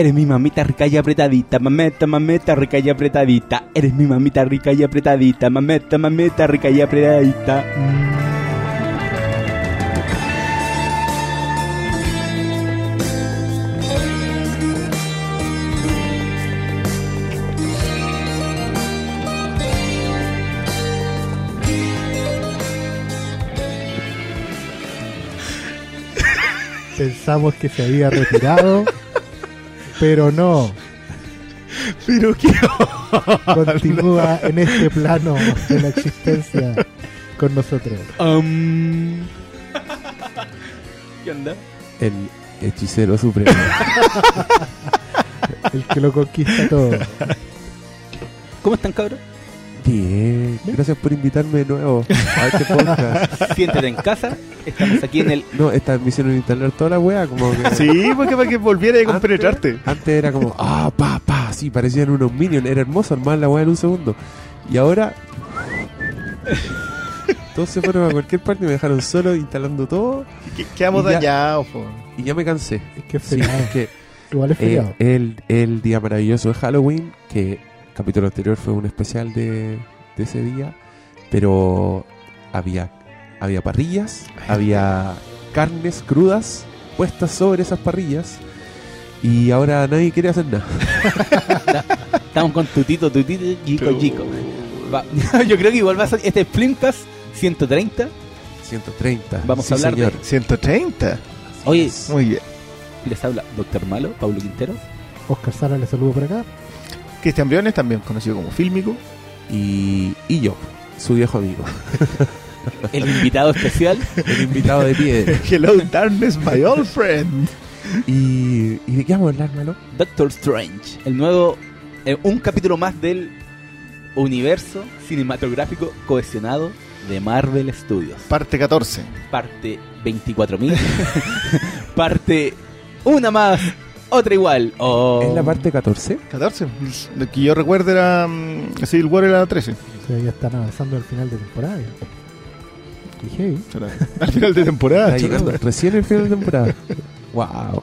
Eres mi mamita rica y apretadita, mameta, mameta rica y apretadita. Eres mi mamita rica y apretadita, mameta, mameta rica y apretadita. Pensamos que se había retirado, pero no. Pero qué Continúa en este plano de la existencia con nosotros. Um... ¿Qué onda? El hechicero supremo. El que lo conquista todo. ¿Cómo están, cabros? Bien, gracias por invitarme de nuevo a este podcast. Siéntete en casa. Estamos aquí en el. No, esta me hicieron instalar toda la weá, como que. Sí, porque para que volviera a compenetrarte. Antes, antes era como, ah, pa, pa, sí, parecían unos minions, era hermoso armar la weá en un segundo. Y ahora. Todos se fueron a cualquier parte y me dejaron solo instalando todo. Que- Quedamos dañados. Y ya me cansé. Es que es Sí, es que Igual es eh, el, el día maravilloso de Halloween, que el capítulo anterior fue un especial de, de ese día, pero había, había parrillas, había carnes crudas puestas sobre esas parrillas y ahora nadie quiere hacer nada. Estamos con tutito, tutito, chico, chico. Va- Yo creo que igual va a ser este Flimcast 130. 130. Vamos sí, a hablar de- señor. 130. Oye, Muy bien. les habla Doctor Malo, Pablo Quintero. Oscar Sara le saludo por acá. Cristian Briones, también conocido como Fílmico. Y, y yo, su viejo amigo, El invitado especial. el invitado de pie. Hello, darkness, my old friend. ¿Y, ¿y de qué vamos a hablar, malo? Doctor Strange. El nuevo. eh, un capítulo más del universo cinematográfico cohesionado de Marvel Studios. Parte 14. Parte 24.000. parte una más, otra igual. Oh. ¿Es la parte 14? 14. De que yo recuerdo era. mm, Civil War era la 13. O sea, ya están avanzando al final de temporada. Heavy. Al final de temporada. Llegando recién el final de temporada. wow.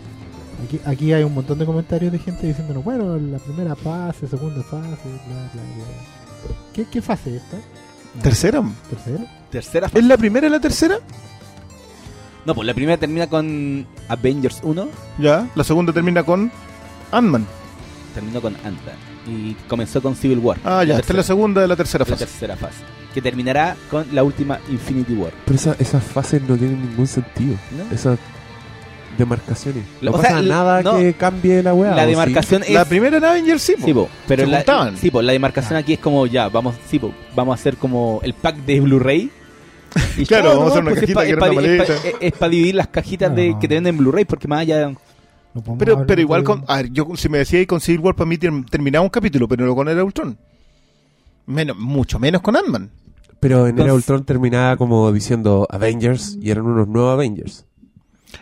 Aquí, aquí hay un montón de comentarios de gente diciéndonos, bueno, la primera fase, segunda fase, bla, bla, bla. ¿Qué, qué fase es esta? ¿Tercera? ¿Tercera? Tercera fase. ¿Es la primera y la tercera? No, pues la primera termina con Avengers 1. Ya. La segunda termina con Ant-Man. Terminó con Ant-Man. Y comenzó con Civil War. Ah, ya. Esta es la segunda de la tercera la fase. tercera fase. Que terminará con la última Infinity War. Pero esa- esas fases no tienen ningún sentido. ¿no? Esas demarcaciones. No O pasa sea, nada no. que cambie la weá. la demarcación es. La primera era Avengers, sí. po. Sí, po, pero Se la, juntaban. sí, po, la demarcación aquí es como ya, vamos, sí, po, vamos a hacer como el pack de Blu-ray. Y Claro, vamos a hacer una pues es cajita pa- que es era pa- una es pa- maleta. es- es para dividir las cajitas de, No. que te venden Blu-ray, porque más allá. Pero, pero igual con. A ver, yo, si me decía con Civil War, para mí ter- terminaba un capítulo, pero no con el Ultron. Menos, mucho menos con Ant-Man. Pero en Era Ultron terminaba como diciendo Avengers y eran unos nuevos Avengers.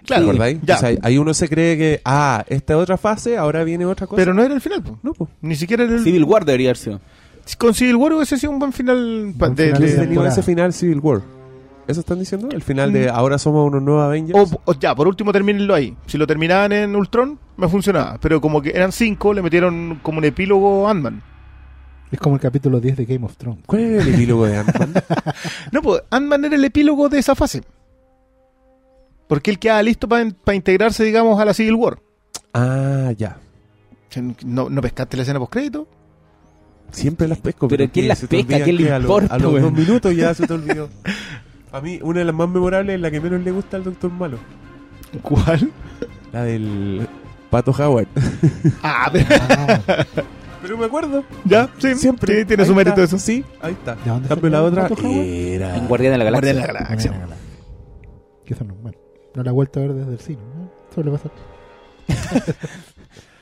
Claro, ya. O sea, ahí uno se cree que, ah, esta es otra fase, ahora viene otra cosa. pero no era el final, po. no. Ni siquiera era el. Civil War debería haber sido. Con Civil War hubiese sido un buen final. Buen de- final de- ese final Civil War. ¿Eso están diciendo? El final de ahora somos unos nuevos Avengers. o, o ya, por último, termínenlo ahí. Si lo terminaban en Ultron, me funcionaba. Pero como que eran cinco, le metieron como un epílogo Ant-Man. Es como el capítulo 10 de Game of Thrones. ¿Cuál era el epílogo de Ant-Man? No, pues Ant-Man era el epílogo de esa fase. Porque él quedaba listo para integrarse, digamos, a la Civil War. ah, ya. ¿No, no pescaste la escena post-crédito? Siempre las pesco. Pero ¿quién que las pesca? ¿Quién le que a lo- importa, A los dos minutos ya se te olvidó. A mí, una de las más memorables es la que menos le gusta al Doctor Malo. ¿Cuál? La del Pato Howard. Ah, pero- Ah, Pero me acuerdo. ya, sí, Siempre. sí, tiene Ahí su mérito está. eso. Sí, ahí está. ¿De dónde Cambio la otra. Era. En Guardián de la Galaxia. Guardián de la Galaxia. Eso no, bueno, no la he vuelto a ver desde el cine. ¿no? Suele pasar.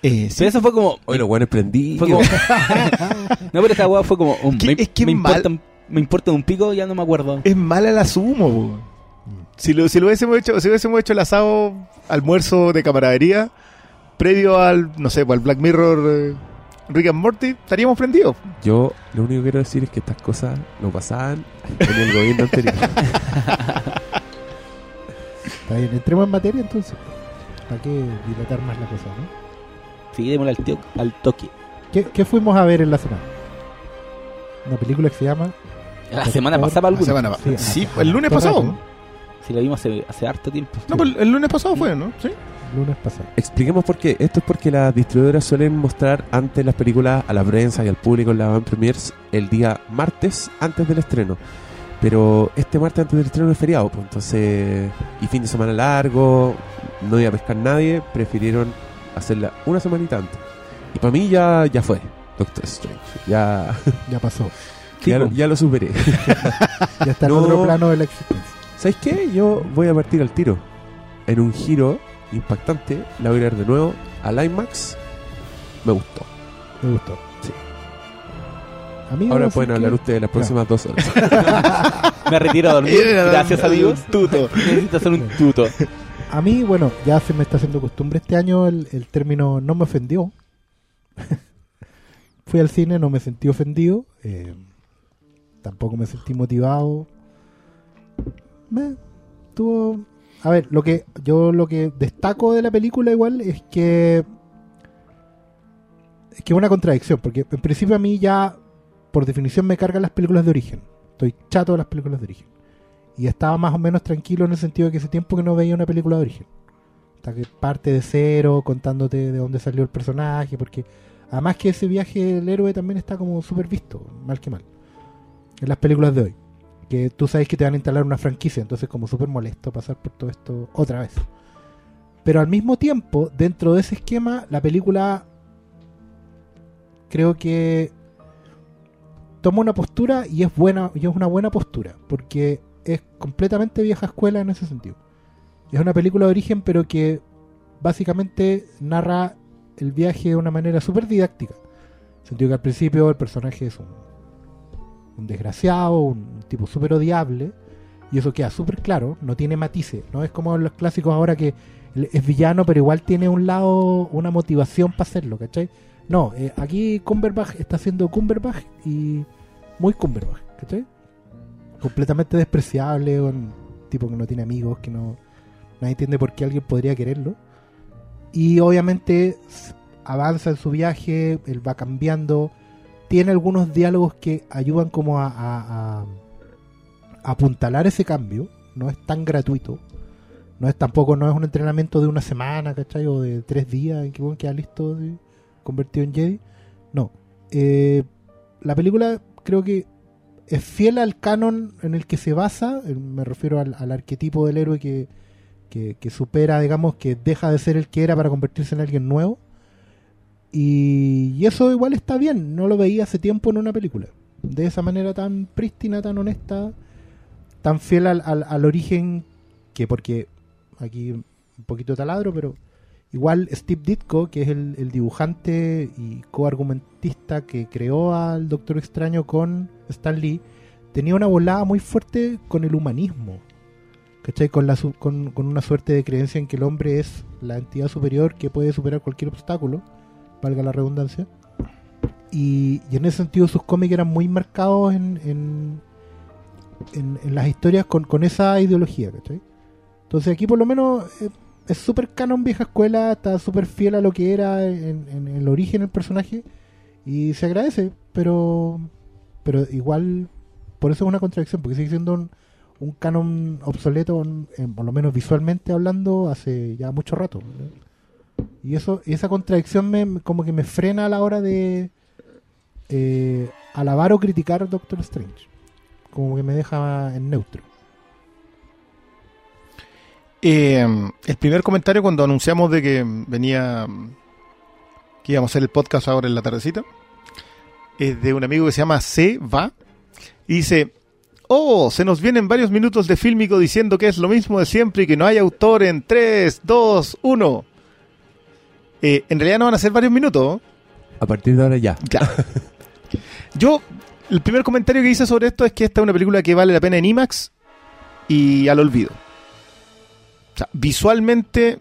Eh, sí. Pero eso fue como. Oye, los buenos prendí. fue como no, pero esa weá fue como. um, Que- me, es que me mal- me importa un pico, ya no me acuerdo. Es mala la sumo, po. Si lo, si lo hubiésemos hecho, si hubiésemos hecho el asado almuerzo de camaradería previo al, no sé, al Black Mirror eh, Rick and Morty, estaríamos prendidos. Yo lo único que quiero decir es que estas cosas no pasaban en el gobierno anterior. Está bien, entremos en materia entonces. ¿Para qué dilatar más la cosa, no? Sí, démosle al, tío, al toque. ¿Qué, qué fuimos a ver en la semana? Una película que se llama... La semana pasada La alguna. semana Sí, pa- sí, ah, el lunes pasado. Si la vimos hace, hace harto tiempo. No, pues el lunes pasado fue, ¿no? Sí. Lunes pasado. Expliquemos por qué. Esto es porque las distribuidoras suelen mostrar antes las películas a la prensa y al público en la van premiers el día martes antes del estreno. Pero este martes antes del estreno es feriado, pues entonces y fin de semana largo, no iba a pescar nadie, prefirieron hacerla una semanita antes. Y para mí ya ya fue Doctor Strange. Ya Ya pasó. Ya, lo, ya lo superé. Ya está en No. otro plano de la existencia. ¿Sabes qué? Yo voy a partir al tiro. En un giro impactante, la voy a ir de nuevo al IMAX. Me gustó. Me gustó. Sí. Ahora pueden hablar que- ustedes las próximas dos horas. Me retiro a dormir. Gracias, un amigos. tuto. Necesito hacer un tuto. A mí, bueno, ya se me está haciendo costumbre este año el, el término no me ofendió. Fui al cine, no me sentí ofendido. eh, tampoco me sentí motivado. Me, tuvo... A ver, lo que yo lo que destaco de la película igual es que es que una contradicción, porque en principio a mí ya por definición me cargan las películas de origen. Estoy chato de las películas de origen. Y estaba más o menos tranquilo en el sentido de que hace tiempo que no veía una película de origen. Hasta que parte de cero, contándote de dónde salió el personaje, porque además que ese viaje del héroe también está como súper visto, mal que mal, en las películas de hoy. Que tú sabes que te van a instalar una franquicia, entonces como súper molesto pasar por todo esto otra vez. Pero al mismo tiempo, dentro de ese esquema, la película creo que toma una postura y es buena y es una buena postura porque es completamente vieja escuela en ese sentido es una película de origen pero que básicamente narra el viaje de una manera súper didáctica sentido que al principio el personaje es un, un desgraciado un tipo súper odiable y eso queda súper claro no tiene matices no es como los clásicos ahora que es villano pero igual tiene un lado una motivación para hacerlo ¿cachai? No, eh, aquí Cumberbatch está haciendo Cumberbatch y muy Cumberbatch, ¿cachai? Completamente despreciable, un tipo que no tiene amigos, que no nadie entiende por qué alguien podría quererlo. Y obviamente avanza en su viaje, él va cambiando, tiene algunos diálogos que ayudan como a, apuntalar ese cambio, no es tan gratuito. No es tampoco, no es un entrenamiento de una semana, ¿cachai? O de tres días en que bueno, queda listo de- convertido en Jedi. No. Eh, la película creo que es fiel al canon en el que se basa. eh, Me refiero al, arquetipo del héroe que, que supera, digamos, que deja de ser el que era para convertirse en alguien nuevo. Y, eso igual está bien. No lo veía hace tiempo en una película. De esa manera tan prístina, tan honesta, tan fiel al, al, al origen que porque aquí un poquito taladro, pero Igual Steve Ditko, que es el, dibujante y coargumentista que creó al Doctor Extraño con Stan Lee, tenía una volada muy fuerte con el humanismo. ¿Cachai? Con, la, con, con una suerte de creencia en que el hombre es la entidad superior que puede superar cualquier obstáculo, valga la redundancia. Y, y en ese sentido sus cómics eran muy marcados en, en, en- las historias con, con esa ideología, ¿cachai? Entonces aquí por lo menos eh, es súper canon vieja escuela, está súper fiel a lo que era en, el origen del personaje y se agradece, pero pero igual por eso es una contradicción, porque sigue siendo un, un canon obsoleto, por lo menos visualmente hablando, hace ya mucho rato. Y eso esa contradicción me como que me frena a la hora de eh, alabar o criticar a Doctor Strange. Como que me deja en neutro. Eh, el primer comentario cuando anunciamos de que venía que íbamos a hacer el podcast ahora en la tardecita es de un amigo que se llama C. Va y dice Oh, se nos vienen varios minutos de fílmico diciendo que es lo mismo de siempre y que no hay autor en 3, 2, 1. Eh, en realidad no van a ser varios minutos. A partir de ahora ya. Ya. Yo, el primer comentario que hice sobre esto es que esta es una película que vale la pena en IMAX y al olvido. O sea, visualmente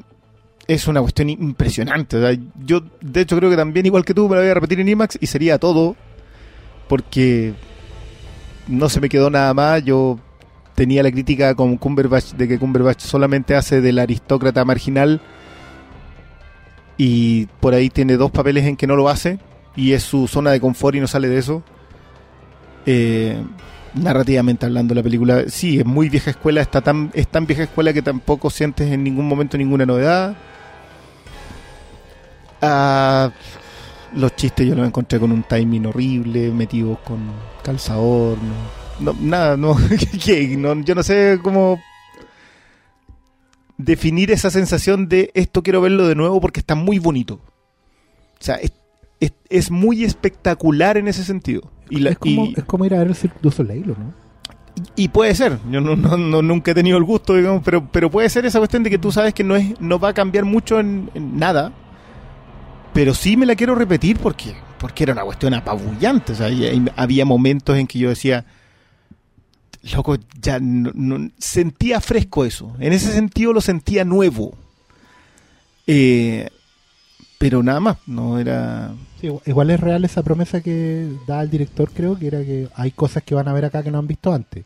es una cuestión impresionante. O sea, yo, de hecho, creo que también, igual que tú, me la voy a repetir en IMAX y sería todo porque no se me quedó nada más. Yo tenía la crítica con Cumberbatch de que Cumberbatch solamente hace del aristócrata marginal y por ahí tiene dos papeles en que no lo hace y es su zona de confort y no sale de eso. Eh, narrativamente hablando la película, sí, es muy vieja escuela, está tan, es tan vieja escuela que tampoco sientes en ningún momento ninguna novedad. Ah, los chistes yo los encontré con un timing horrible, metidos con calzador, no, no- nada, no, yo no sé cómo definir esa sensación de esto quiero verlo de nuevo porque está muy bonito. O sea, es, es- es muy espectacular en ese sentido. Y, la- es, como, y- es como ir a ver el Cirque du Soleil, ¿o ¿no? y puede ser, yo no, no- no- nunca he tenido el gusto, digamos, pero, pero puede ser esa cuestión de que tú sabes que no es no va a cambiar mucho en, en nada, pero sí me la quiero repetir porque porque era una cuestión apabullante, o sea, y- y había momentos en que yo decía, loco, ya no, no- sentía fresco eso, en ese sentido lo sentía nuevo, Eh, pero nada más, no era... Sí, igual- igual es real esa promesa que da el director, creo, que era que hay cosas que van a ver acá que no han visto antes.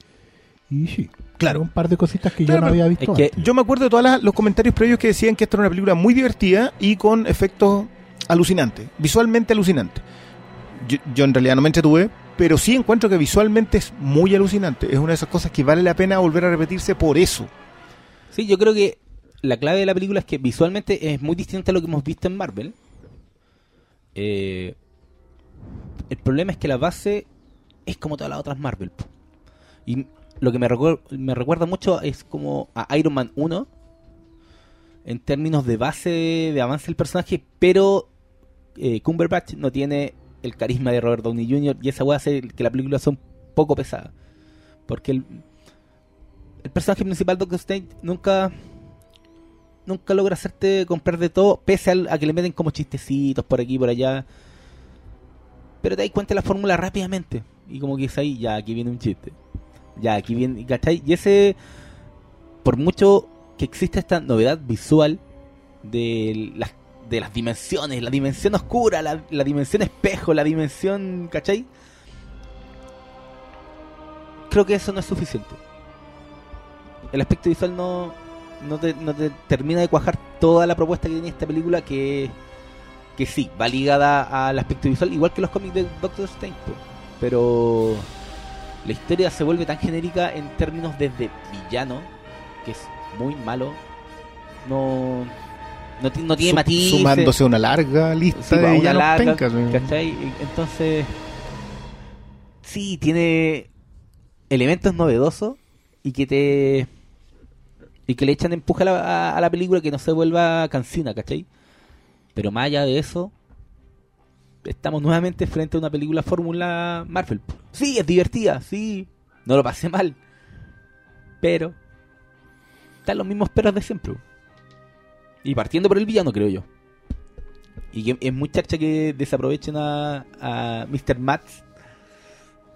Y sí, Claro. un par de cositas que Claro, yo no había visto es que antes. Yo me acuerdo de todos los comentarios previos que decían que esta era una película muy divertida y con efectos alucinantes, visualmente alucinantes. Yo, yo en realidad no me entretuve, pero sí encuentro que visualmente es muy alucinante. Es una de esas cosas que vale la pena volver a repetirse por eso. Sí, yo creo que la clave de la película es que visualmente es muy distinta a lo que hemos visto en Marvel. Eh, el problema es que la base es como todas las otras Marvel. Y lo que me, recuer- me recuerda mucho es como a Iron Man 1 en términos de base de avance del personaje, pero eh, Cumberbatch no tiene el carisma de Robert Downey Jr. y esa weá hace que la película sea un poco pesada. Porque el, personaje principal, Doctor Strange, nunca nunca logra hacerte comprar de todo, pese a que le meten como chistecitos por aquí y por allá. Pero te das cuenta de la fórmula rápidamente. Y como que es ahí, ya, aquí viene un chiste. Ya, aquí viene, ¿cachai? Y ese, por mucho que exista esta novedad visual de las, de las dimensiones, la dimensión oscura, la, dimensión espejo, la dimensión, ¿cachai? Creo que eso no es suficiente. El aspecto visual no, no, te, no te termina de cuajar toda la propuesta que tiene esta película que, que sí, va ligada al aspecto visual, igual que los cómics de Doctor Strange. Pero la historia se vuelve tan genérica en términos desde villano, que es muy malo, no, no, ti- no tiene Su- matices. Sumándose a una larga lista Sí, de una larga, pencas. ¿cachai? Entonces, sí, tiene elementos novedosos y que te. y que le echan empuje a la, a- a la película que no se vuelva cansina, ¿cachai? Pero más allá de eso, estamos nuevamente frente a una película fórmula Marvel. Sí, es divertida, sí, no lo pasé mal. Pero, están los mismos peros de siempre. Y partiendo por el villano, creo yo. Y que es muy charcha que desaprovechen a, a Mr. Mats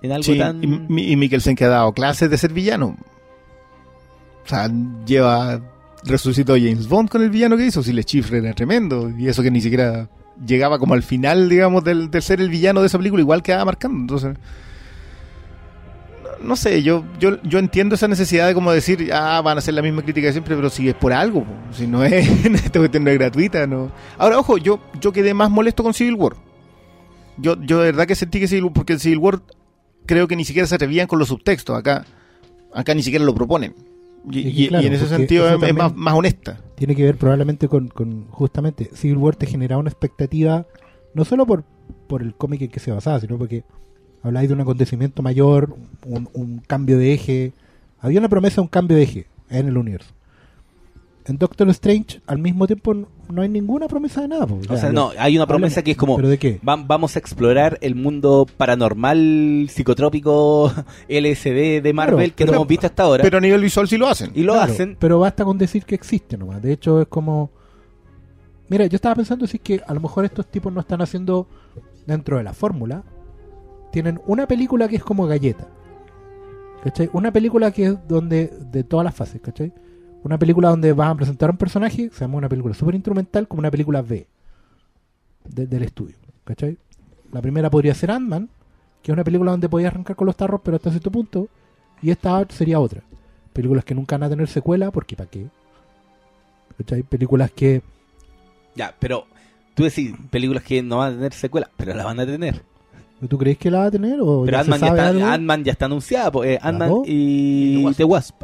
en algo Sí, tan. y, y Mikkelsen que ha dado clases de ser villano. O sea, lleva. Resucitó James Bond con el villano que hizo. Si le chifre era tremendo. Y eso que ni siquiera llegaba como al final, digamos, del, del ser el villano de esa película, igual quedaba marcando. Entonces. No, sé, yo, yo, yo entiendo esa necesidad de como decir, ah, van a hacer la misma crítica de siempre, pero si es por algo, si no es, esta cuestión no es gratuita, no. Ahora, ojo, yo, yo quedé más molesto con Civil War. Yo, yo de verdad que sentí que Civil War, porque Civil War creo que ni siquiera se atrevían con los subtextos. Acá, acá ni siquiera lo proponen. Y, Y que y- claro, y en ese sentido es, más, más honesta. Tiene que ver probablemente con, con justamente Civil War te generaba una expectativa, no solo por, por el cómic en que se basaba, sino porque habláis de un acontecimiento mayor, un, un cambio de eje. Había una promesa de un cambio de eje en el universo. En Doctor Strange, al mismo tiempo, no- hay ninguna promesa de nada. o sea, no, hay una promesa que es como. ¿Pero de qué? "Va- vamos a explorar el mundo paranormal, psicotrópico, LSD de Marvel Claro, que no hemos visto hasta ahora. Pero a nivel visual sí lo hacen. y lo Claro, hacen. Pero basta con decir que existe nomás. De hecho, es como. Mira, yo estaba pensando si es que a lo mejor estos tipos no están haciendo dentro de la fórmula. Tienen una película que es como galleta. ¿Cachai? Una película que es donde. de todas las fases, ¿cachai? Una película donde vas a presentar a un personaje, se llama una película súper instrumental, como una película B de- del estudio, ¿cachai? La primera podría ser Ant-Man, que es una película donde podías arrancar con los tarros, pero hasta cierto punto. Y esta sería otra. Películas que nunca van a tener secuela, porque ¿para qué? ¿Cachai? Películas que. Ya, pero tú decís películas que no van a tener secuela, pero la van a tener. ¿Tú crees que la va a tener? ¿O Pero ya se Ant-Man ya, Ant-Man ya está anunciada, pues, eh, Ant-Man ¿no? y, Y The Wasp.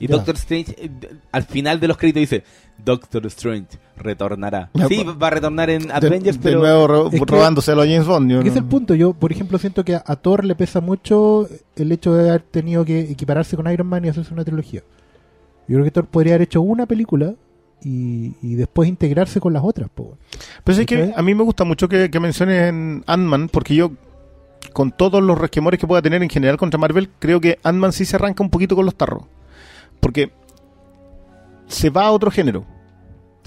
Y Ya. Doctor Strange, eh, al final de los créditos dice, Doctor Strange retornará. Ya, sí, pues, va a retornar en De- Avengers, de, pero... nuevo ro- Es que- robándoselo a James Bond. yo ¿Qué es no- el punto? Yo, por ejemplo, siento que a, a Thor le pesa mucho el hecho de haber tenido que equipararse con Iron Man y hacerse una trilogía. Yo creo que Thor podría haber hecho una película y, y después integrarse con las otras. po. Pero es que a mí me gusta mucho que, que mencionen Ant-Man, porque yo, con todos los resquemores que pueda tener en general contra Marvel, creo que Ant-Man sí se arranca un poquito con los tarros. Porque se va a otro género.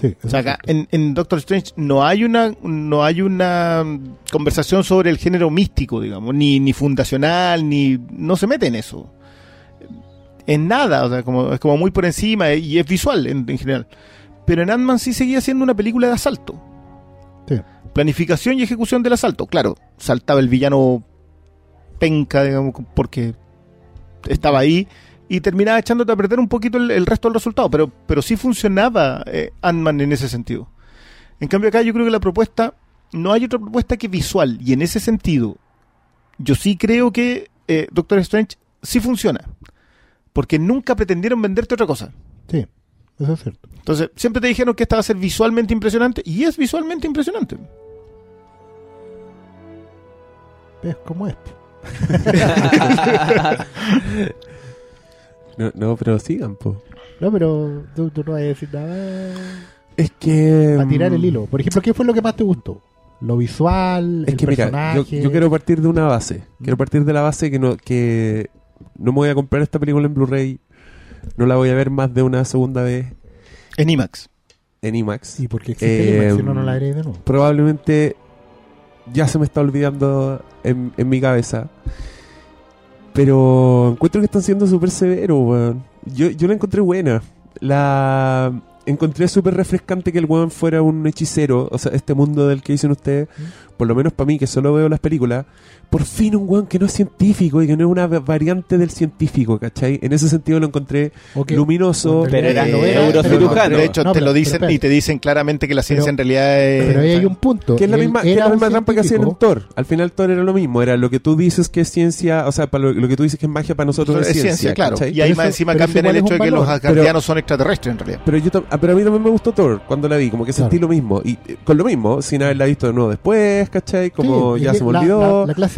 Sí, O sea, acá en, en Doctor Strange no hay una no hay una conversación sobre el género místico, digamos, ni, ni fundacional, ni no se mete en eso. En nada, o sea, como, es como muy por encima y es visual en, en general. Pero en Ant-Man sí seguía siendo una película de asalto. Sí. Planificación y ejecución del asalto. Claro, saltaba el villano penca, digamos, porque estaba ahí y terminaba echándote a perder un poquito el, el resto del resultado, pero, pero sí funcionaba eh, Ant-Man en ese sentido. En cambio acá yo creo que la propuesta, no hay otra propuesta que visual, y en ese sentido yo sí creo que eh, Doctor Strange sí funciona, porque nunca pretendieron venderte otra cosa. Sí, eso es cierto. Entonces, siempre te dijeron que esta va a ser visualmente impresionante, y es visualmente impresionante. ¿Ves cómo es? No, no, pero sigan, po. No, pero tú, tú no vas a decir nada Es que. para tirar el mm, hilo. Por ejemplo, ¿qué fue lo que más te gustó? Lo visual, Es el que mira, personaje. yo, yo quiero partir de una base. Quiero partir de la base que no, que no me voy a comprar esta película en Blu-ray. No la voy a ver más de una segunda vez En IMAX. en IMAX. Sí, porque existe el IMAX, Eh, si no, no la haré de nuevo. Probablemente ya se me está olvidando en, en mi cabeza. Pero encuentro que están siendo súper severos, weón. Yo, yo la encontré buena. La encontré súper refrescante que el weón fuera un hechicero. O sea, este mundo del que dicen ustedes, por lo menos para mí, que solo veo las películas, por fin un weón que no es científico y que no es una va- variante del científico, ¿cachai? En ese sentido lo encontré luminoso. Pero era Eh, neurocirujano. De hecho, No, te pero- lo dicen pero y te dicen claramente que la ciencia Pero- en realidad es. Pero ahí hay un punto. Que es la misma, que la un misma trampa que hacían en. Thor. Al final Thor era lo mismo. Era lo que tú dices que es ciencia, o sea, para lo, lo que tú dices que es magia para nosotros es es ciencia, claro. ¿cachai? Y ahí más encima cambian el hecho de que los asgardianos son extraterrestres en realidad. Pero yo ah, pero a mí también me gustó Thor cuando la vi, como que sentí lo mismo. Y eh, con lo mismo, sin haberla visto de nuevo después, ¿cachai? Como Sí, ya se me olvidó. La, la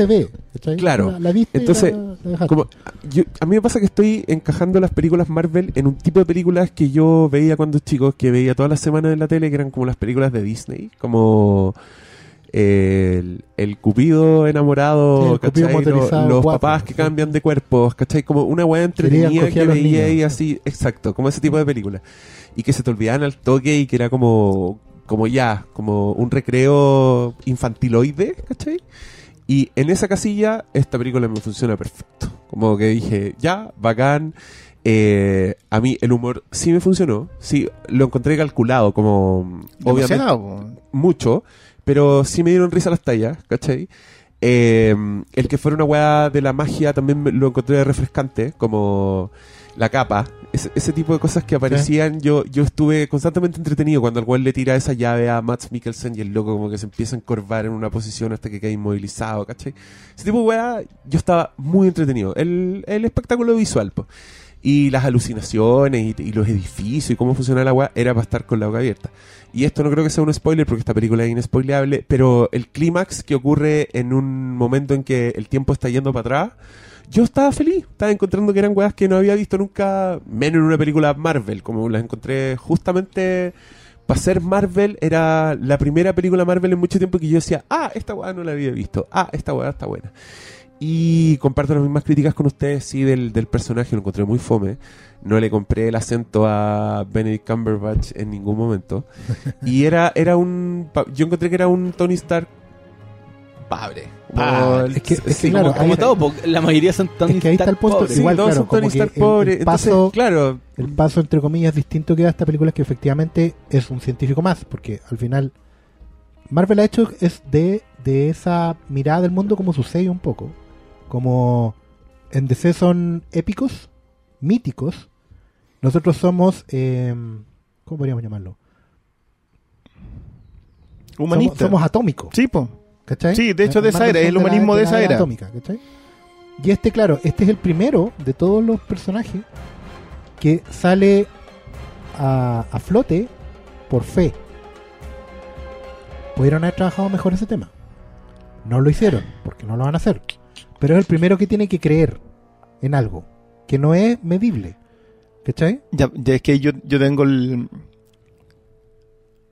Claro. La, la viste Entonces, la- la dejaste. Como, yo- a mí me pasa que estoy encajando las películas Marvel en un tipo de películas que yo veía cuando chico, que veía todas las semanas en la tele, que eran como las películas de Disney, como el, el Cupido enamorado, Sí, el Cupido ¿cachai? Lo- motorizado los guapo, papás que sí. cambian de cuerpos, ¿cachai? Como una weá entretenida que veía y así, exacto, como ese tipo de películas. Y que se te olvidaban al toque y que era como, como ya, como un recreo infantiloide, ¿cachai? Y en esa casilla, esta película me funciona perfecto. Como que dije, ya, bacán. Eh, a mí el humor sí me funcionó. Sí, lo encontré calculado, como obviamente po. mucho, pero sí me dieron risa las tallas, ¿cachai? Eh, el que fuera una weá de la magia también me- lo encontré refrescante, como la capa, ese, ese tipo de cosas que aparecían, yo, yo estuve constantemente entretenido cuando el weón le tira esa llave a Max Mikkelsen y el loco como que se empieza a encorvar en una posición hasta que queda inmovilizado, ¿cachai? Ese tipo de weá, yo estaba muy entretenido. El, el espectáculo visual, pues. Y las alucinaciones y, y los edificios y cómo funciona la weá era para estar con la boca abierta. Y esto no creo que sea un spoiler porque esta película es inespoileable, pero el clímax que ocurre en un momento en que el tiempo está yendo para atrás, yo estaba feliz. Estaba encontrando que eran weas que no había visto nunca, menos en una película Marvel, como las encontré justamente para ser Marvel. Era la primera película Marvel en mucho tiempo que yo decía, ah, esta wea no la había visto, ah, esta wea está buena. Y comparto las mismas críticas con ustedes, sí, del, del personaje, lo encontré muy fome. No le compré el acento a Benedict Cumberbatch en ningún momento. Y era, era un. Yo encontré que era un Tony Stark Padre. el- Es que- es que sí, claro, como- todo, porque la mayoría son Tony Es que ahí está el punto, pobres. Sí, igual, todos claro, como que el- pobre. el Entonces, paso- claro. el paso entre comillas distinto que da esta película es que efectivamente es un científico más, porque al final Marvel ha hecho es de, de esa mirada del mundo como sucede un poco, como en DC son épicos, míticos, nosotros somos, eh, ¿cómo podríamos llamarlo? Humanista. Somos, somos atómicos. Sí, po. ¿Cachai? Sí, de hecho, de esa era, es el humanismo de la esa era. atómica, ¿cachai? Y este, claro, este es el primero de todos los personajes que sale a, a flote por fe. Pudieron haber trabajado mejor ese tema. No lo hicieron, porque no lo van a hacer. Pero es el primero que tiene que creer en algo, que no es medible. ¿Cachai? Ya, ya es que yo, yo tengo el.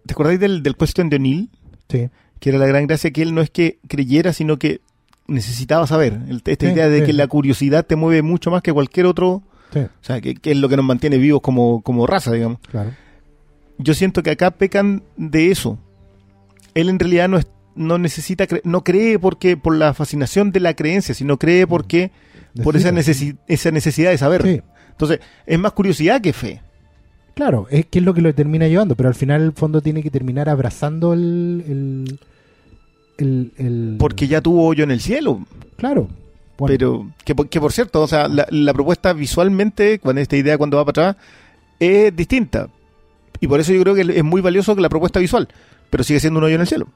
¿Te acordáis del, del question de O'Neill? Sí. Que era la gran gracia que él no es que creyera, sino que necesitaba saber. El- esta Sí, idea de sí. que la curiosidad te mueve mucho más que cualquier otro. Sí, O sea, que, que es lo que nos mantiene vivos como, como raza, digamos. claro. Yo siento que acá pecan de eso. Él en realidad no, es, no necesita, cre- no cree porque por la fascinación de la creencia, sino cree porque por esa, necesi- esa necesidad de saber. Entonces, es más curiosidad que fe. Claro, es que es lo que lo termina llevando, pero al final el fondo tiene que terminar abrazando el... el, el- el- Porque ya tuvo hoyo en el cielo. Claro. Bueno, Pero, que, por- que por cierto, o sea, la, la propuesta visualmente, cuando esta idea cuando va para atrás, es distinta. Y por eso yo creo que es muy valioso que la propuesta visual. Pero sigue siendo un hoyo en el cielo.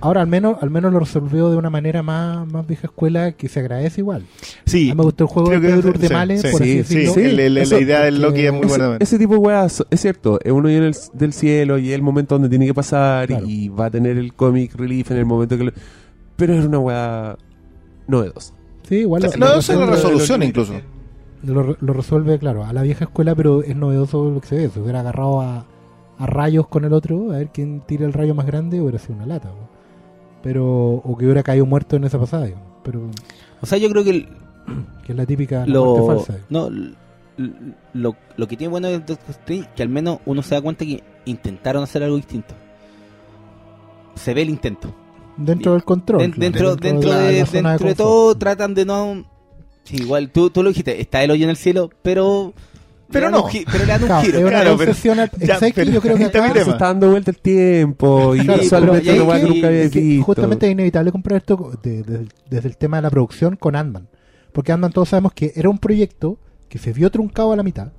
Ahora al menos al menos lo resolvió de una manera más, más vieja escuela que se agradece igual. Sí. A mí me gustó el juego de Pedro sí, Urdemales, sí, por así sí, decirlo. sí, el- el- eso, la idea del Loki es muy ese- buena. Ese tipo de weas, es cierto, es uno del, del cielo y es el momento donde tiene que pasar Claro. y va a tener el comic relief en el momento que lo... Pero es una wea novedosa. Sí, igual lo, No, es la resuelve, resolución incluso. lo, lo resuelve, claro, a la vieja escuela, pero es novedoso lo que se ve. Se hubiera agarrado a, a rayos con el otro, a ver quién tira el rayo más grande, hubiera sido una lata. ¿no? Pero, o que hubiera caído muerto en esa pasada, digamos. Pero, O sea, yo creo que el- que es la típica la lo, muerte falsa. no, lo, lo que tiene bueno Strange que al menos uno se da cuenta que intentaron hacer algo distinto. Se ve el intento. Dentro del control. Dentro dentro la- de, la zona dentro de todo tratan de no... Sí, igual, tú, tú lo dijiste, está el hoyo en el cielo, pero... Pero no. pero le dan un Claro, giro. es una claro, pero- concesión al- ya, ¿sabes qué? pero- yo creo que está mi acá- tema. Se está dando vuelta el tiempo y Claro, visualmente pero- que nunca había visto. justamente es inevitable comprar esto de- de- desde el tema de la producción con Ant-Man. Porque Ant-Man todos sabemos que era un proyecto que se vio truncado a la mitad.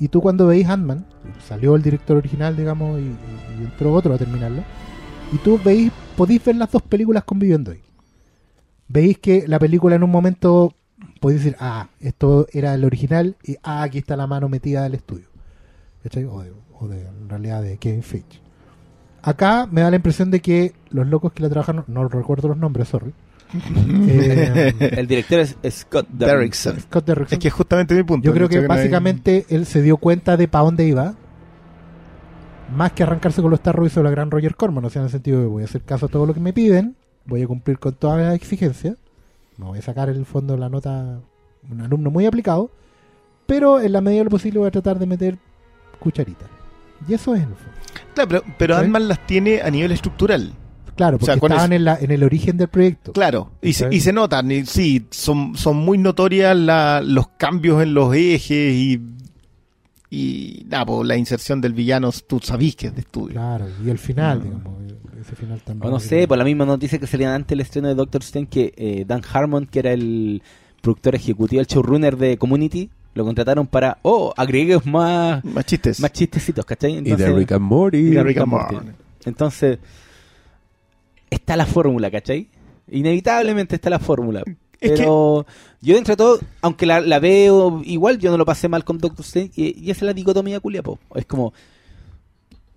Y tú cuando veis Ant-Man, salió el director original, digamos, y, y- y entró otro a terminarlo. Y tú veis, podéis ver las dos películas conviviendo ahí. Veis que la película en un momento podéis decir, ah, esto era el original y ah, aquí está la mano metida del estudio. ¿Cachai? O, de, o de- en realidad de Kevin Feige. Acá me da la impresión de que los locos que la trabajaron, no recuerdo los nombres, sorry. Eh, El director es Scott Derrickson. Scott Derrickson. Es que es justamente mi punto. Yo creo que no hay- básicamente él se dio cuenta de para dónde iba. Más que arrancarse con los tarros hizo la gran Roger Corman. O sea, en el sentido de voy a hacer caso a todo lo que me piden. Voy a cumplir con todas las exigencias. Me voy a sacar en el fondo la nota. Un alumno muy aplicado. Pero en la medida de lo posible voy a tratar de meter cucharita. Y eso es en el fondo. Claro, pero, pero las tiene a nivel estructural. Claro, O porque sea, estaban en, la, en el origen del proyecto. Claro, y se, y se notan, y sí, son, son muy notorias la- los cambios en los ejes y, y nada, pues, la inserción del villano, tú sabís que es de estudio. Claro, y el final, Mm. digamos. Ese final también. O no sé, por la misma noticia que salían antes del estreno de Doctor Strange, que eh, Dan Harmon, que era el productor ejecutivo, el showrunner de Community, lo contrataron para, oh, agregues más, Más chistes. más chistecitos, ¿cachai? y Entonces, de Rick and Morty. Y de Rick and. Morty. entonces, está la fórmula, ¿cachai? Inevitablemente está la fórmula. Es Pero yo dentro de todo, aunque la, la veo igual, yo no lo pasé mal con Doctor Strange, y, y esa es la dicotomía culia, po. Es como,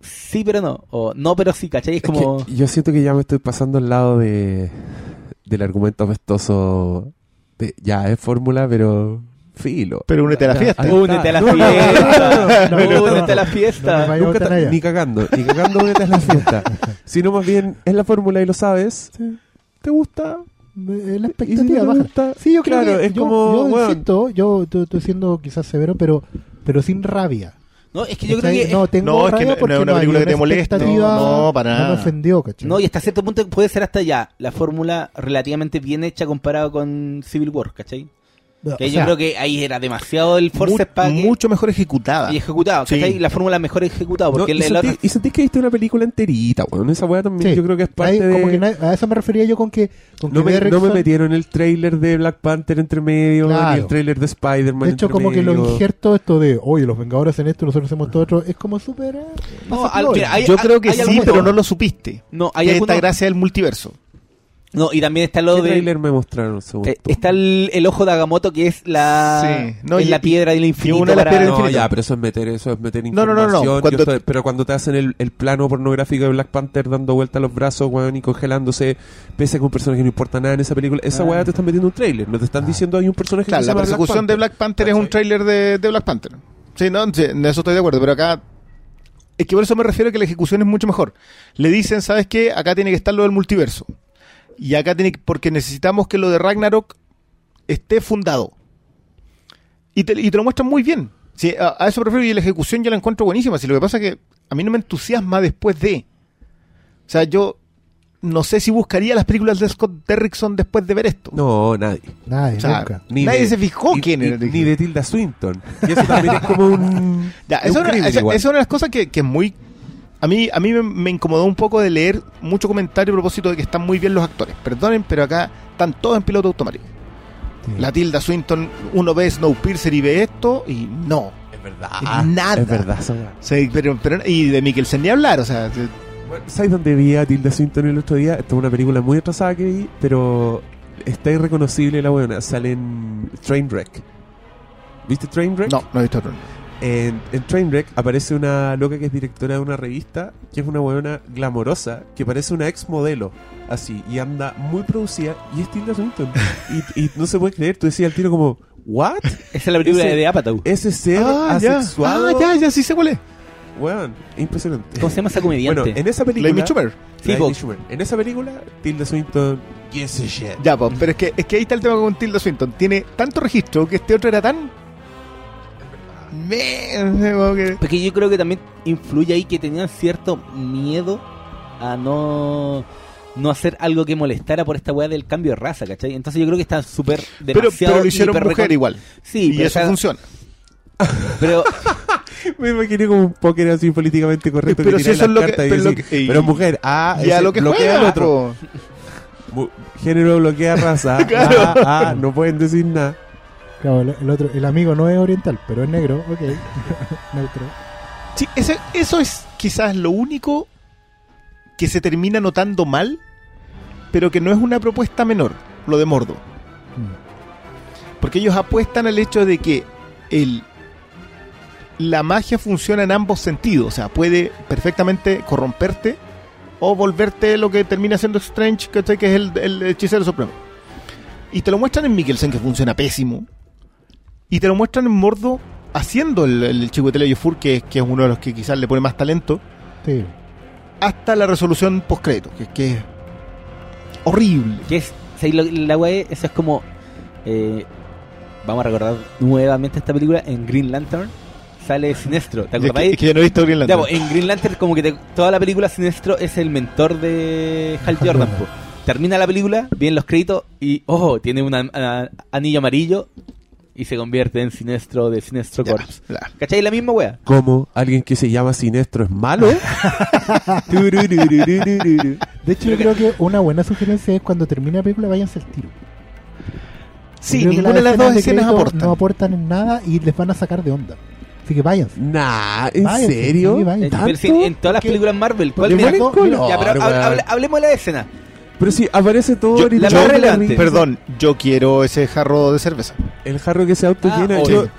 sí pero no, o no pero sí, ¿cachai? Es Es como... que yo siento que ya me estoy pasando al lado de del argumento apestoso de ya es fórmula, pero filo. Pero únete a la fiesta. ahí Únete a la está. No, no, fiesta. no, no, no, Únete a la fiesta. Nunca ta- ni cagando, ni cagando únete a la fiesta. Sino más bien es la fórmula y lo sabes. ¿Te gusta? Eh, La si no expectativa te baja. gusta, Sí, yo creo claro, que es yo, como, yo weón. insisto, yo estoy siendo quizás severo, pero pero sin rabia. No, es que yo creo que... no tengo No, es que rabia no- no porque es una película que te moleste, expectativa, no, no, para No nada. me ofendió, ¿cachai? No, y hasta cierto punto puede ser hasta ya la fórmula relativamente bien hecha comparado con Civil War, ¿cachai? Que O yo sea, creo que ahí era demasiado el force Mu- para mucho mejor ejecutada. y ejecutado. Sí. ¿cachai? La fórmula mejor ejecutada. No, Porque y, sentí, otro- y sentí que viste una película enterita, weón. Esa weá también sí, yo creo que es parte ahí de... como que na- a eso me refería yo con que, con no, que me, no me metieron el trailer de Black Panther entre medio, Claro. ni el trailer de Spider-Man De hecho, como que medio. los injertos, esto de, oye, los Vengadores hacen esto, nosotros hacemos todo otro, es como súper. eh, No, Yo creo que sí, pero no lo supiste. No, hay esta gracia del multiverso. No, y también está lo ¿Qué de... trailer me mostraron? según eh, tú? está el, el ojo de Agamotto que es la, Sí. No, es y- la piedra del y infinito. una de las para- piedras del No, infinito. ya, pero eso es meter, eso es meter No, no, no, no, información. cuando- estoy- pero cuando te hacen el, el plano pornográfico de Black Panther dando vuelta a los brazos, weón, y congelándose, pese a que un personaje no importa nada en esa película, esa Ah. weá te están metiendo un trailer. No te están diciendo hay un personaje Claro, que se la llama persecución de Black Panther es un tráiler de, de Black Panther. Sí, no, sí, en eso estoy de acuerdo, pero acá es que por eso me refiero a que la ejecución es mucho mejor. Le dicen, ¿sabes qué? Acá tiene que estar lo del multiverso. Y acá tiene que, porque necesitamos que lo de Ragnarok esté fundado. Y te, y te lo muestran muy bien. Sí, a, a eso prefiero y la ejecución yo la encuentro buenísima. Si lo que pasa es que a mí no me entusiasma después de. O sea, yo no sé si buscaría las películas de Scott Derrickson después de ver esto. No, nadie. Nadie, O sea, nunca. Ni Nadie de- se fijó ni- quién ni- era. Ni de Tilda Swinton. Y eso también es como un. Ya, es eso un es una, esa es una de las cosas que, que es muy... A mí, a mí me, me incomodó un poco de leer mucho comentario a propósito de que están muy bien los actores. Perdonen, pero acá están todos en piloto automático. Sí. La Tilda Swinton, uno ve Snowpiercer y ve esto y no. Es verdad. Nada. Es verdad. Sí, pero, pero- y de Mikkelsen ni hablar, o sea... Bueno, ¿Sabes dónde vi a Tilda Swinton el otro día? Esta es una película muy atrasada que vi, pero está irreconocible la buena. Sale en Trainwreck. ¿Viste Trainwreck? No, no he visto otro. En, en Trainwreck aparece una loca que es directora de una revista, que es una buena glamorosa, que parece una ex modelo, así, y anda muy producida, y es Tilda Swinton. y, y no se puede creer, tú decías al tiro como, ¿what? Esa es la película Ese- de Apatow. Ese ser Ah, ya. asexuado. Ah, ya, ya, sí sé cuál es. Weón, impresionante. ¿Cómo se llama esa comediante? Bueno, en esa La película... Amy Schumer. Sí, Schumer. En esa película, Tilda Swinton a shit. Ya, pues, pero es que, es que ahí está el tema con Tilda Swinton. Tiene tanto registro que este otro era tan... Me- como que- Porque yo creo que también influye ahí que tenían cierto miedo a no no hacer algo que molestara por esta weá del cambio de raza, ¿cachai? Entonces yo creo que está súper Pero, demasiado pero lo hicieron mujer recon- igual. Sí, y pero, eso sea, funciona. pero Me imaginé como un póker así políticamente correcto Pero que si eso es las lo que- cartas y pero lo decir, que- pero mujer, ah, Y a ese lo que bloquea juega al otro. Género bloquea raza. Claro. ah, ah, no pueden decir nada. Claro, el, otro, el amigo no es oriental, pero es negro, ok. Neutro. Sí, ese- eso es quizás lo único que se termina notando mal, pero que no es una propuesta menor, lo de Mordo. Mm. Porque ellos apuestan al hecho de que el, la magia funciona en ambos sentidos. O sea, puede perfectamente corromperte o volverte lo que termina siendo Strange, que es el, el hechicero supremo. Y te lo muestran en Mikkelsen, que funciona pésimo. Y te lo muestran en Mordo haciendo el, el chico de Teleyofur, que, es- que es uno de los que quizás le pone más talento, Sí. hasta la resolución post-crédito, que, que es horrible. que es o sea, la weá es- eso es como eh, vamos a recordar nuevamente esta película en Green Lantern sale Sinestro, ¿te Es que, acordáis? es que yo no he visto Green Ya, Lantern. po, en Green Lantern como que te- toda la película Sinestro es el mentor de Hal Jordan. Termina la película, vienen los créditos y, ojo, tiene un anillo amarillo y se convierte en Sinestro de Sinestro Corps. ya. ¿Cachai? La misma wea. ¿Cómo? ¿Alguien que se llama Sinestro es malo? De hecho, yo creo que una buena sugerencia es cuando termine la película, váyanse al tiro. Sí, ninguna de las dos escenas aportan. No aportan en nada y les van a sacar de onda. Así que váyanse. nah, ¿en Váyanse, serio? sí, váyanse. ¿Tanto? pero si en, en todas las películas Marvel, ¿cuál ponen color, Ya, pero hable- hablemos de la escena. Pero si aparece todo Yo- ahorita, la más la. Perdón, yo quiero ese jarro de cerveza. El jarro que se autollena. Ah, yo- obvio.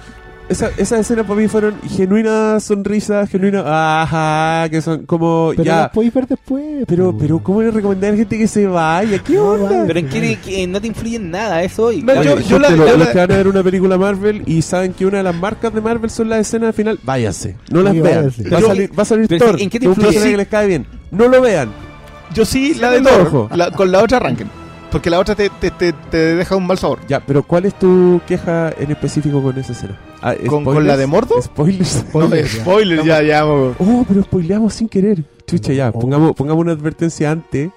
esa, esas escenas para mí fueron genuinas sonrisas, genuinas. Ajá, que son como. Pero ya. las podéis ver después. Pero, po. pero, ¿cómo le recomendar a la gente que se vaya? ¿Qué No, onda? Pero en qué, que no te influye en nada eso hoy. No, yo- yo la- yo los la- que van a ver una película Marvel y saben que una de las marcas de Marvel son las escenas final, váyanse, no las Sí, vean. Va a Yo- salir, va a salir pero Thor, ¿en qué te influye? Sí. que les cae bien. No lo vean. Yo sí, la de ojo. la- con la otra arranquen. Porque la otra te, te, te, te deja un mal sabor. Ya, pero ¿cuál es tu queja en específico con esa escena? Ah, ¿Con- con ¿spoilers? la de Mordo? Spoilers. Spoiler, No, ya. spoiler, ya, ya. Oh, pero spoileamos sin querer. Chucha, ya, pongamos, pongamos una advertencia antes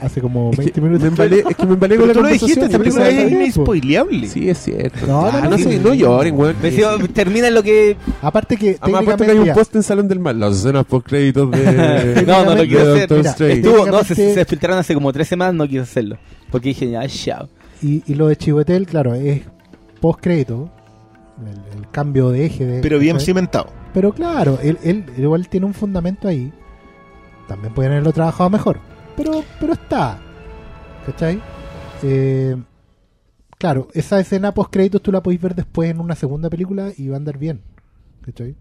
hace como Es 20 que, minutos. me embalé, es que me embalé con la tú lo dijiste, esta película es inespoileable. Sí, es cierto. No, Ah, no, no, sí. no lloren, weón. Me decía, termina en lo que. Aparte que Además, aparte que hay un post en Salón del Mal. Las escenas post créditos de. No, no lo de quiero hacer. Estuvo, no, se, se filtraron hace como tres semanas, no quise hacerlo. Porque dije, ya, chao. y, y lo de Chihuetel, claro, es post crédito. El, el cambio de eje. De, Pero bien ¿cachai? cimentado. Pero claro, él, él igual tiene un fundamento ahí. También pueden haberlo trabajado mejor. Pero, pero está. ¿Cachai? Eh, claro, esa escena post créditos tú la podéis ver después en una segunda película y va a andar bien. ¿Cachai?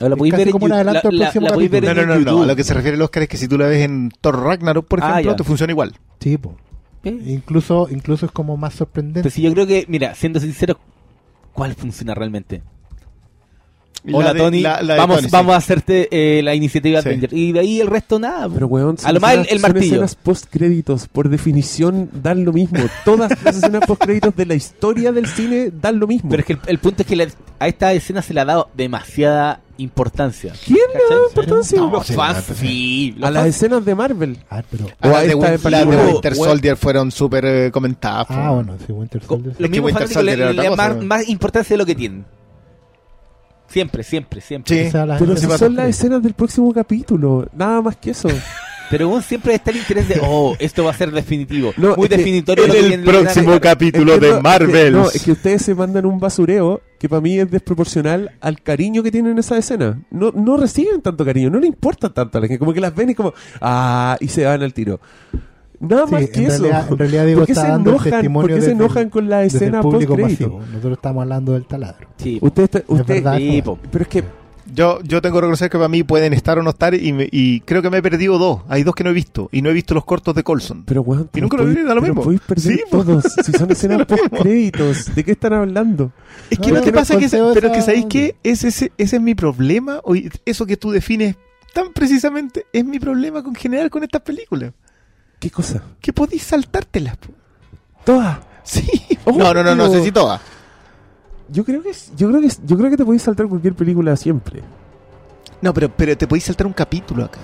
O la podéis ver en como un Yu- adelanto al próximo podéis ver No, en no, no, no. A lo que se refiere el Oscar es que si tú la ves en Thor Ragnarok, por Ah, ejemplo, te funciona igual. Sí, po. ¿Eh? Incluso, incluso es como más sorprendente. Pero si yo creo que, mira, siendo sincero, ¿cuál funciona realmente? La Hola de- Tony, la- la de vamos, Tony, sí. vamos a hacerte eh, la iniciativa Sí. Avenger. Y de ahí el resto nada. Pero, weón, A lo más el- el son martillo. escenas post créditos, por definición, dan lo mismo. Todas las escenas post créditos de la historia del cine dan lo mismo. Pero es que el, el punto es que la- a esta escena se le ha dado demasiada importancia. ¿Quién le da importancia? No, Los fans, sí. los a las fans- escenas de Marvel. Ah, pero, O las a de, de. Winter. Soldier fueron súper eh, comentadas. ah, bueno, sí, Winter Soldier. los que mismos Winter le, Soldier le dan otra más, más importancia de lo que tienen. Siempre, siempre, siempre. Sí. O sea, las Pero esas son las escenas del próximo capítulo. Nada más que eso. Pero aún siempre está el interés de, oh, esto va a ser definitivo. No, Muy definitorio. En el próximo capítulo Es que de no, es que- Marvel. no, es que ustedes se mandan un basureo que para mí es desproporcional al cariño que tienen en esa escena. No, no reciben tanto cariño, no le importa tanto a la gente. Como que las ven y como, ah, y se van al tiro. Nada Sí, más en que eso. realidad- en realidad Diego ¿Por qué está se dando el enojan, testimonio ¿por qué se desde enojan con la escena post público crédito? Nosotros estamos hablando del taladro. Sí. Usted, está- usted, verdad. Sí, po. pero es que Yo, yo tengo que reconocer que para mí pueden estar o no estar y, me- y creo que me he perdido dos. Hay dos que no he visto y no he visto los cortos de Colson. Pero, weón, Y nunca lo vi, da lo mismo. perder Sí, todos. Si son escenas post créditos, ¿de qué están hablando? Es que No, lo yo que no pasa es que, concedo pero esa- que sabéis que ese, ese, ese es mi problema, o eso que tú defines tan precisamente es mi problema con general con estas películas. ¿Qué cosa? Que podéis saltártelas. po. Todas. Sí. Oh, no, no, no, no pero- sé si todas. Yo creo que es- yo creo que es- yo creo que te podéis saltar cualquier película siempre. No, pero, pero te podéis saltar un capítulo acá.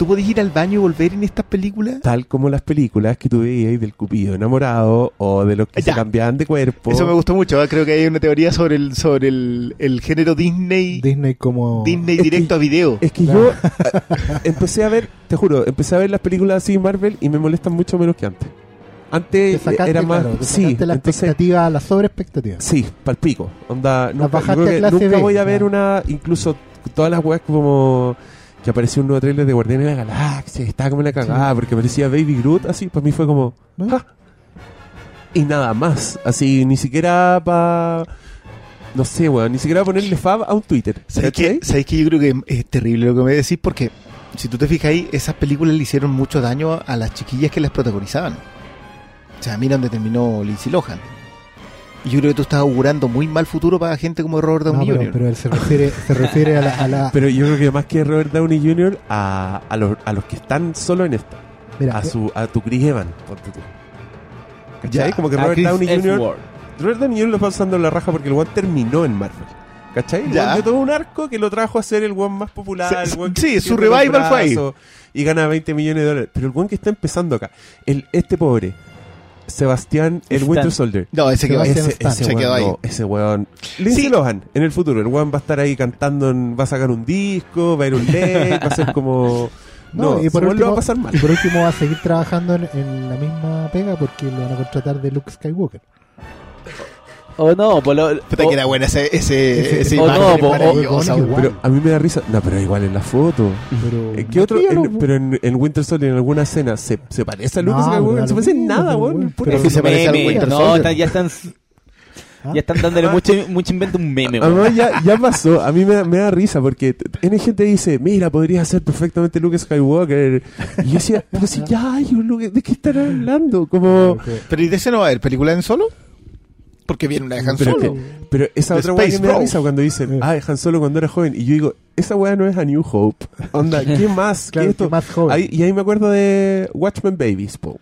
¿Tú podés ir al baño y volver en estas películas? Tal como las películas que tú veías del cupido enamorado o de los que Ya. se cambiaban de cuerpo. Eso me gustó mucho. ¿eh? Creo que hay una teoría sobre el, sobre el, el género Disney, Disney como... Disney Es directo que- a video. Es que Claro. yo eh, empecé a ver, te juro, empecé a ver las películas así Marvel y me molestan mucho menos que antes. Te Antes sacaste, era más. claro, te sí, la entonces. expectativa, la sobreexpectativa. Sí, palpico. Onda, nunca, yo creo que nunca B, voy a ver una. Incluso todas las weas como. Que apareció un nuevo trailer de Guardianes de la Galaxia. y Estaba como la cagada porque aparecía Baby Groot. Así, para mí fue como. "Ah". Y nada más. Así, ni siquiera para. No sé, weón. Ni siquiera ponerle fab a un Twitter. ¿Sabéis ¿cachai? que, ¿Sabéis que yo creo que es terrible lo que me decís? Porque si tú te fijas ahí, esas películas le hicieron mucho daño a las chiquillas que las protagonizaban. O sea, mira dónde terminó Lindsay Lohan. Y yo creo que tú estás augurando muy mal futuro para gente como Robert No, Downey pero, Jr. pero él se refiere, se refiere a la... a la- Pero yo creo que más que Robert Downey Jr., a, a, los, a los que están solo en esta. mira, A, su, a tu Chris Evans, ponte tú. ¿Cachai? Ya, Como que Robert Downey Jr. Robert Downey Jr. lo está usando en la raja porque el one terminó en Marvel. ¿Cachai? El Ya. dio todo un arco que lo trajo a ser el one más popular. Sí, el weón que sí, se su revival fue ahí. Y gana 20 millones de dólares. Pero el one que está empezando acá, el, este pobre, Sebastián, el Stan. Winter Soldier. No, ese que va Sebastian Ese, ese Se weón, quedó ahí. no, ese weón. Lindsay Sí. Lohan, en el futuro. El weón va a estar ahí cantando, en- va a sacar un disco, va a ir un LED, va a ser como. No, No, y por lo va último- a pasar mal. Y por último va a seguir trabajando en, en la misma pega porque lo van a contratar de Luke Skywalker. O no, por lo, Puta o- que era buena ese, ese, Ese- o no, po, o- o-. Pero a mí me da risa. No, pero igual en la foto. Pero, ¿Qué otro? En- no, pero en, en Winter Soldier, en alguna escena, ¿se, se parece a Luke No, No se parece en nada, weón. pero Es que se parece. Winter No, Soldier. ya están, ¿Ah? ya están dándole mucho, mucho invento a un meme. weón. Además, ya, ya pasó. A mí me, da- me da risa porque t- N gente dice, mira, podría ser perfectamente Luke Skywalker. Y yo decía, pero si ya hay un Luke, ¿de qué están hablando? Como... Pero ¿y de ese no va a haber película en solo? Porque viene una de Han Pero, Solo. que- pero esa The otra weá que me da risa cuando dicen, Eh. ah, Han Solo cuando era joven. Y yo digo, esa weá no es a New Hope. Onda, ¿qué más? Claro, ¿Qué esto? más joven. Ahí- y ahí me acuerdo de Watchmen Babies, po.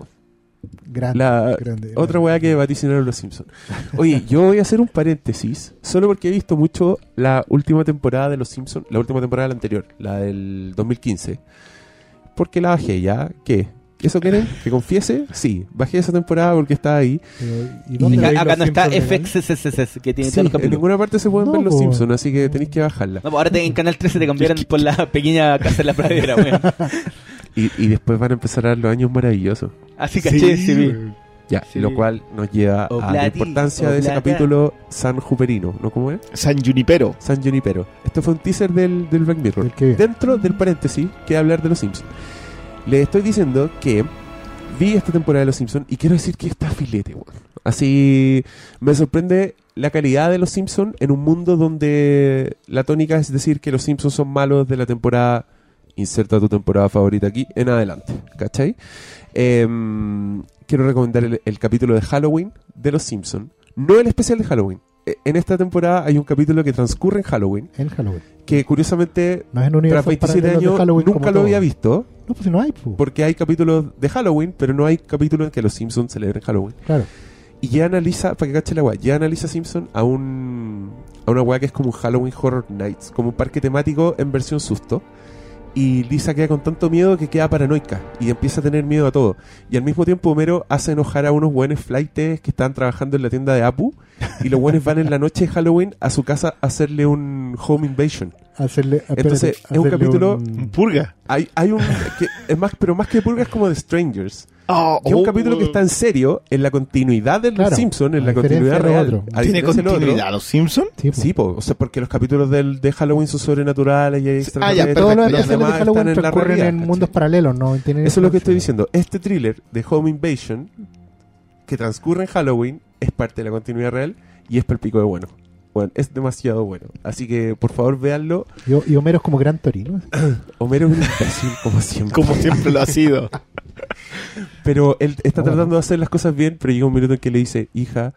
grande, La grande. otra weá que vaticinaron los Simpsons. Oye, yo voy a hacer un paréntesis, solo porque he visto mucho la última temporada de los Simpsons, la última temporada la anterior, la del 2015. Porque la bajé ya, ¿qué? ¿Eso quieren? ¿Que confiese? Sí, bajé esa temporada porque estaba ahí. Pero, ¿y Y dónde Acá, no está? FXSS, que tiene Sí, todos los en ninguna parte se pueden No, ver los. Simpsons, así que tenéis que bajarla. No, pues ahora en Canal 13 te cambiaron por la pequeña casa de la pradera, weón. Y, y después van a empezar a dar los años maravillosos. Así caché, sí, vi. Ya, Sí. lo cual nos lleva a la Oblati, importancia de ese capítulo San Juperino, ¿no? ¿Cómo es? San Junipero. San Junipero. Esto fue un teaser del, del Black Mirror. Dentro del paréntesis, que hablar de los Simpsons. Le estoy diciendo que vi esta temporada de los Simpsons y quiero decir que está filete, weón. Así me sorprende la calidad de los Simpsons en un mundo donde la tónica es decir que los Simpsons son malos de la temporada. Inserta tu temporada favorita aquí en adelante, ¿cachai? Em, quiero recomendar el, el capítulo de Halloween de los Simpsons. No el especial de Halloween. En esta temporada hay un capítulo que transcurre en Halloween En Halloween. que curiosamente No es en tras universos 27 paralelos de años nunca lo había visto No, pues si no hay, pues. porque hay capítulos de Halloween, pero no hay capítulos en que los Simpsons celebren Halloween. Claro. Y ya analiza, para que cache la weá, ya analiza Simpson a un a una weá que es como un Halloween Horror Nights, como un parque temático en versión susto. Y Lisa queda con tanto miedo que queda paranoica y empieza a tener miedo a todo. Y al mismo tiempo Homero hace enojar a unos buenos flightes que estaban trabajando en la tienda de Apu. Y los buenos van en la noche de Halloween a su casa a hacerle un home invasion. Hacerle, Entonces, es un capítulo- un- Purga. Hay, hay un. que es más, pero más que purga es como de Strangers. Oh, Que es un oh, capítulo que está en serio, en la continuidad del Claro, Simpson, en la continuidad de real. ¿Tiene continuidad los Simpsons? Sí, pues. Sí, po, o sea, porque los capítulos del, de Halloween son sobrenaturales y hay Ah, ya, Todos los y los especiales de demás están Halloween en la transcurren realidad, en mundos paralelos, ¿no? Tienen Eso es lo que estoy diciendo. Este thriller de Home Invasion, que transcurre en Halloween, es parte de la continuidad real y es pico de bueno. Bueno, es demasiado bueno. Así que, por favor, véanlo. Y, y Homero es como gran Torino. Homero es un imbécil, como siempre. Como siempre lo ha sido. Pero él está Bueno. tratando de hacer las cosas bien, pero llega un minuto en que le dice, hija,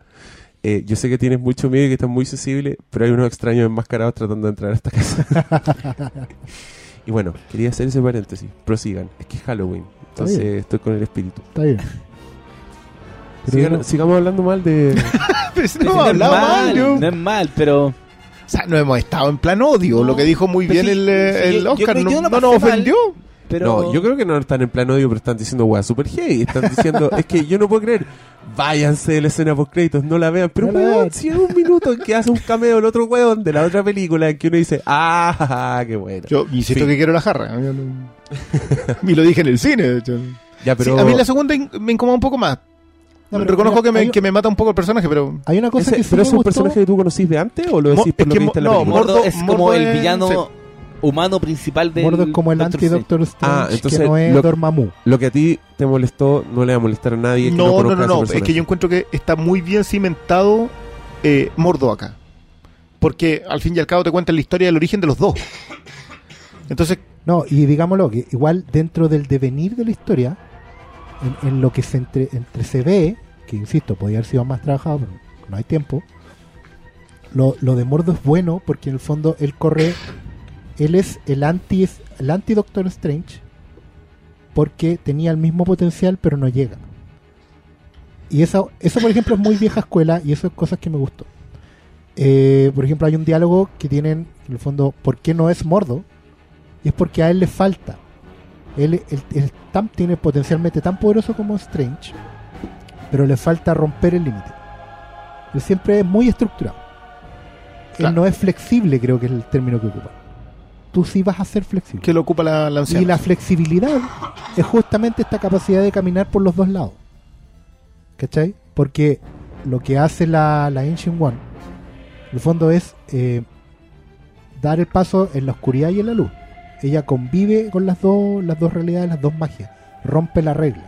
eh, yo sé que tienes mucho miedo y que estás muy sensible, pero hay unos extraños enmascarados tratando de entrar a esta casa. y bueno, quería hacer ese paréntesis. Prosigan. Es que es Halloween. Entonces estoy con el espíritu. Está bien. Sigan- sigamos hablando mal de... Pero si Sí, no no, es hablaba mal, yo. no es mal, pero... O sea, no hemos estado en plan odio, lo que dijo muy Pero bien sí, el, eh, sí, el yo- yo Oscar. no, yo no nos mal. ofendió. pero... No, yo creo que no están en plan odio, pero están diciendo weá super heavy. Están diciendo, es que yo no puedo creer. Váyanse de la escena post créditos, no la vean. Pero No la weón, vean. si es un minuto en que hace un cameo el otro weón de la otra película en que uno dice, ah, qué bueno. Yo insisto que quiero la jarra. Yo no- y lo dije en el cine. de hecho. ya, pero Sí, a mí la segunda in- me incomoda un poco más. No, pero Reconozco mira, que, me, que me mata un poco el personaje, pero... Hay una cosa Ese- que sí ¿Pero me es un gustó. personaje que tú conocís de antes o lo decís Mo- por es lo que que viste en la no, película? Mordo, es Mordo como el villano sí. humano principal del Mordo es como el Doctor anti-Doctor Strange, Ah, entonces que no es lo- Dormammu. Lo que a ti te molestó no le va a molestar a nadie. que No, no, no, no. Es que yo encuentro que está muy bien cimentado eh, Mordo acá. Porque al fin y al cabo te cuentan la historia del origen de los dos. Entonces, No, y digámoslo, que igual dentro del devenir de la historia, en, en lo que se entre, entre se ve, que insisto, podría haber sido más trabajado, pero no hay tiempo, lo, lo de Mordo es bueno porque en el fondo él corre, él es el anti, el anti Doctor Strange porque tenía el mismo potencial pero no llega. Y eso, eso por ejemplo es muy vieja escuela y eso es cosas que me gustó. Eh, por ejemplo, hay un diálogo que tienen, en el fondo, ¿por qué no es Mordo? Y es porque a él le falta. Él, él tan- tiene potencialmente tan poderoso como Strange, pero le falta romper el límite. Él siempre es muy estructurado. Claro. Él no es flexible, creo que es el término que ocupa. Tú sí vas a ser flexible. que lo ocupa la, la anciana. Y la flexibilidad es justamente esta capacidad de caminar por los dos lados. ¿Cachai? Porque lo que hace la, la Ancient One, en el fondo es eh, dar el paso en la oscuridad y en la luz. Ella convive con las dos, las dos realidades, las dos magias. Rompe la regla.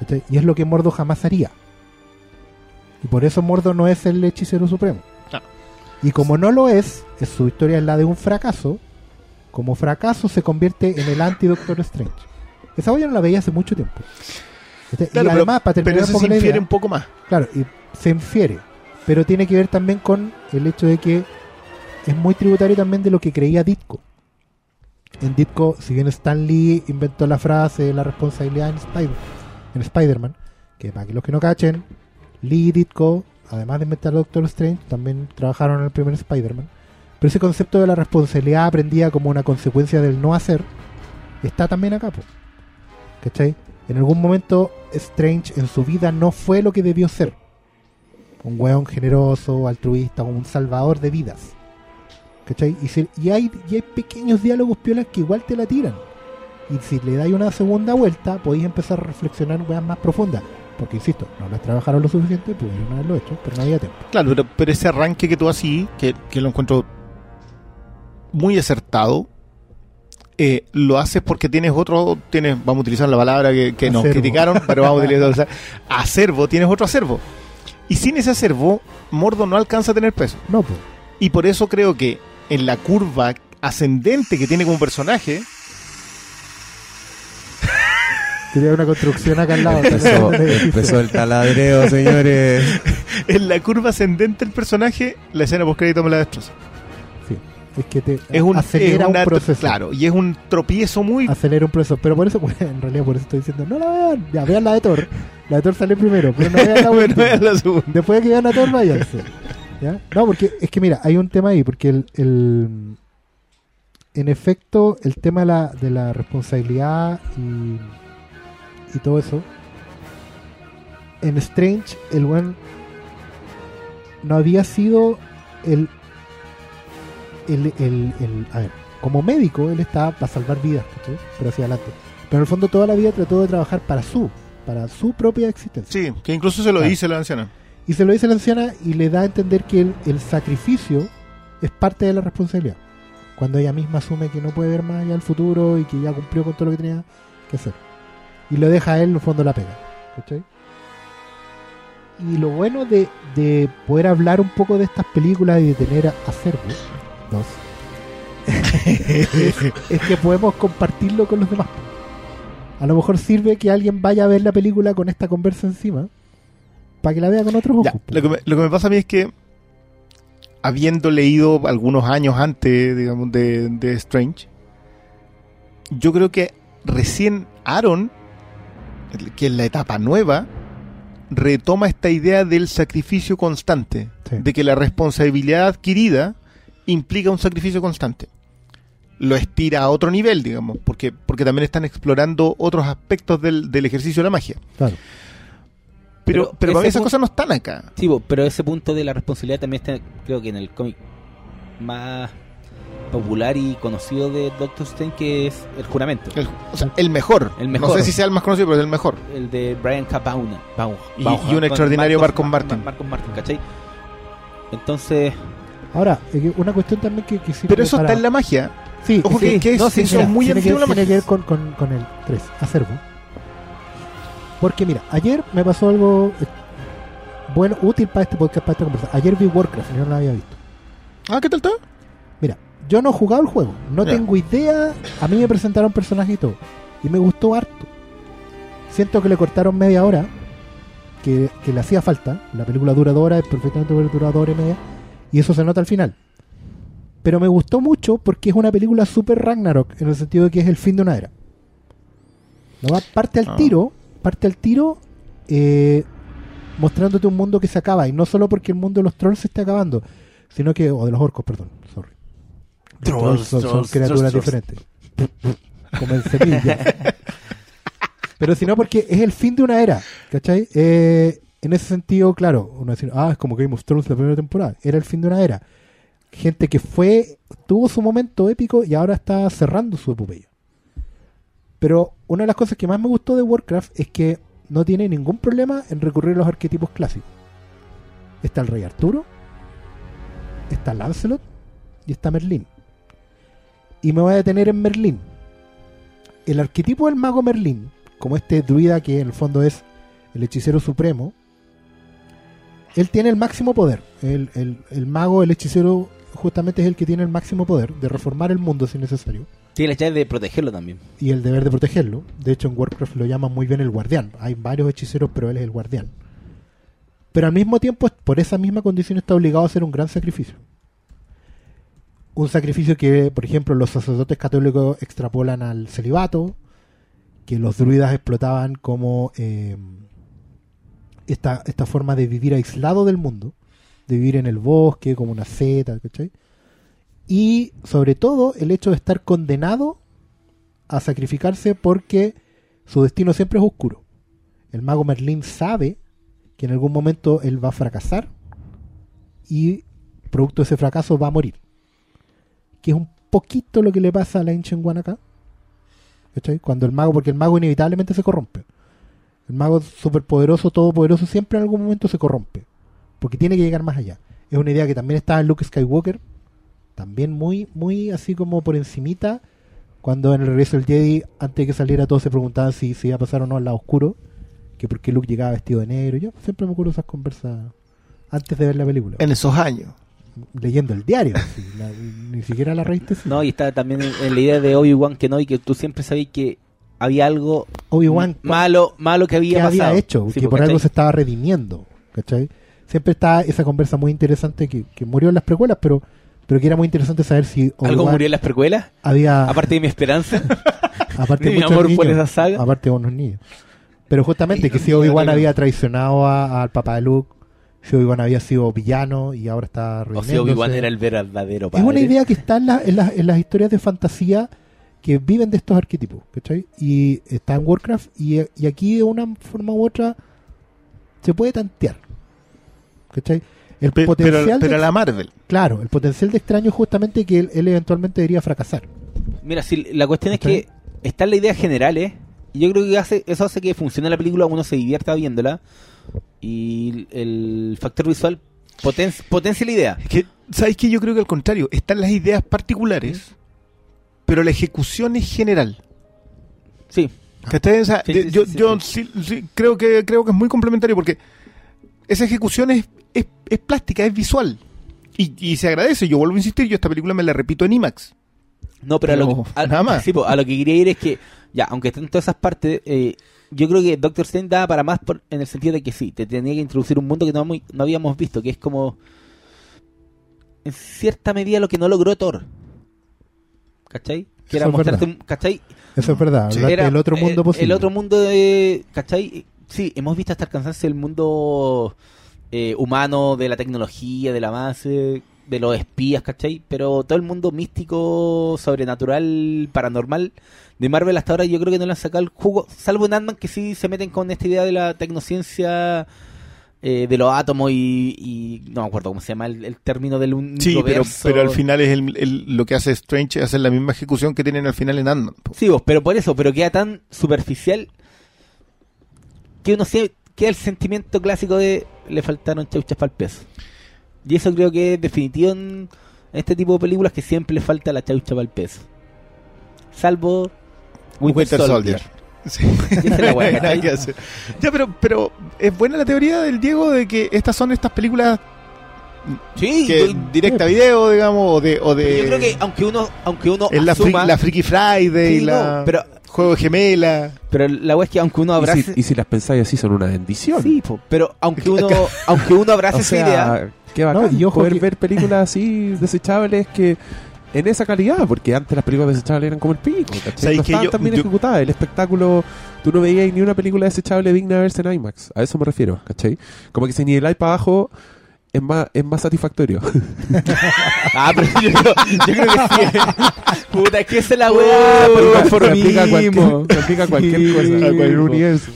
¿Cachai? Y es lo que Mordo jamás haría. Y por eso Mordo no es el hechicero supremo. Claro. Y como no lo es, es su historia es la de un fracaso, como fracaso se convierte en el anti-Doctor Strange. Esa olla no la veía hace mucho tiempo. ¿Cachai? Claro, y además, para pero terminar eso un poco se infiere idea, un poco más. claro, y se infiere, pero tiene que ver también con el hecho de que es muy tributario también de lo que creía Ditko. En Ditko, si bien Stan Lee inventó la frase la responsabilidad en Spider en Spider-Man, que para que los que no cachen, Lee y Ditko, además de inventar a Doctor Strange, también trabajaron en el primer Spider-Man. Pero ese concepto de la responsabilidad aprendida como una consecuencia del no hacer, está también acá. ¿cachai? En algún momento Strange en su vida no fue lo que debió ser. Un weón generoso, altruista, un salvador de vidas. ¿Cachai? Y, si- y hay, y hay pequeños diálogos piolas que igual te la tiran. Y si le dais una segunda vuelta, podéis empezar a reflexionar weas más profundas. Porque, insisto, no las trabajaron lo suficiente, pudieron haberlo hecho, pero no había tiempo. Claro, pero, pero ese arranque que tú así, que, que lo encuentro muy acertado, eh, lo haces porque tienes otro, tienes, vamos a utilizar la palabra que, que nos criticaron, pero vamos a utilizar, o sea, acervo, tienes otro acervo. Y sin ese acervo, Mordo no alcanza a tener peso. No, pues. Y por eso creo que en la curva ascendente que tiene como personaje, Tenía una construcción acá al lado. Empezó, empezó el taladreo, señores. en la curva ascendente del personaje, la escena post crédito me la destroza. Sí, es que te Es un, acelera es una- un proceso. Claro, y es un tropiezo muy Acelera un proceso. Pero por eso, pues, en realidad, por eso estoy diciendo, no la vean. Ya vean la de Thor. La de Thor sale primero, pero no vean la Bueno, última. es la segunda. Después de que vean a Thor, váyanse. ¿Ya? No, porque es que mira, hay un tema ahí, porque el, el- en efecto, el tema de la, de la responsabilidad y, y todo eso, en Strange, el buen no había sido el, el, el, el- a ver, como médico, él estaba para salvar vidas, ¿cachai? pero hacia adelante. Pero en el fondo toda la vida trató de trabajar para su, para su propia existencia. Sí, que incluso se lo Claro. dice la anciana. Y se lo dice la anciana y le da a entender que el, sacrificio es parte de la responsabilidad. Cuando ella misma asume que no puede ver más allá el futuro y que ya cumplió con todo lo que tenía que hacer. Y lo deja a él, en el fondo, la pega. ¿cachai? Y lo bueno de, de poder hablar un poco de estas películas y de tener acervos, dos, es que podemos compartirlo con los demás. A lo mejor sirve que alguien vaya a ver la película con esta conversa encima para que la vea con otros Ya, lo, que me, lo que me pasa a mí es que, habiendo leído algunos años antes, digamos, de, de Strange, yo creo que recién Aaron, que en la etapa nueva, retoma esta idea del sacrificio constante, Sí. de que la responsabilidad adquirida implica un sacrificio constante. Lo estira a otro nivel, digamos, porque, porque también están explorando otros aspectos del, del ejercicio de la magia. Claro. Pero, Pero pero, para mí ese esas cosas no están acá. Sí, pero ese punto de la responsabilidad también está, creo que en el cómic más popular y conocido de Doctor Strange, que es El Juramento. El, o sea, el mejor. El mejor. No sé si sea el más conocido, pero es el mejor. El de Brian K. Vaughan. Vaughan- Y- y un con extraordinario Marcos Martin. Marcos Martin, ¿cachai? Entonces, Ahora, una cuestión también que, que Pero eso para- está en la magia. Sí, Ojo sí, que, que es, no, sí, eso mira, es muy tiene que, antiguo la tiene magia. que ver con, con, con el 3, acervo. Porque mira, ayer me pasó algo eh, bueno, útil para este podcast, para esta conversación. Ayer vi Warcraft, yo no lo había visto. Ah, ¿qué tal está? Mira, yo no he jugado el juego, no tengo idea. A mí me presentaron personajes y todo. Y me gustó harto. Siento que le cortaron media hora, que, que le hacía falta. La película dura dos horas, es perfectamente dura dos horas y media. Y eso se nota al final. Pero me gustó mucho porque es una película super Ragnarok, en el sentido de que es el fin de una era. No va, parte al Ah. tiro, parte al tiro, eh, mostrándote un mundo que se acaba. Y no solo porque el mundo de los trolls se esté acabando, sino que, o de los orcos, perdón, sorry. Los Trolls, trolls son, criaturas trolls, diferentes. Como en Sevilla. Pero sino porque es el fin de una era, ¿cachai? Eh, en ese sentido, claro, uno dice, ah, es como Game of Thrones la primera temporada. Era el fin de una era. Gente que fue, tuvo su momento épico y ahora está cerrando su epopeya. Pero una de las cosas que más me gustó de Warcraft es que no tiene ningún problema en recurrir a los arquetipos clásicos. Está el Rey Arturo, está Lancelot y está Merlín. Y me voy a detener en Merlín. El arquetipo del mago Merlín, como este druida que en el fondo es el hechicero supremo, él tiene el máximo poder. El, el- el mago, el hechicero, justamente es el que tiene el máximo poder de reformar el mundo si necesario tiene llave de protegerlo también. y el deber de protegerlo. De hecho, en Warcraft lo llaman muy bien el guardián. Hay varios hechiceros, pero él es el guardián. Pero al mismo tiempo, por esa misma condición, está obligado a hacer un gran sacrificio. Un sacrificio que, por ejemplo, los sacerdotes católicos extrapolan al celibato, que los druidas explotaban como eh, esta, esta forma de vivir aislado del mundo, de vivir en el bosque, como una seta, ¿cachai? Y sobre todo el hecho de estar condenado a sacrificarse porque su destino siempre es oscuro. El mago Merlín sabe que en algún momento él va a fracasar y producto de ese fracaso va a morir. Que es un poquito lo que le pasa a la Ancient One acá. ¿Cachai? Cuando el mago, porque el mago inevitablemente se corrompe. El mago superpoderoso, todopoderoso, siempre en algún momento se corrompe. Porque tiene que llegar más allá. Es una idea que también estaba en Luke Skywalker. También muy, muy así como por encimita. Cuando en el regreso del Jedi, antes de que saliera, todos se preguntaban si, si iba a pasar o no al lado oscuro. Que por qué Luke llegaba vestido de negro. Yo siempre me acuerdo de esas conversas antes de ver la película. En esos años. Leyendo el diario. así, la- ni siquiera la así. No, y está también en, la idea de Obi-Wan Kenobi que tú siempre sabías que había algo Obi-Wan malo, malo que había que había pasado. hecho, Sí, que por porque, algo se estaba redimiendo, ¿cachai? Siempre está esa conversa muy interesante que, que murió en las precuelas, pero, pero que era muy interesante saber si ¿Algo murió en las precuelas? había, Aparte de mi esperanza. aparte de mi amor por niños, esa saga. aparte de unos niños. Pero justamente que si Obi-Wan también. había traicionado a- al papá de Luke, si Obi-Wan había sido villano y ahora está o si redimiéndose. Obi-Wan era el verdadero Es padre. una idea que está en, la- en las- en las historias de fantasía que viven de estos arquetipos, ¿cachai? Y está en Warcraft y, y aquí de una forma u otra se puede tantear, ¿cachai? El Pe- potencial pero, de, pero a la Marvel. claro, el potencial de extraño es justamente que él, él eventualmente debería fracasar. Mira, si la cuestión es ¿Cachai? que está en la idea general, ¿eh? Y yo creo que hace, eso hace que funcione la película, uno se divierta viéndola. Y el factor visual poten- potencia la idea. Es que, ¿sabes qué? Yo creo que al contrario, están las ideas particulares, pero la ejecución es general. Sí, ¿Cachai? O sea, Sí, yo, sí, sí, yo sí- sí, creo que creo que es muy complementario porque esa ejecución es, es, es plástica, es visual. Y, y se agradece, yo vuelvo a insistir, yo esta película me la repito en IMAX. No, pero, a, lo a- nada más. sí, a lo que quería ir es que, ya, aunque estén todas esas partes, eh, yo creo que Doctor Strange daba para más por- en el sentido de que sí, te tenía que introducir un mundo que no, muy- no habíamos visto, que es como, en cierta medida, lo que no logró Thor. ¿Cachai? Que era Eso mostrarte, un- ¿cachai? Eso es verdad, Sí. Era, del otro mundo posible. El otro mundo de. ¿Cachai? Sí, hemos visto hasta el cansancio el mundo eh, humano, de la tecnología, del avance, de los espías, ¿cachai? Pero todo el mundo místico, sobrenatural, paranormal de Marvel hasta ahora yo creo que no le han sacado el jugo, salvo en Ant-Man que sí se meten con esta idea de la tecnociencia. eh, de los átomos y, y no me acuerdo cómo se llama el, el término del Sí, pero, universo. pero al final es el, el- lo que hace Strange hacer la misma ejecución que tienen al final en Ant-Man. Sí, vos, pero por eso, pero queda tan superficial que uno se queda el sentimiento clásico de le faltaron chauchas para el peso. Y eso creo que es definitivo en este tipo de películas que siempre le falta la chaucha para el peso. Salvo Winter, Winter Soldier. Soldier. Sí. Hacer. Ya, pero, pero es buena la teoría del Diego de que estas son estas películas Sí, que yo, directa video, digamos, o de... O de yo creo que aunque uno aunque uno es la, asuma, Friki- la Freaky Friday, Sí, la no, pero Juego de Gemela. pero la wea es que aunque uno Y abrace si, y si las pensáis así son una bendición. sí, po, pero aunque uno aunque uno abrace o esa idea qué bacán No, y ojo poder que- ver películas así desechables que en esa calidad, porque antes las películas desechables eran como el pico, ¿cachai? ¿Sabes No estaban yo- tan bien yo- ejecutadas. El espectáculo, tú no veías ni una película desechable digna de verse en IMAX. A eso me refiero, ¿cachai? Como que si niveláis para abajo es más, es más satisfactorio. Ah, pero yo, creo- yo creo que sí. Puta, es que esa es la weá por aplica cualquier, aplica cualquier Sí, cosa, a cualquier universo.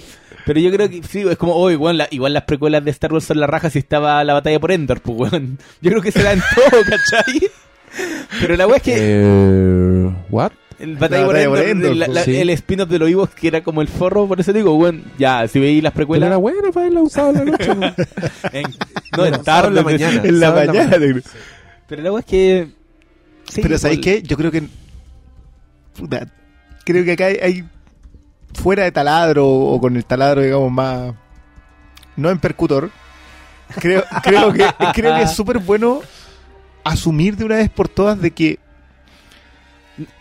Pero yo creo que sí, es como, oh, igual, la- igual las precuelas de Star Wars son la raja si estaba la batalla por Endor, pues weón. Yo creo que se da en todo, ¿cachai? Pero la weá es que Eh, ¿What? El batalla batalla por Endor, Endor, la- pues, la- sí. el spin-off de los vivos que era como el forro, por eso digo, weón, ya, si veis las Pero precuelas. era bueno para haberla usado en la noche. po. en- no, Bueno, en en la tarde, mañana. En la sábado en la mañana. Pero la weá es que. sí, pero ¿sabéis igual- qué? Yo creo que... puta, creo que acá hay, hay fuera de taladro o con el taladro, digamos, más... No en percutor. Creo, creo, que, creo que es súper bueno asumir de una vez por todas de que...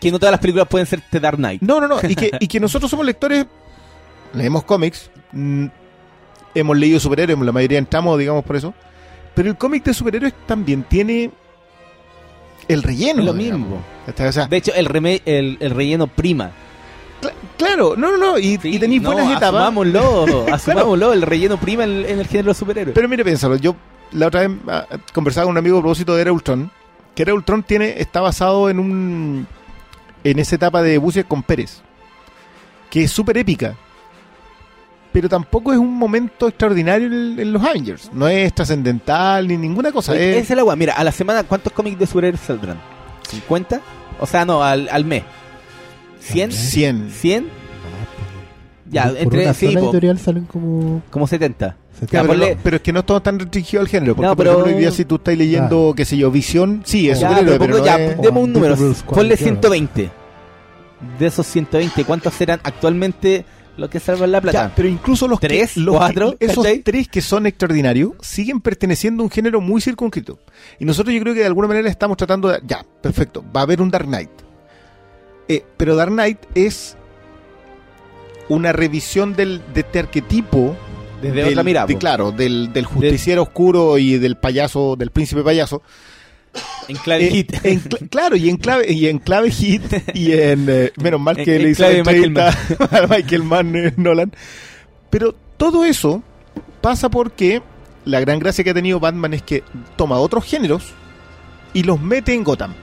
Que no todas las películas pueden ser The Dark Knight. No, no, no. Y que, y que nosotros somos lectores, leemos cómics, mm, hemos leído superhéroes, la mayoría entramos, digamos, por eso. Pero el cómic de superhéroes también tiene el relleno. Es lo digamos. mismo. ¿Cachai? O sea, De hecho, el, reme- el, el relleno prima. cl- claro, no, no, no. Y, Sí, y tenéis no, buenas etapas. Asumámoslo, asumámoslo. El relleno prima en, en el género superhéroe. Pero mire, piénsalo. Yo la otra vez ah, conversaba con un amigo a propósito de Era Ultron. Que Era Ultron tiene, está basado en un. En esa etapa de buses con Pérez. que es súper épica. Pero tampoco es un momento extraordinario en, en los Avengers. No es trascendental ni ninguna cosa. Es- es la weá. Mira, a la semana, ¿cuántos cómics de superhéroes saldrán? ¿50? O sea, no, al, al mes. ¿100? 100. ¿100? Ya, por entre una sí, sola po, editorial salen como como 70. Ya, pero, ponle- no- pero es que no estamos tan restringidos al género. Porque No, por ejemplo, hoy día si tú estás leyendo, qué sé yo, Visión, sí, es Ya, superhéroe, pero pero, pongo no ya, es- demos un número. Ponle claro. 120. De esos 120, ¿cuántos serán actualmente los que salvan la plata? Ya, pero incluso los ¿Tres? que, los ¿Cuatro? que- esos ¿Cachai? tres que son extraordinarios siguen perteneciendo a un género muy circunscrito. Y nosotros yo creo que de alguna manera estamos tratando de... Ya, perfecto, va a haber un Dark Knight. Eh, pero Dark Knight es una revisión del, de este arquetipo. Desde del- otra mirada. de- po. claro, del, del justiciero oscuro y del payaso, del príncipe payaso. En clave Eh, hit. en claro, y en clave, y en clave hit, y en eh, menos mal que en le hizo Michael entrevista a Michael Mann eh, Nolan. Pero todo eso pasa porque la gran gracia que ha tenido Batman es que toma otros géneros y los mete en Gotham.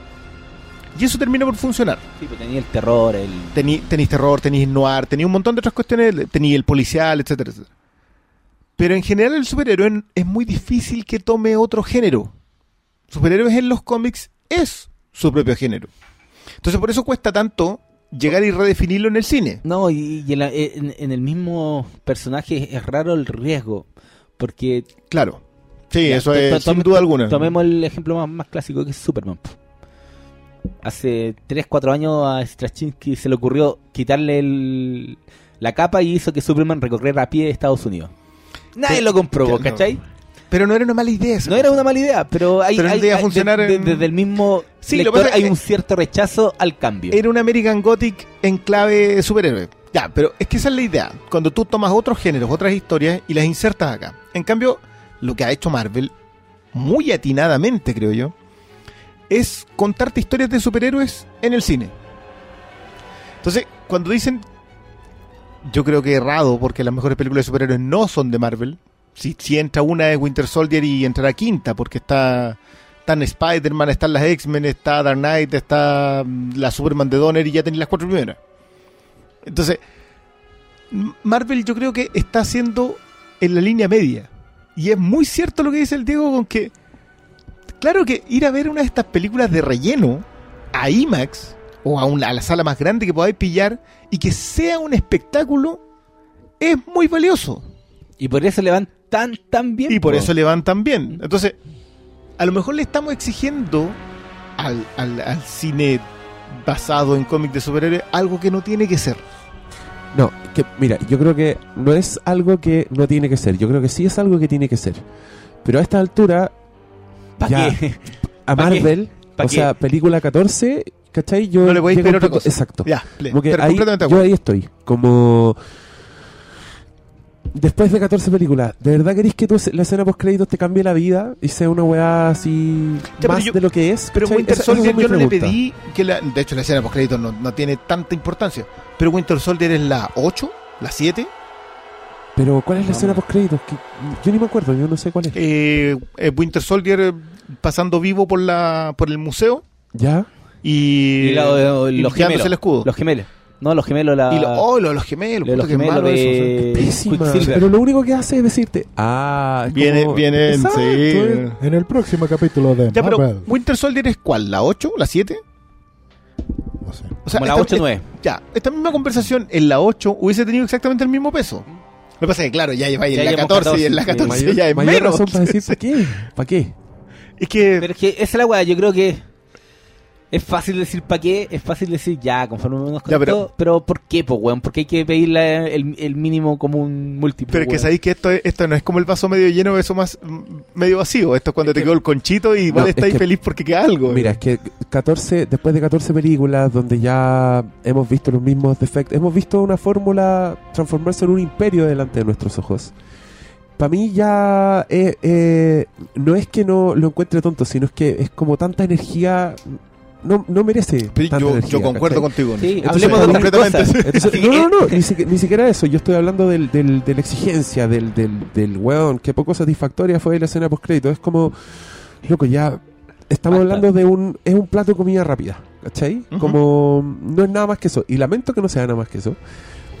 Y eso termina por funcionar. Sí, pues tenía el terror, el... Tení- tenéis terror, tenéis noir, tenéis un montón de otras cuestiones, tenéis el policial, etcétera, etcétera. Pero en general el superhéroe es muy difícil que tome otro género. Superhéroes en los cómics es su propio género. Entonces por eso cuesta tanto llegar y redefinirlo en el cine. No, y, y en, la- en- en el mismo personaje es raro el riesgo. Porque Claro. Sí, Ya, eso es sin duda alguna. Tomemos el ejemplo más, más clásico que es Superman. Hace 3, 4 años a Straczynski se le ocurrió quitarle el- la capa y hizo que Superman recorriera a pie Estados Unidos. Nadie Pero- lo no. ¿cachai? Pero no era una mala idea No era cosa. una mala idea, pero hay, Pero hay- hay- funcionar de- de- en- desde el mismo Sí, lector hay un cierto rechazo al cambio. Era un American Gothic en clave superhéroe. Ya, pero es que esa es la idea. Cuando tú tomas otros géneros, otras historias y las insertas acá. En cambio, lo que ha hecho Marvel, muy atinadamente creo yo, es contarte historias de superhéroes en el cine. Entonces, cuando dicen, yo creo que errado, porque las mejores películas de superhéroes no son de Marvel. Si, entra una es Winter Soldier y entrará quinta, porque está están Spider-Man, están las X-Men, está Dark Knight, está mm, la Superman de Donner y ya tenéis las cuatro primeras. Entonces, Marvel yo creo que está haciendo en la línea media. Y es muy cierto lo que dice el Diego con que, claro que ir a ver una de estas películas de relleno a IMAX o a, la sala más grande que podáis pillar y que sea un espectáculo es muy valioso. Y por eso le van tan, tan bien. Y por po. eso le van tan bien. Entonces, a lo mejor le estamos exigiendo al, al- al cine basado en cómics de superhéroes algo que no tiene que ser. No, que mira, yo creo que no es algo que no tiene que ser. Yo creo que sí es algo que tiene que ser. Pero a esta altura, ¿Pa' ya. qué? a. Marvel, ¿Pa' o qué? sea, película 14, ¿cachai? Yo No le pedir un otra cosa. Exacto. Ya, ahí, completamente yo ahí estoy. Como. Después de 14 películas, ¿de verdad queréis que tu, la escena post créditos te cambie la vida y sea una weá así más yo- de lo que es? Pero ¿cachai? Winter Soldier yo no le pedí que la... De hecho, la escena post crédito no, no tiene tanta importancia. Pero Winter Soldier es la 8, la 7. Pero ¿cuál es la No, escena post créditos? Yo ni me acuerdo, yo no sé cuál es. Eh, eh, Winter Soldier eh, pasando vivo por la por el museo ¿Ya? Y, Y la- los gemelos. el escudo. Los gemelos. No, los gemelos, la... y lo, oh, lo los gemelos. lo los gemelos eso, de. Pero lo único que hace es decirte, ah, es Viene, como- viene, sí. es- En el próximo capítulo de Ya, pero Marvel. Winter Soldier es cuál, la 8, la 7? No sé. O sea, Como la esta- 8-9. Ya, esta misma conversación en la 8 hubiese tenido exactamente el mismo peso. Lo que pasa es que, claro, ya lleváis Ya en la llevamos 14 y en la 14, 14 mayor, ya es mayor menos. razón para decir, ¿para qué? ¿Para qué? Es que, Pero es que esa es la weá, yo creo que es fácil decir para qué, es fácil decir ya, conforme nos Ya, pero- pero, pero ¿por qué, pues, weón? Porque hay que pedirle el, el mínimo como un múltiplo. pero es que sabéis que esto, es- esto no es como el vaso medio lleno, eso más mm, medio vacío. Esto es cuando Es te que- quedó el conchito y igual No, es estáis que- feliz porque queda algo. Mira, es que 14, después de 14 películas donde ya hemos visto los mismos defectos, hemos visto una fórmula transformarse en un imperio delante de nuestros ojos. Para mí ya eh, eh, no es que no lo encuentre tonto, sino es que es como tanta energía, no, no merece Pero tanta yo, energía. yo concuerdo ¿cachai? contigo. Sí, Entonces, hablemos de completamente. Entonces, no, no, no, ni, siquiera, ni siquiera eso. Yo estoy hablando del, del- de la exigencia, del, del, del weón, que poco satisfactoria fue la escena post crédito. Es como, loco, ya estamos Basta. hablando de un, es un plato de comida rápida, ¿cachai? Como, no es nada más que eso. Y lamento que no sea nada más que eso.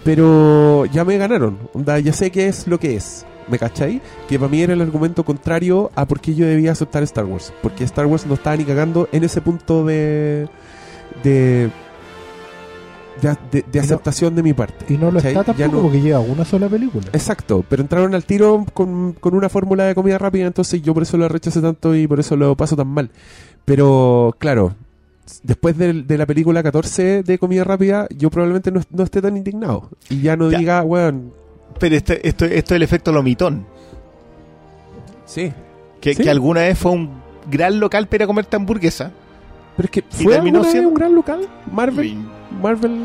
pero ya me ganaron. Onda, ya sé qué es lo que es. ¿Me cachai? Que para mí era el argumento contrario a por qué yo debía aceptar Star Wars. Porque Star Wars no estaba ni cagando en ese punto de. de. de, de- de no- aceptación de mi parte. Y no lo ¿cachai? está Ya tampoco no- porque lleva una sola película. Exacto, pero entraron al tiro con, con una fórmula de comida rápida, entonces yo por eso lo rechacé tanto y por eso lo paso tan mal. Pero, claro, después de, de la película 14 de comida rápida, yo probablemente no, no esté tan indignado. Y ya no Ya. diga, weón, Pero este- esto, esto es el efecto lomitón. sí. Que, Sí. que alguna vez fue un gran local para comerte hamburguesa. Pero es que fue alguna vez un gran local, Marvel, Marvel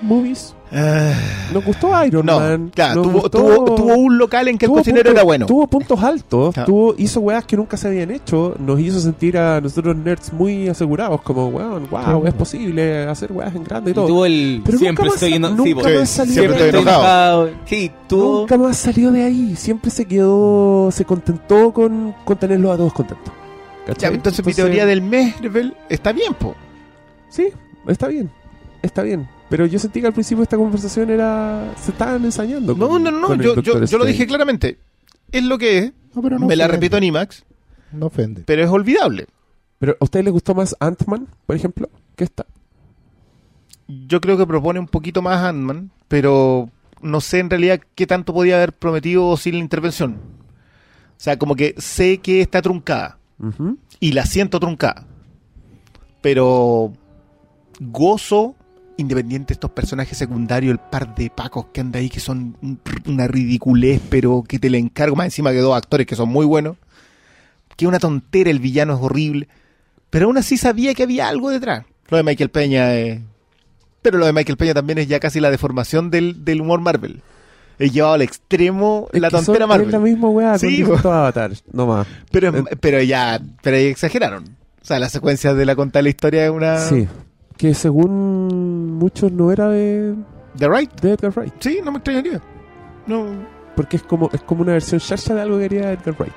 Movies. Ah, Nos gustó Iron no, Man. claro, tuvo, gustó- tuvo, tuvo un local en que el cocinero era bueno. Tuvo puntos altos, Claro. tuvo, hizo weas que nunca se habían hecho, nos hizo sentir a nosotros nerds muy asegurados, como weón, wow, es posible hacer weas en grande y Y todo. tuvo el Pero siempre nunca estoy más- nunca sí, más salió siempre de estoy ahí. enojado. Sí, tuvo. Nunca más salió de ahí, siempre se quedó, se contentó con, con tenerlos a todos contentos. Ya, ¿Cachai? entonces, mi teoría del Marvel está bien, po. Sí, está bien, está bien. Pero yo sentí que al principio esta conversación era... Se estaban ensañando. No, con- no, no, con el yo, yo, lo dije claramente. Es lo que es. No, pero no Me la repito en IMAX, No ofende. pero es olvidable. Pero ¿a ustedes les gustó más Ant-Man, por ejemplo, que esta? Yo creo que propone un poquito más Ant-Man, pero no sé en realidad qué tanto podía haber prometido sin la intervención. O sea, como que sé que está truncada y la siento truncada. Pero gozo independiente de estos personajes secundarios, el par de pacos que anda ahí que son un- una ridiculez, pero que te le encargo más encima que dos actores que son muy buenos. Que una tontera, el villano es horrible. Pero aún así sabía que había algo detrás. Lo de Michael Peña es... Pero lo de Michael Peña también es ya casi la deformación del, del humor Marvel. Es llevado al extremo Es la que son- tontera Marvel. Es la misma weá Sí. Pero, Eh. pero ya, pero ahí exageraron. O sea, la secuencia de la contar la historia es una... Sí. Que según muchos no era de, ¿The Right? de Edgar Wright. Sí, no me extrañaría. No. Porque es como, es como una versión charcha de algo que quería Edgar Wright.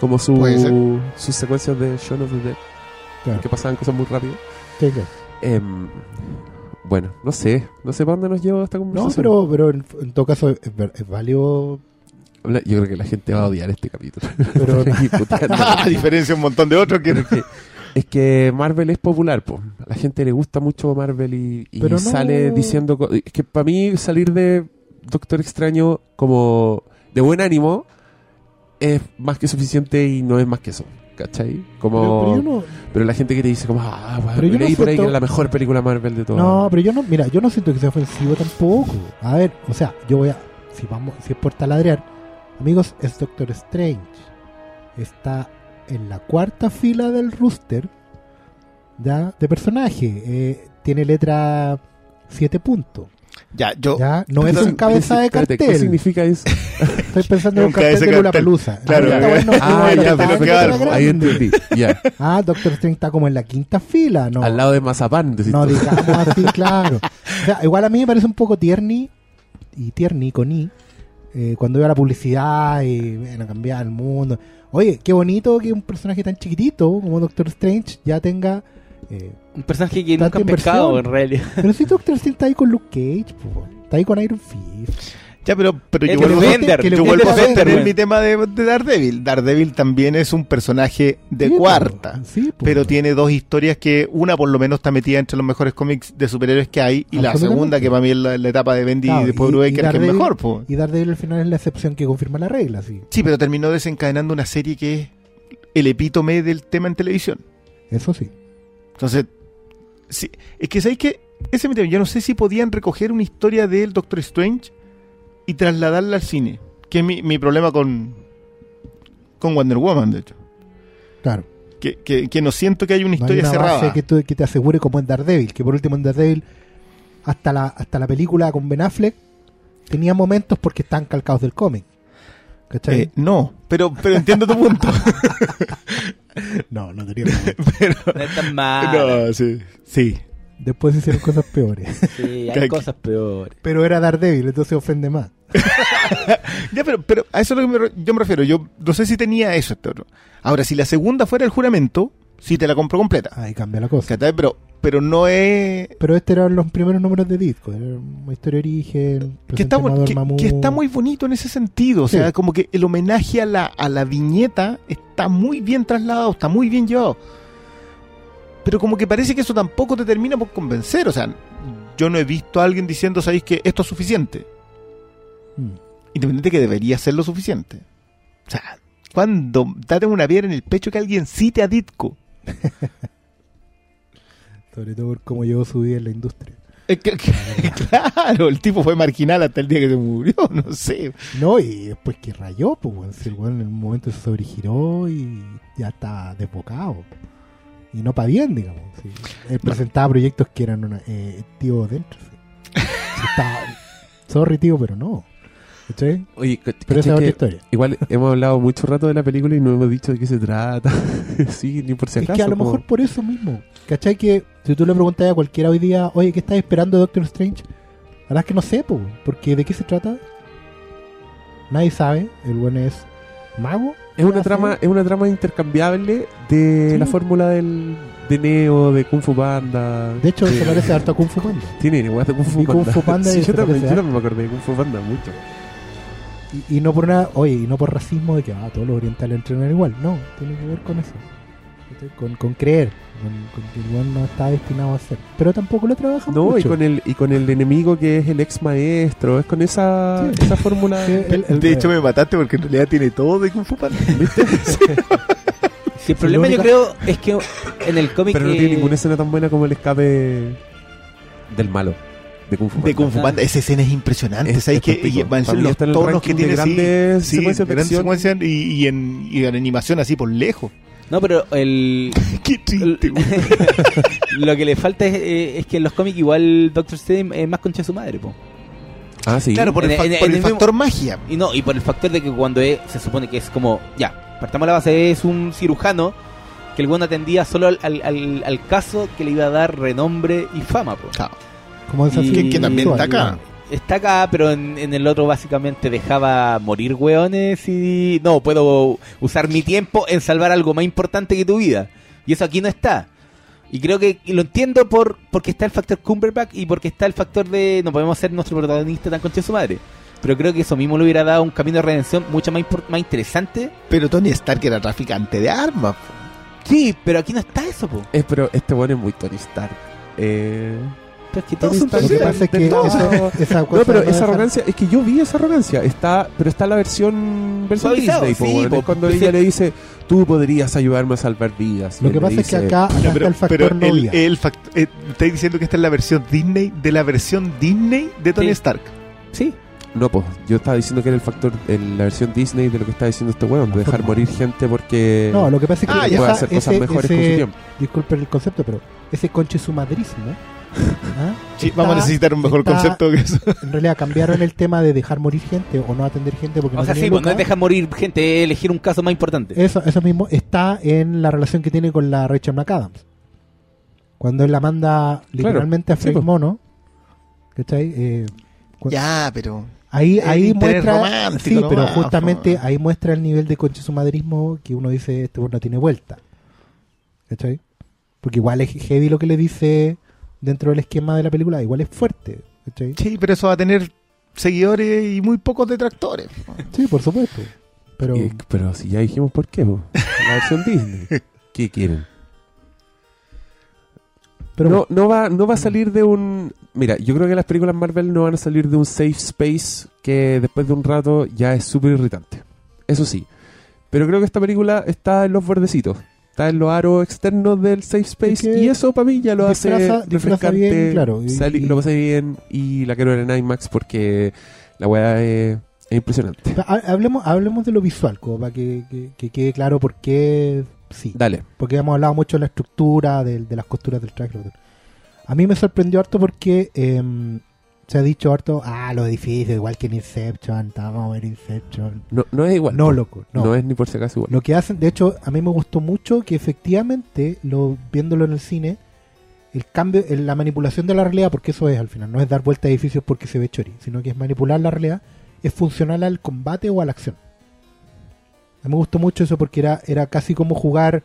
Como su, sus secuencias de Shaun of the Dead. Claro. Que pasaban cosas muy rápido. Sí, claro. Em, bueno, no sé. No sé para dónde nos lleva esta No, conversación. pero, pero en, en todo caso es, es válido. Yo creo que la gente va a odiar este capítulo. Pero-. A diferencia de un montón de otros que... Es, que, Marvel es popular, po. A la gente le gusta mucho Marvel y, y Pero no- sale diciendo... Es que para mí salir de Doctor Extraño como de buen ánimo es más que suficiente y no es más que eso. ¿Cachai? Como... Pero, la gente que te dice como... Ah, bueno, Pero yo no por ahí que la mejor película Marvel de todas. no, pero yo no, mira, yo no siento que sea ofensivo tampoco. A ver, o sea, yo voy a, si vamos, si es por taladrear, amigos, es Doctor Strange. Está en la cuarta fila del rooster, ya, de personaje. Eh, tiene letra 7 puntos. Ya, yo... Ya, no es un cabeza de Espérate, ¿Qué cartel. significa eso? Estoy pensando en un cartel de Lula cartel. Palusa. Claro, ah, ya, pero pero claro, ahí entendí. Ya. Ah, Doctor Strange está como en la quinta fila, ¿no? Al lado de Mazapán. decís No digamos así, claro. O sea, igual a mí me parece un poco tierni, y tierni con I, eh, cuando veo la publicidad y bueno, cambiar el mundo. Oye, qué bonito que un personaje tan chiquitito como Doctor Strange ya tenga... eh, Un personaje que nunca han pescado, en realidad. pero si Doctor Strange está ahí con Luke Cage, po, está ahí con Iron Fist. Ya, pero, pero yo vuelvo, que yo vuelvo a sostener mi tema de, de Daredevil. Daredevil también es un personaje de Sí, cuarta. sí. Pero tiene dos historias que una por lo menos está metida entre los mejores cómics de superhéroes que hay y la segunda que para mí es la, la etapa de Bendy Claro, y después Brubaker que es mejor. po. Y Daredevil al final es la excepción que confirma la regla, sí. Sí, pero terminó desencadenando una serie que es el epítome del tema en televisión. Eso sí. Entonces, sí, es que sabéis que ese es mi tema. Yo no sé si podían recoger una historia del Doctor Strange y trasladarla al cine. Que es mi, mi problema con, con Wonder Woman, de hecho. Claro. Que, que, que no siento que haya una No hay historia una cerrada. base que, tú- que te asegure como en Daredevil, que por último en Daredevil, hasta la, hasta la película con Ben Affleck, tenía momentos porque están calcados del cómic. ¿Cachai? Eh, no, pero, pero entiendo tu punto. no, no tenía pero, No es tan mal. no, sí. Sí. Después hicieron cosas peores. Sí, hay cosas peores. Pero era Daredevil, entonces ofende más. Ya, pero, pero a eso es lo que me yo me refiero. Yo no sé si tenía eso este otro. Ahora, si la segunda fuera el juramento, sí te la compro completa. Ahí cambia la cosa. ¿Cachai? Pero, pero no es... Pero este eran los primeros números de disco. Era historia de origen. Que está, presente Amador que, Mamú. que está muy bonito en ese sentido. O Sí. sea, como que el homenaje a la, a la viñeta está muy bien trasladado, está muy bien llevado. Pero como que parece que eso tampoco te termina por convencer. O sea, yo no he visto a alguien diciendo, ¿sabéis que esto es suficiente? Mm. Independiente que debería ser lo suficiente. O sea, cuando date una piedra en el pecho que alguien cite a Ditko. Sobre todo por cómo llevó su vida en la industria. Es que- claro, el tipo fue marginal hasta el día que se murió, no sé. No, y después que rayó, pues, el weón en un momento se sobregiró y ya está desbocado. Y no para bien, digamos. sí. Él presentaba proyectos que eran una, eh, tío dentro. sí. Sí, estaba- sorry, tío, pero no. Oye, Pero esa es ¿cachai otra historia. igual hemos hablado mucho rato de la película y no hemos dicho de qué se trata. sí, ni por si Es acaso. que a lo como- mejor por eso mismo. ¿Cachai? Que si tú le preguntas a cualquiera hoy día, oye, ¿qué estás esperando de Doctor Strange? La verdad es que no sé, po, porque ¿de qué se trata? Nadie sabe. El buen es mago. Es una ¿Ah, trama, es una trama intercambiable de Sí. la fórmula del de Neo, de Kung Fu Panda. De hecho, se parece harto a Kung Fu Panda. Tiene igual de Kung Fu Kung Panda. Fu Panda Sí, yo, también, yo también me acordé de Kung Fu Panda mucho. Y, y no por nada, oye, y no por racismo de que ah, todos los orientales entrenan igual. No, tiene que ver con eso. Con, con creer, con, con que el weón no está destinado a ser. Pero tampoco lo trabaja No, y mucho. con el y con el enemigo que es el ex maestro, es con esa Sí. esa fórmula. Sí, el- el- De hecho, me mataste porque en realidad tiene todo de Kung Fu Panda. Si el problema yo creo es que en el cómic... Pero no eh, tiene ninguna escena tan buena como el escape del malo de Kung Fu Panda. De Kung Fu Panda. Esa escena es impresionante. Es- ¿Sabes palpico. Y los tonos que tiene grandes Sí, secuencias de grandes acción. secuencias y, y en, y en animación así por lejos. No, pero el... Qué triste. güey. lo que le falta es, eh, es que en los cómics igual Doctor Strange es más concha de su madre, po. Ah, sí. Claro, por el, En- fa- en- por en el el mismo- factor magia. Y no, y por el factor de que cuando es, se supone que es como, ya, partamos la base, es un cirujano que el bueno atendía solo al, al, al- al caso que le iba a dar renombre y fama, po. Como y- Que- que también está acá. Está acá, pero en, en el otro básicamente dejaba morir hueones y... No, puedo usar mi tiempo en salvar algo más importante que tu vida. Y eso aquí no está. Y creo que y lo entiendo por porque está el factor Cumberbatch y porque está el factor de no podemos ser nuestro protagonista tan concha de su madre. Pero creo que eso mismo le hubiera dado un camino de redención mucho más, más interesante. Pero Tony Stark era traficante de armas. po. Sí, pero aquí no está eso, po. Es, pero este bueno es muy Tony Stark. Eh, es que todos son Stark Lo que Sí, pasa es que todo. esa, esa cosa no, pero esa arrogancia, es que yo vi esa arrogancia. Está, pero está la versión, versión Suavizado, Disney, po, sí, weón. po. Es cuando ella le dice, tú podrías ayudarme a salvar vidas. Y Lo él que le pasa es que dice, acá, acá No, está el factor el, novia. el fact- eh, estáis diciendo que esta es la versión Disney de la versión Disney de Tony Sí. Stark. Sí. No, pues yo estaba diciendo que era el factor, el- la versión Disney de lo que está diciendo este weón, de dejar morir gente porque No, lo que pasa es que Ah, puede esa- hacer cosas ese- mejores ese- con su tiempo. disculpen el concepto, pero ese conche sumadrismo, ¿ah? Sí, Está- vamos a necesitar un mejor está- concepto que eso. en realidad cambiaron el tema de dejar morir gente o no atender gente porque O no sea, sí, pues no es dejar morir gente, es elegir un caso más importante. Eso, eso mismo está en la relación que tiene con la Rachel McAdams. Cuando él la manda literalmente a sí, Frank pues. Mono, ¿cachai? Eh, Ya, pero. ahí ahí muestra. Sí, pero justamente ahí muestra el nivel de conche sumadrismo que uno dice: Este no tiene vuelta. ¿cachai? Porque igual es heavy lo que le dice dentro del esquema de la película, igual es fuerte. ¿cachai? Sí, pero eso va a tener seguidores y muy pocos detractores. Sí, por supuesto. Pero. Y- pero si ya dijimos por qué, po. la versión Disney. ¿Qué quieren? pero no, no, va, no va a salir de un... Mira, yo creo que las películas Marvel no van a salir de un safe space que después de un rato ya es súper irritante. Eso sí. Pero creo que esta película está en los bordecitos. Está en los aros externos del safe space. Es que Y eso para mí ya lo hace disfraza- refrescante. bien, claro, y- Salí- y- Lo pasé bien y la quiero ver en IMAX porque la weá es, es impresionante. Ha- Hablemos, hablemos de lo visual, como para que, que- que quede claro por qué sí. Dale. Porque hemos hablado mucho de la estructura, de, de las costuras del traje. A mí me sorprendió harto porque em, se ha dicho harto, ah, los edificios, igual que en Inception, vamos a ver Inception. No, no es igual. No, loco, no. No es ni por si acaso igual. Lo que hacen, de hecho, a mí me gustó mucho que efectivamente, lo, viéndolo en el cine, el cambio, la manipulación de la realidad, porque eso es al final, no es dar vuelta a edificios porque se ve chori, sino que es manipular la realidad, es funcional al combate o a la acción. A mí me gustó mucho eso porque era, era casi como jugar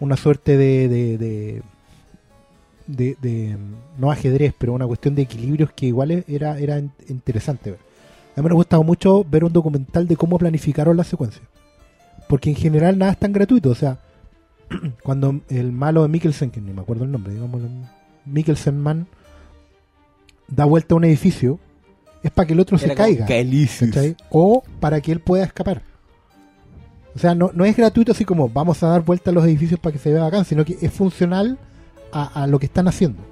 una suerte de, de, de, de, de, no ajedrez, pero una cuestión de equilibrios que igual e- era, era in- interesante ver. A mí me ha gustado mucho ver un documental de cómo planificaron la secuencia. Porque en general nada es tan gratuito. O sea, cuando el malo de Mikkelsen, que ni me acuerdo el nombre, digamos, Mikkelsen Man, da vuelta a un edificio, es para que el otro se Era caiga. O para que él pueda escapar. O sea, no, no es gratuito así como vamos a dar vuelta a los edificios para que se vea bacán, sino que es funcional a, lo que están haciendo.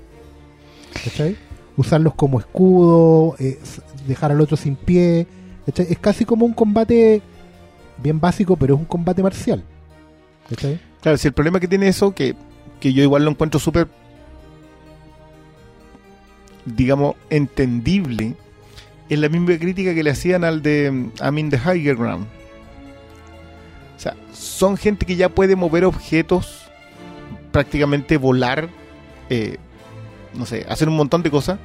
¿Cachai? Usarlos como escudo, eh, dejar al otro sin pie. Es casi como un combate bien básico, pero es un combate marcial. ¿Cachai? Claro, si el problema que tiene eso, que, que yo igual lo encuentro súper, digamos, entendible, es la misma crítica que le hacían al de mm, I'm in the higher ground. O sea, son gente que ya puede mover objetos, prácticamente volar, eh, no sé, hacer un montón de cosas,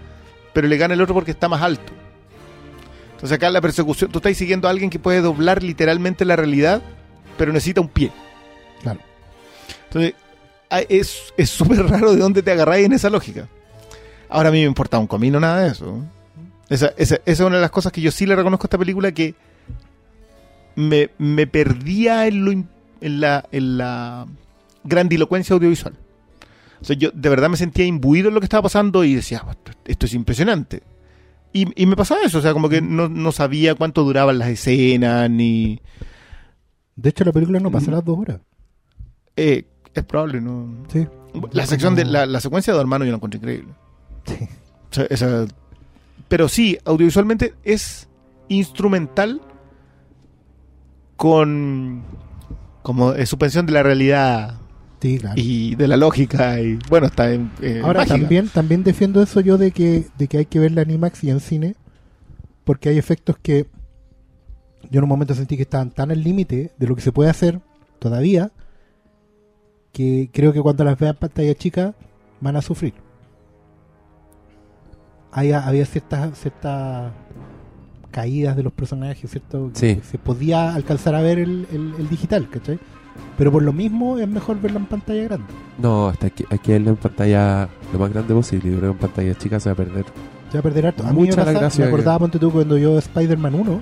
pero le gana el otro porque está más alto. Entonces acá la persecución, tú estás siguiendo a alguien que puede doblar literalmente la realidad, pero necesita un pie. Claro. Entonces, ah, es es súper raro de dónde te agarráis en esa lógica. Ahora a mí me importa un comino nada de eso. Esa, esa, esa es una de las cosas que yo sí le reconozco a esta película que me, me perdía en, lo, en, la, en la grandilocuencia audiovisual. O sea, yo de verdad me sentía imbuido en lo que estaba pasando y decía, "Ah, esto- es impresionante. Y, y me pasaba eso, o sea, como que no, no sabía cuánto duraban las escenas, ni... De hecho, la película no pasa las dos horas. eh, es probable, ¿no? Sí. La sección de la, la secuencia de hermano yo la encuentro increíble. Sí. O sea, esa- pero sí, audiovisualmente es instrumental con como eh, suspensión de la realidad Sí, claro. y de la lógica y bueno, está en eh, Ahora mágica. también también defiendo eso yo de que de que hay que ver la Animax y en cine porque hay efectos que yo en un momento sentí que estaban tan al límite de lo que se puede hacer todavía que creo que cuando las vean en pantalla chica van a sufrir. Había, había ciertas ciertas caídas de los personajes, ¿cierto? Sí. Que se podía alcanzar a ver el, el- el digital, ¿cachai? Pero por lo mismo es mejor verla en pantalla grande. No, hasta aquí, hay que verlo en pantalla lo más grande posible. Yo creo que en pantalla chica se va a perder. Se va a perder harto. A mí Mucha me, la pasa- me acordaba, que- ponte tú, cuando yo Spider-Man 1,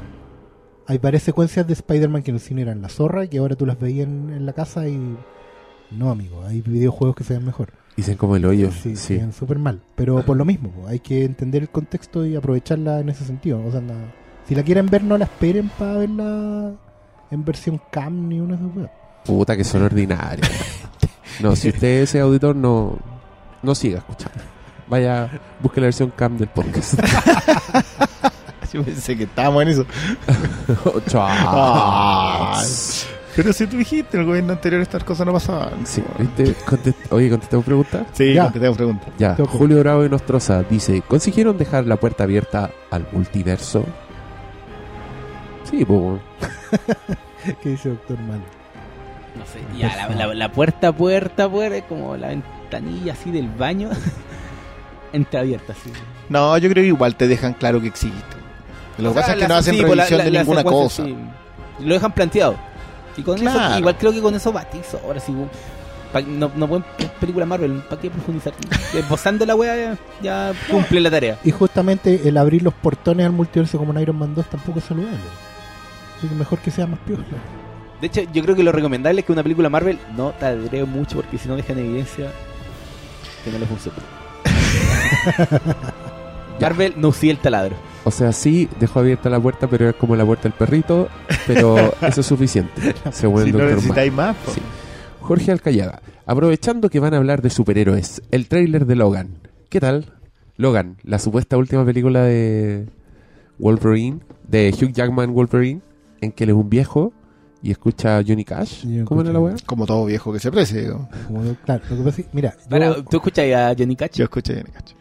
hay varias secuencias de Spider-Man que en el cine eran la zorra y que ahora tú las veías en, en la casa y... No, amigo, hay videojuegos que se ven mejor. Dicen como el hoyo. Sí, se Sí. ven súper mal. Pero por lo mismo, hay que entender el contexto y aprovecharla en ese sentido. O sea, na- si la quieren ver, no la esperen para verla en versión cam ni una de esas weas. Puta que son ordinarios. No, si usted es ese auditor, no, no siga escuchando. Vaya, busque la versión cam del podcast. Yo pensé que estábamos en eso. Chao. Pero si tú dijiste en el gobierno anterior estas cosas no pasaban. Sí, ¿viste? Contest- Oye, ¿contestamos preguntas? Sí, Ya. contestemos preguntas. Ya, Toco. Julio Bravo de Nostroza dice, ¿consiguieron dejar la puerta abierta al multiverso? Sí, pues. ¿Qué dice Doctor Mal? No sé, ya, la, la- la puerta, puerta, puerta, es como la ventanilla así del baño. Entreabierta, así. No, yo creo que igual te dejan claro que existe. Lo que pasa sea, es que no hacen sí, pues, revisión la- de la ninguna cosa. sí. Lo dejan planteado. Y con eso, igual creo que con eso batizo. Ahora sí, pa- no, no pueden película Marvel, ¿para qué profundizar? Esbozando la wea ya, ya cumple la tarea. Y justamente el abrir los portones al multiverso como en Iron Man 2 tampoco es saludable. Así que mejor que sea más piola. De hecho, yo creo que lo recomendable es que una película Marvel no tardee mucho porque si no deja en evidencia que no le funciona. Marvel no usía el taladro. O sea, sí, dejó abierta la puerta, pero es como la puerta del perrito, pero eso es suficiente, según Si el no necesitáis más. Sí. Jorge Alcayaga, aprovechando que van a hablar de superhéroes, el tráiler de Logan. ¿Qué tal? Logan, la supuesta última película de Wolverine, de Hugh Jackman Wolverine, en que él es un viejo y escucha a Johnny Cash. Yo ¿Cómo era la weá? como todo viejo que se precie. digo. Como- claro, lo que pasa es que, mira, yo, Para, ¿Tú escuchas a Johnny Cash? Yo escuché a Johnny Cash.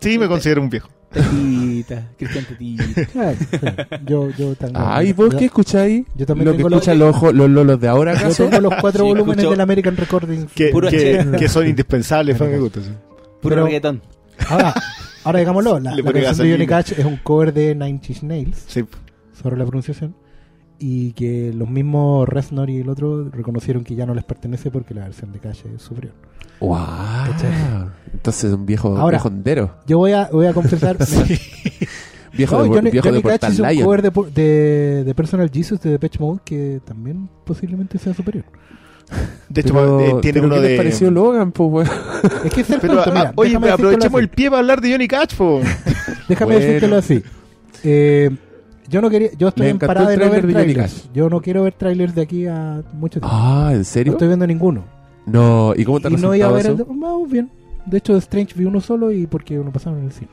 Sí, me considero un viejo. Tetita, Cristian Tetita. claro, claro, yo, yo tengo, Ay, ¿vos yo- qué escucháis? Yo también ¿Lo que los- escuchan los, lolos de ahora Yo acaso? tengo los cuatro Sí, volúmenes escucho- del American Recording. Que, Puro que, que son indispensables para mi gusto. sí. Puro Pero- reggaetón. Ahora, ahora digámoslo, la, la canción de Johnny. Cash es un cover de Nine Inch Nails, Sí. sobre la pronunciación, y que los mismos Reznor y el otro reconocieron que ya no les pertenece porque la versión de Cash es superior. ¡Wow! ¿Cachai? Entonces es un viejo, Ahora- viejo. Yo voy a, voy a confesar. Viejo No, de, Johnny, viejo de Johnny Cash Portal hizo un Lion. cover de, de, de Personal Jesus de Depeche Mode que también posiblemente sea superior. De hecho, Pero- eh, tiene pero uno ¿qué les de. pareció Logan, pues? Es que es el Pero, punto, ah, mira, oye, déjame aprovechemos decírtelo el pie para hablar de Johnny Cash, po. así. Déjame Bueno. decírtelo así. Eh, yo no quería, yo estoy Me en parada de el no ver de trailers. Yo no quiero ver trailers de aquí a mucho tiempo. Ah, ¿en no serio? estoy viendo ninguno. No, ¿y cómo te y no iba a ver el eso? vamos bien. De hecho, Strange vi uno solo y porque uno pasaron en el cine.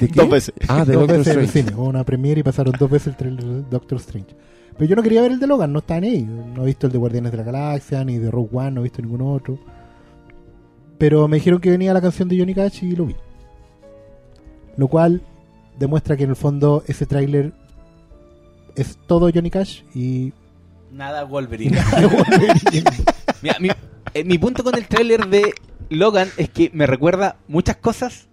¿De qué? Dos veces. Ah, de dos Doctor veces en el cine. Hubo una premiere y pasaron dos veces el trailer de Doctor Strange. Pero yo no quería ver el de Logan, no está en ahí. No he visto el de Guardianes de la Galaxia, ni de Rogue One, no he visto ningún otro. Pero me dijeron que venía la canción de Johnny Cash y lo vi. Lo cual demuestra que en el fondo ese tráiler es todo Johnny Cash y Nada Wolverine. Mira, mi, eh, mi punto con el tráiler de Logan es que me recuerda muchas cosas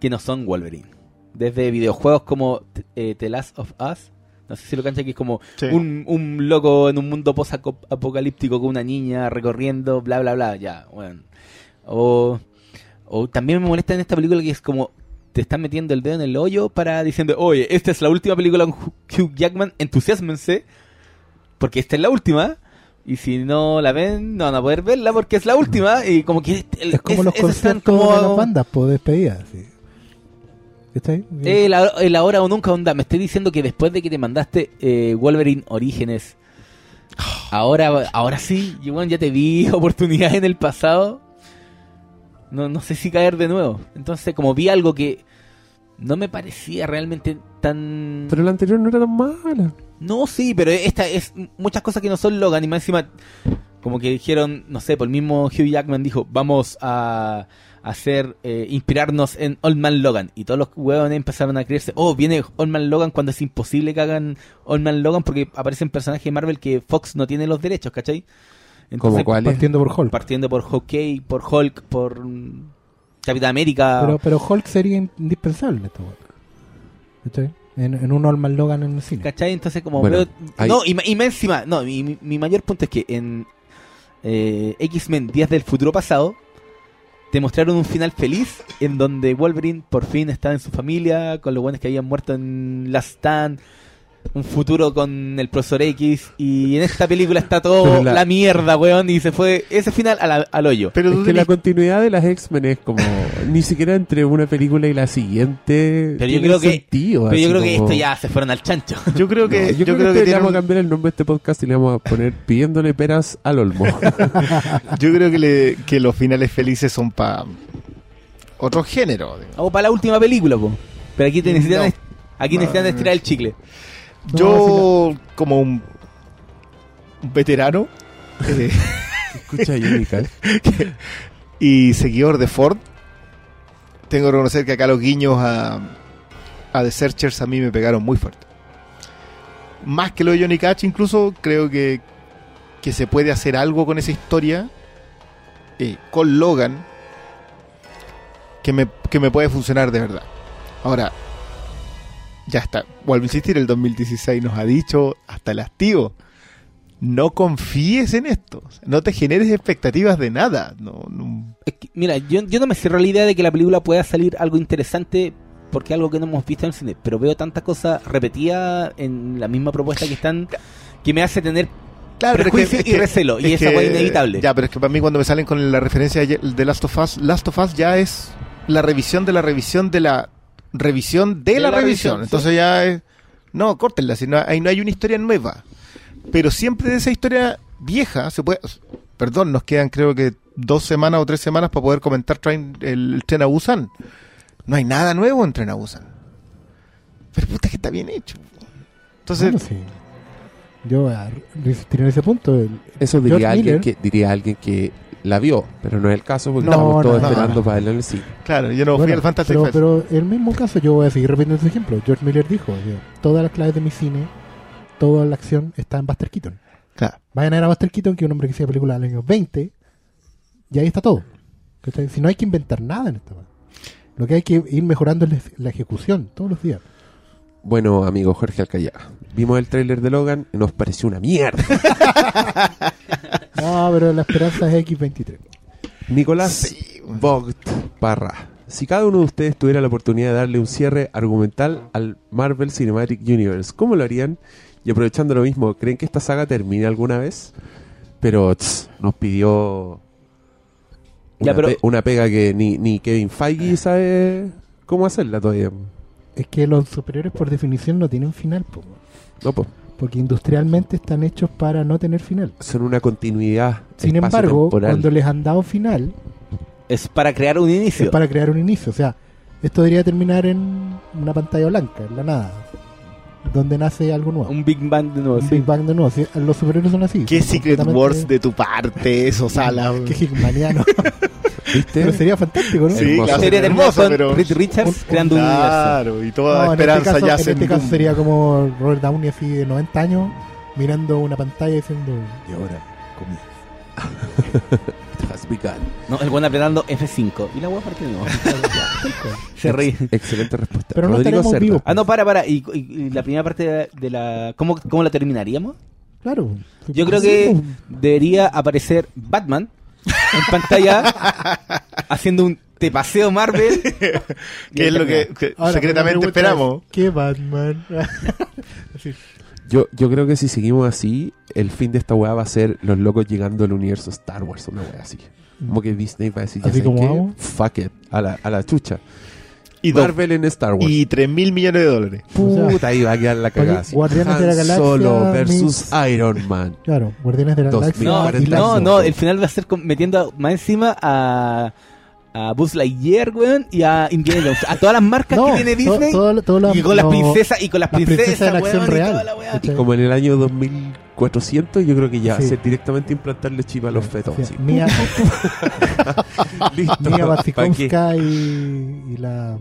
que no son Wolverine. Desde videojuegos como eh, The Last of Us. No sé si lo cancha que es como Sí. un, un loco en un mundo post-apocalíptico con una niña recorriendo, bla, bla, bla. Ya, bueno. O, o también me molesta en esta película que es como te están metiendo el dedo en el hoyo para diciendo, oye, esta es la última película con Hugh Jackman, entusiasmense, porque esta es la última. Y si no la ven, no van a poder verla porque es la última. Y como que el- es como es- los conciertos como- de las bandas por despedida. Sí. ¿Está ahí? El, el ahora o nunca onda. Me estoy diciendo que después de que te mandaste eh, Wolverine Orígenes, ahora, ahora sí, bueno, ya te vi oportunidad en el pasado. No, no sé si caer de nuevo. Entonces, como vi algo que no me parecía realmente tan. Pero la anterior no era tan mala. No, sí, pero esta es muchas cosas que no son Logan y más encima como que dijeron, no sé, por el mismo Hugh Jackman dijo, vamos a hacer, eh, inspirarnos en Old Man Logan. Y todos los huevones empezaron a creerse, oh, viene Old Man Logan cuando es imposible que hagan Old Man Logan porque aparecen personajes de Marvel que Fox no tiene los derechos, ¿cachai? ¿Cómo cuál es? Partiendo por Hulk. Partiendo por Hawkeye, por Hulk, por Capitán América. Pero, pero Hulk sería in- indispensable en esta weá. ¿Cachai? En, en un Norman Logan en el cine. ¿Cachai? Entonces, como Bueno, veo. hay- No, y, y más encima. No, mi, mi- mi mayor punto es que en eh, X-Men Días del Futuro Pasado. Te mostraron un final feliz en donde Wolverine por fin estaba en su familia, con los buenos que habían muerto en Last Stand, un futuro con el profesor X, y en esta película está todo la... la- mierda, weón, y se fue ese final a la- al hoyo. Pero Es que la continuidad de las X-Men es como ni siquiera entre una película y la siguiente. Pero yo creo que- sentido, Pero yo creo que esto ya se fueron al chancho. yo creo No, que, yo, creo, que, que le tiene vamos a cambiar el nombre de este podcast y le vamos a poner pidiéndole peras al olmo. yo creo que, le- que los finales felices son para otro género. digamos. O para la última película, po. Pero aquí te necesitan, No. aquí necesitan No. estirar el chicle. No, Yo, como un, veterano eh, Escucha, y seguidor de Ford, tengo que reconocer que acá los guiños a, a The Searchers a mí me pegaron muy fuerte. Más que lo de Johnny Cash, incluso creo que, que se puede hacer algo con esa historia, eh, con Logan, que me, que me puede funcionar de verdad. Ahora, ya está. Vuelvo a insistir, el 2016 nos ha dicho hasta el hastío. No confíes en esto. No te generes expectativas de nada. No, no- Es que, mira, yo, yo no me cierro la idea de que la película pueda salir algo interesante porque es algo que no hemos visto en el cine, pero veo tantas cosas repetidas en la misma propuesta que están que me hace tener Claro, pero es prejuicio que- es y recelo, y es esa fue inevitable. Ya, pero es que para mí cuando me salen con la referencia de de Last of Us, Last of Us ya es la revisión de la revisión de la revisión de, De la, la revisión. revisión, Entonces ya es... No, córtenla, si no, ahí no hay una historia nueva. Pero siempre de esa historia vieja se puede... Perdón, nos quedan creo que dos semanas o tres semanas para poder comentar Train- el, el Tren a Busan. No hay nada nuevo en Tren a Busan. Pero puta que está bien hecho. Entonces, Bueno, sí. Yo voy a resistir en ese punto. El- Eso diría George alguien, Miller. que, diría alguien que la vio, pero no es el caso porque No, estamos todos no, esperando no. para verla en el cine. claro, yo no fui al Fantastic pero, Fest. pero en el mismo caso yo voy a seguir repitiendo ese ejemplo. George Miller dijo, todas las claves de mi cine, toda la acción está en Buster Keaton. Claro. Vayan a ver a Buster Keaton, que es un hombre que hacía películas del año 20, y ahí está todo. Si no hay que inventar nada en esta weá. Lo que hay que ir mejorando es la, la ejecución todos los días. Bueno, amigo Jorge Alcayaga, vimos el tráiler de Logan y nos pareció una mierda. No, pero la esperanza es X23. Nicolás, Sí. Vogt Parra. Si cada uno de ustedes tuviera la oportunidad de darle un cierre argumental al Marvel Cinematic Universe, ¿cómo lo harían? Y aprovechando lo mismo, ¿creen que esta saga termine alguna vez? Pero tss, nos pidió Ya, una, pero- pe- una pega que ni, ni Kevin Feige sabe cómo hacerla todavía. Es que los superiores por definición no tienen final, po. No, po. porque industrialmente están hechos para no tener final. son una continuidad. Sin embargo, cuando les han dado final, Es para crear un inicio. es para crear un inicio. O sea, esto debería terminar en una pantalla blanca, en la nada, donde nace algo nuevo. Un Big Bang de nuevo. Un sí. Big Bang de nuevo. Sí, los superhéroes son así. Qué son Secret Wars de tu parte, eso, Sala. Qué hickmaniano. ¿Viste? Pero sería fantástico, ¿no? Sí, claro, Sería hermoso pero... Reed Richards Un- un- creando un universo. Claro, y toda No, en este esperanza caso, ya en se este caso sería como Robert Downey así de 90 años mirando una pantalla diciendo y ahora comienza. It has begun. No, el buen apretando F5. Y la wea parte no. Se ríe. Excelente respuesta. Pero no Rodrigo estaremos Cerda. vivos. Ah, no, para, para. ¿Y, y- y la primera parte de, de la. ¿cómo, ¿Cómo la terminaríamos? Claro. Yo creo que debería aparecer Batman en pantalla haciendo un te paseo Marvel. que es lo que, que Ahora, secretamente esperamos. es, ¿Qué Batman? Así. Yo, yo creo que si seguimos así, el fin de esta weá va a ser los locos llegando al universo Star Wars, una weá así. Como que Disney va a decir, ya Así como fuck it, a la, a la chucha. Y, dos- Marvel en Star Wars. y 3 mil millones de dólares. O Puta, ahí va a quedar la cagada. Guardianes de la Galaxia Solo versus Iron Man. Claro, Guardianes de la Galaxia. No, no, no. El final va a ser metiendo más encima a. A Buzz Lightyear, weón, y a Indiana Jones. A todas las marcas No, que tiene to- Disney. todo- todo lo- y con las princesas, y con las las princesas, princesas en acción weón, y real. toda la. Como en el año 2400, yo creo que ya Sí. hacer directamente implantarle chip a los fetos. Sí, Listo. ¿Pa' qué? Wasikowska y, y la...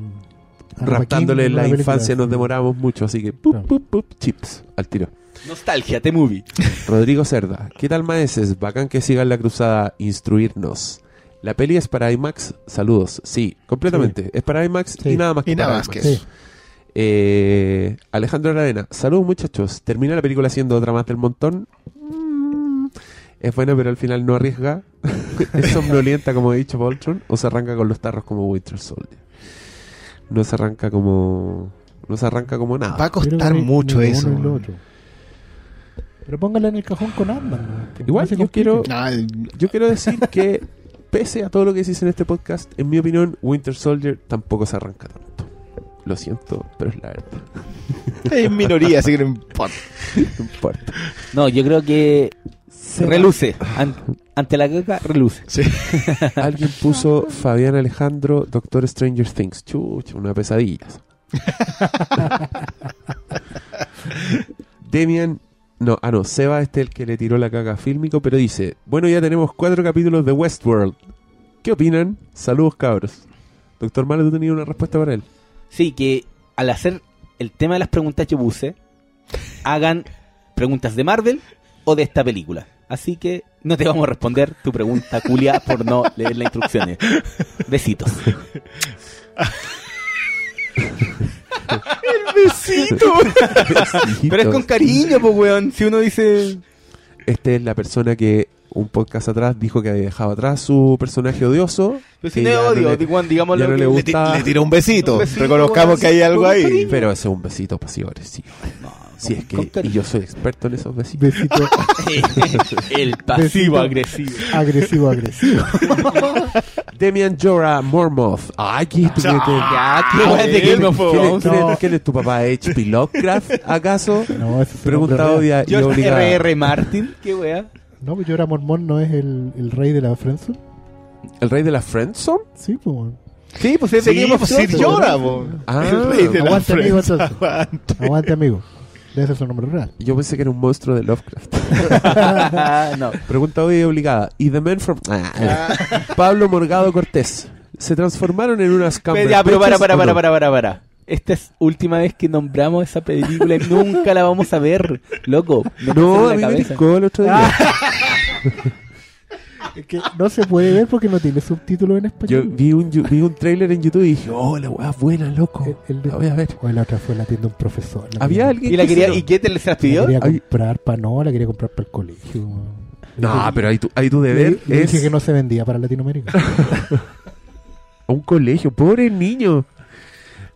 Raptándole en la infancia nos demoramos mucho, así que pup, pup, pup, chips al tiro. Nostalgia, The Movie. Rodrigo Cerda, ¿qué tal maeses? Bacán que sigan la cruzada, instruirnos. La peli es para IMAX, saludos. Sí, completamente. Es para IMAX Sí. y nada más que Y nada para más que IMAX. eso. Sí. Eh, Alejandro Aravena, saludos muchachos. ¿Termina la película siendo otra más del montón? Mm, es buena, pero al final no arriesga. es somnolienta, como he dicho Voltron, o se arranca con los tarros como Winter Soldier. No se arranca como. No se arranca como nada. Va a costar ni- mucho ni eso. uno ni lo otro. Pero póngala en el cajón con Ant-Man. ¿no? Igual yo quiero- el- Yo quiero decir que, pese a todo lo que se dice en este podcast, en mi opinión, Winter Soldier tampoco se arranca tanto. Lo siento, pero es la verdad. es minoría, así que no importa. No importa. No, yo creo que Se reluce. An- ante la caca, reluce. Sí. Alguien puso Fabián Alejandro, Doctor Stranger Things. Chucha, una pesadilla. Demian, no, ah no, Seba este es el que le tiró la caca a fílmico, pero dice, bueno, ya tenemos cuatro capítulos de Westworld. ¿Qué opinan? Saludos cabros. Doctor Malo, ¿tú tenías una respuesta para él? Sí, que al hacer el tema de las preguntas que puse, hagan preguntas de Marvel o de esta película. Así que no te vamos a responder tu pregunta, Culia, por no leer las instrucciones. Besitos. Besito. Pero es con cariño, pues, weón. Si uno dice... Este es la persona que un podcast atrás dijo que había dejado atrás su personaje odioso. Si no es odio, le- no que- le gusta. tiró un besito. Un besito, Reconozcamos que hay algo ahí. cariño. Pero ese es un besito pasivo agresivo. No, Si es que. Y yo soy experto en esos besitos. Besito El pasivo agresivo. agresivo, agresivo. Demian Jorah Mormoth. Ay, ¿qué es tu Ya, qué weón de Game of ¿Quién Thrones. es, quién tu papá? ¿H.P. Lovecraft, acaso? No, ese es Pregunta real. obvia y George. R.R. Martin, qué wea. No, pues yo era mormón, ¿no es el, el rey de la Friendzone? ¿El rey de la Friendzone? Sí, pues. bueno. Sí, pues es de Sí, Game of pues Thrones, Sir weón. llora, po. Ah, El rey de la aguante, amigo, prensa. entonces. Aguante. Aguante, amigo. Debe ser su nombre real. Yo pensé que era un monstruo de Lovecraft. no. Pregunta obvia y obligada. ¿Y The Men from. Ah, Pablo Morgado Cortés. ¿Se transformaron en unas Pero, ya, pero para, para, para, no? para, para, para. Esta es última vez que nombramos esa película y nunca la vamos a ver, loco. No, a en mí me el otro día. Es que no se puede ver porque no tiene subtítulos en Yo español. vi un, vi un trailer en YouTube y dije, oh, la weá es buena, loco. El- el de- La voy a ver. O la otra fue la tienda de un profesor. La Había quería- alguien ¿Y la que quería, y qué te se las La pidió? quería Ay. comprar para no, la quería comprar para el colegio. No, pero ahí tu, ahí tu Le, deber le es... dije que no se vendía para Latinoamérica. a un colegio, pobre niño.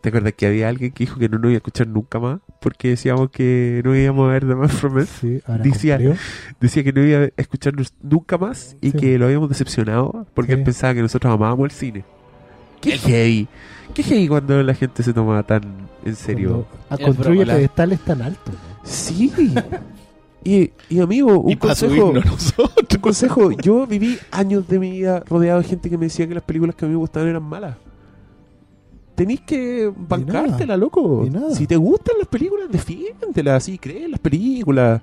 ¿Te acuerdas que había alguien que dijo que no nos iba a escuchar nunca más? Porque decíamos que no íbamos a ver The Man from Earth. Sí, ahora Decía- cumplió. Decía que no iba a escucharnos nunca más y Sí. que lo habíamos decepcionado porque Sí. él pensaba que nosotros amábamos el cine. Qué heavy. Qué heavy cuando la gente se toma tan en serio. Cuando construye pedestales tan altos. ¿no? Sí. Y, y amigo, un y consejo. Un consejo, yo viví años de mi vida rodeado de gente que me decía que las películas que a mí me gustaban eran malas. Tenéis que bancártela, loco. Si te gustan las películas, defiéndelas, sí, cree en las películas.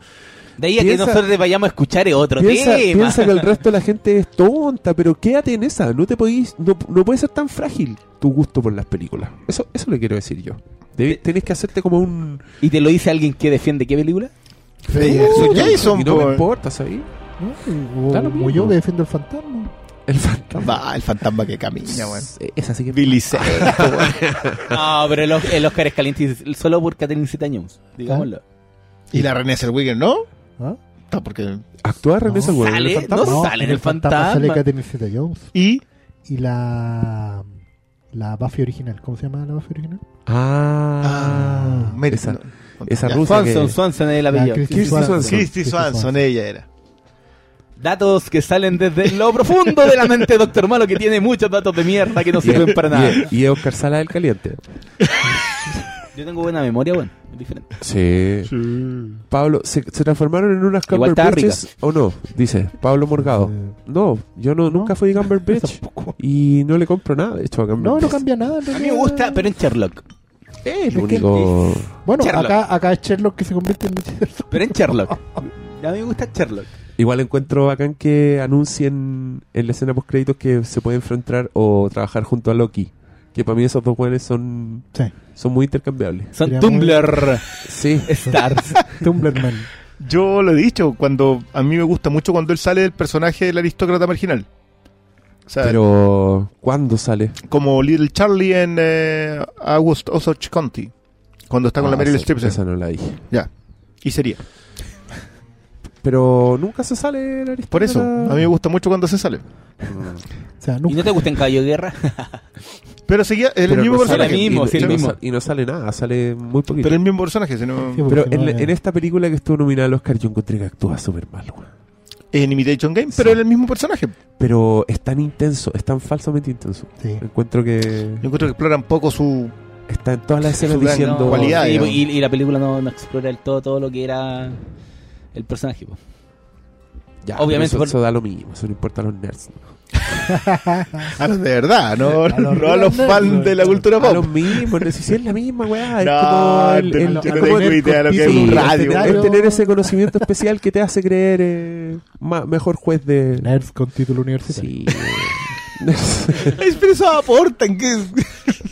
De ahí a Piensa- que nosotros vayamos a escuchar es otro Piensa, tema. piensa que el resto de la gente es tonta, pero quédate en esa. No te podís, no, no puede ser tan frágil tu gusto por las películas. Eso, eso le quiero decir yo. Debe- tenés que hacerte como un. ¿Y te lo dice alguien que defiende qué película? Uh, Jason, y no me importa, lo como yo que defiendo el fantasma. El fantasma. Va, el fantasma que camina, weón. Esa sí que. Billy. No, pero el, el Oscar es caliente solo por Catherine Zeta-Jones, digámoslo. Y la René Zellweger, ¿no? ¿Ah? Está porque... Actúa René No. Zellweger en el Sale, fantasma. No sale en el fantasma. Sale Catherine Zeta-Jones. Y... Y la... La Buffy original. ¿Cómo se llama la Buffy original? Ah, Ah, mira, esa, no. esa Ya. rusa Swanson, que- Swanson es el La apellido. Christy Christy Swanson. Swanson. Christy Swanson, ella era. Datos que salen desde lo profundo de la mente de Doctor Malo, que tiene muchos datos de mierda que no sirven para nada. Y, Oscar Sala del Caliente. Yo tengo buena memoria, bueno, es diferente. Sí. Pablo, ¿se, se transformaron en unas Igual Cumberbitches o no? Dice Pablo Morgado. Eh, No, yo no, nunca fui Cumberbitch tampoco. y no le compro nada, de hecho, a No, no cambia nada. en A mí me gusta, pero en Sherlock. Es el Es que- único... Bueno, Sherlock. acá, acá es Sherlock que se convierte en Lucifer. Pero en Sherlock. A mí me gusta Sherlock. Igual encuentro bacán que anuncien en la escena post créditos que se puede enfrentar o trabajar junto a Loki. Que para mí esos dos jóvenes son, Sí. son muy intercambiables. Son Sería Tumblr Sí. Stars. Tumblrman. Yo lo he dicho, cuando a mí me gusta mucho cuando él sale del personaje del aristócrata marginal. O sea, Pero, ¿cuándo sale? como Little Charlie en eh, August Osage County. Cuando está con Ah, la Meryl Streep. Esa no la dije. Ya. Y sería. Pero nunca se sale el Por eso, a mí me gusta mucho cuando se sale. O sea, ¿Y no te gusta en Caballo de Guerra? Pero seguía el Pero mismo no personaje. mismo, y, sí, el y no mismo. sa- y no sale nada, sale muy poquito. Pero el mismo personaje, si no... Sí, Pero en, no esta película que estuvo nominada al Oscar, yo encontré que actúa súper mal. En Imitation Game, pero Sí. era el mismo personaje. Pero es tan intenso, es tan falsamente intenso. Sí. Encuentro que Yo encuentro que exploran poco su... está en todas las escenas diciendo. y, y la película no, no explora del todo todo lo que era el personaje. po. Ya, Obviamente, pero por- Eso, eso da lo mismo, eso no importa a los nerds. A los de verdad, no, A los no a los fans de la cultura A pop. los mismos, si sí es la misma, weá. Es No, como el, el- es no como el- idea lo que es un es radio. Es tener ese conocimiento especial que te hace creer eh, ma- mejor juez de. Nerds con título universitario. Sí. pero eso aportan, que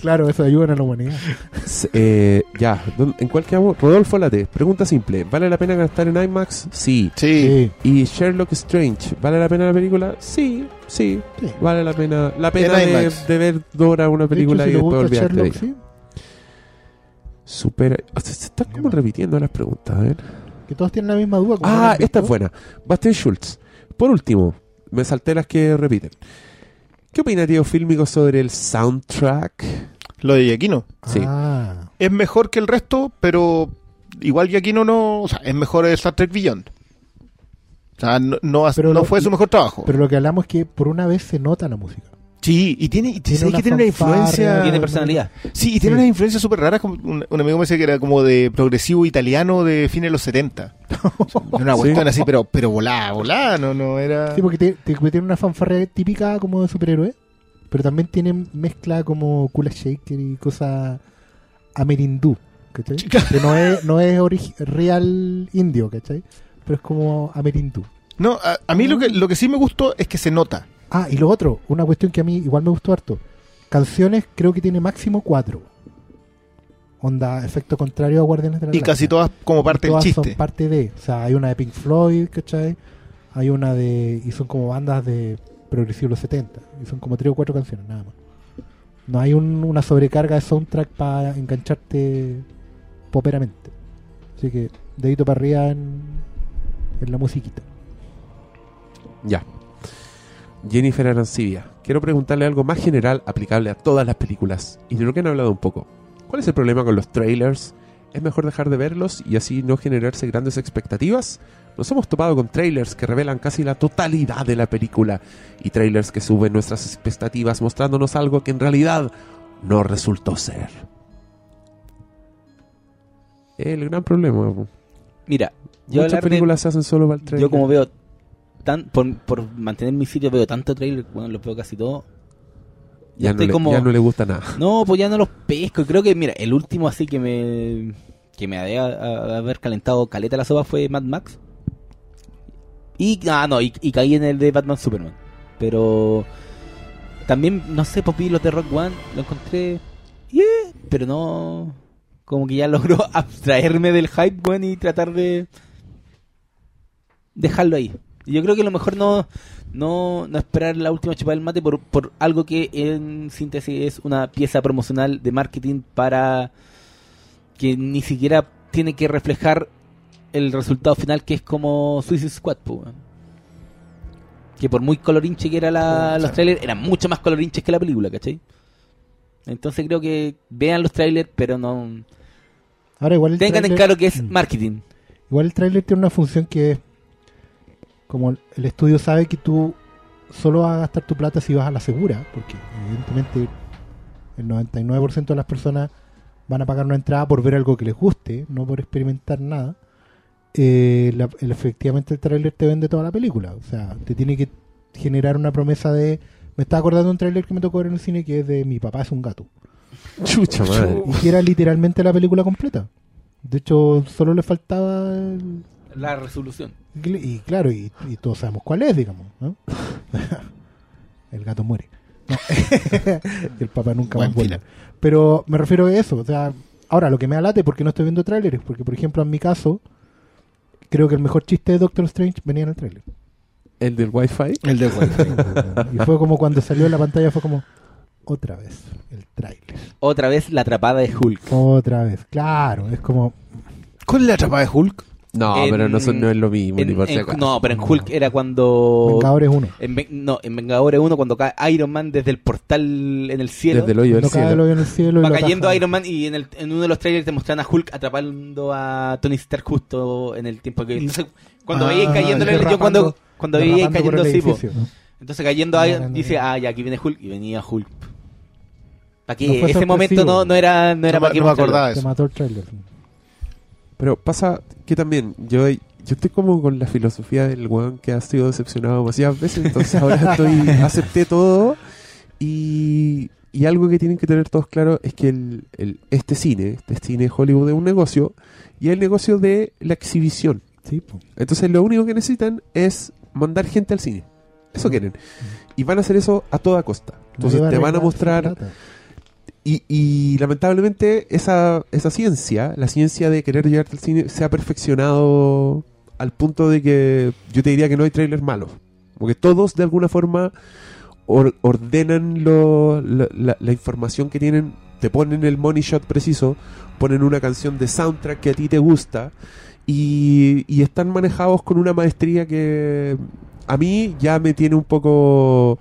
Claro, eso ayuda a la humanidad. Eh, ya, ¿dónde- ¿en cuál quedamos? Rodolfo Late, pregunta simple: ¿vale la pena gastar en IMAX? Sí. Sí. Sí. ¿Y Sherlock Strange? ¿Vale la pena la película? Sí, sí. Sí. Vale la pena. La pena En de, de ver dos horas una película de y hecho, si después olvidarte de Sherlock, ella. sí. Supera. o sea, se están como repitiendo las preguntas, a ver. Que todos tienen la misma duda. Ah, esta es buena. Bastian Schultz. Por último, me salté las que repiten. ¿Qué opina Tío Fílmico sobre el soundtrack? Lo de Yaquino. Sí. Ah, Es mejor que el resto, pero igual Yaquino no... O sea, es mejor el Star Trek Beyond. O sea, no, no, Pero no lo- fue su mejor trabajo. pero lo que hablamos es que por una vez se nota la música. Sí, y tiene, y Tiene ¿sabes una que tiene una influencia... Tiene personalidad. Sí, y tiene Sí. unas influencias súper raras. como Un, un amigo me decía que era como de progresivo italiano de fines de los 70. Una Sí. cuestión así, pero, pero volada, volada, no, no era... Sí, porque te- te- tiene una fanfarria típica como de superhéroe, pero también tiene mezcla como Kula Shaker y cosas amerindú, ¿cachai? Que no es, no es real indio, ¿cachai? Pero es como amerindú. No, a, a mí lo que, lo que sí me gustó es que se nota. Ah, y lo otro, una cuestión que a mí igual me gustó harto. Canciones creo que tiene máximo cuatro. Onda, efecto contrario a Guardianes de la Y casi todas como parte del Todas chiste. son parte de. O sea, hay una de Pink Floyd, ¿cachai? Hay una de. Y son como bandas de progresivo de los 70. Y son como tres o cuatro canciones, nada más. No hay un- una sobrecarga de soundtrack para engancharte poperamente. Así que, dedito para arriba en, en la musiquita. Ya. Jennifer Arancibia, quiero preguntarle algo más general aplicable a todas las películas y de lo que han hablado un poco. ¿Cuál es el problema con los trailers? ¿Es mejor dejar de verlos y así no generarse grandes expectativas? Nos hemos topado con trailers que revelan casi la totalidad de la película y trailers que suben nuestras expectativas mostrándonos algo que en realidad no resultó ser. El gran problema. Mira, yo Muchas películas se hacen solo para el trailer. Yo como veo tan por, por mantener mi sitio veo tanto trailer, bueno, los veo casi todos. Ya, ya, no le, como ya no le gusta nada. No, pues ya no los pesco. Creo que mira, el último así que me que me había haber calentado caleta la sopa fue Mad Max. Y ah no, y, y caí en el de Batman Superman. Pero también no sé, pues vi los de Rock One, lo encontré yeah, pero no como que ya logró abstraerme del hype, weón, y tratar de dejarlo ahí. Y yo creo que lo mejor no, no, no esperar la última chupada del mate por, por algo que en síntesis es una pieza promocional de marketing para que ni siquiera tiene que reflejar el resultado final que es como Suicide Squad, po, que por muy colorinche que era la, los trailers, eran mucho más colorinches que la película, ¿cachai? Entonces creo que vean los trailers, pero no Ahora igual tengan en claro que es Mm. marketing. Igual el tráiler tiene una función que es como el estudio sabe que tú solo vas a gastar tu plata si vas a la segura, porque evidentemente el 99% de las personas van a pagar una entrada por ver algo que les guste, no por experimentar nada. Eh, la- el- efectivamente el tráiler te vende toda la película, o sea, te tiene que generar una promesa de... Me estaba acordando de un tráiler que me tocó ver en el cine que es de Mi papá es un gato. Chucha madre. Y que era literalmente la película completa. De hecho, solo le faltaba el, La resolución. Y, claro, y, y todos sabemos cuál es, digamos. ¿no? el gato muere. No. el papá nunca Buen más vuelve. final. Pero me refiero a eso. O sea, ahora lo que me alate porque no estoy viendo trailers, porque por ejemplo en mi caso, creo que el mejor chiste de Doctor Strange venía en el trailer. El del Wi-Fi. El de y fue como cuando salió en la pantalla, fue como otra vez el trailer. Otra vez la atrapada de Hulk. Otra vez, claro, es como ¿Cuál es la atrapada de Hulk? No, En- pero no, son- no es lo mismo, En- ni por si en- acaso. no, pero en Hulk era cuando. Vengadores 1. En, Ven- no, en Vengadores 1, cuando cae Iron Man desde el portal en el cielo. Desde el hoyo del Cuando cae el cielo. hoyo en el cielo va cayendo. Iron Man y en, el- en uno de los trailers te muestran a Hulk atrapando a Tony Stark justo en el tiempo que. Entonces, cuando Ah, veía cayendo, yo cuando, cuando veía cayendo el así, ¿no? Entonces cayendo No, Iron- no, no, dice, no. ah, ya aquí viene Hulk y venía Hulk. ¿Para qué? Ese momento no, no era, no era No para me- que no me acordaba de Te eso. mató el trailer. Pero pasa que también, yo, yo estoy como con la filosofía del weón que ha sido decepcionado demasiadas veces, entonces ahora estoy, acepté todo y, y algo que tienen que tener todos claro es que el, el- este cine, este cine Hollywood es un negocio y es el negocio de la exhibición. Sí. Entonces lo único que necesitan es mandar gente al cine. Eso quieren. Y van a hacer eso a toda costa. Entonces te va van a mostrar plata. Y, y lamentablemente esa, esa ciencia, la ciencia de querer llevarte al cine, se ha perfeccionado al punto de que yo te diría que no hay trailers malos. Porque todos de alguna forma or- ordenan lo- la información que tienen, te ponen el money shot preciso, ponen una canción de soundtrack que a ti te gusta y, y están manejados con una maestría que a mí ya me tiene un poco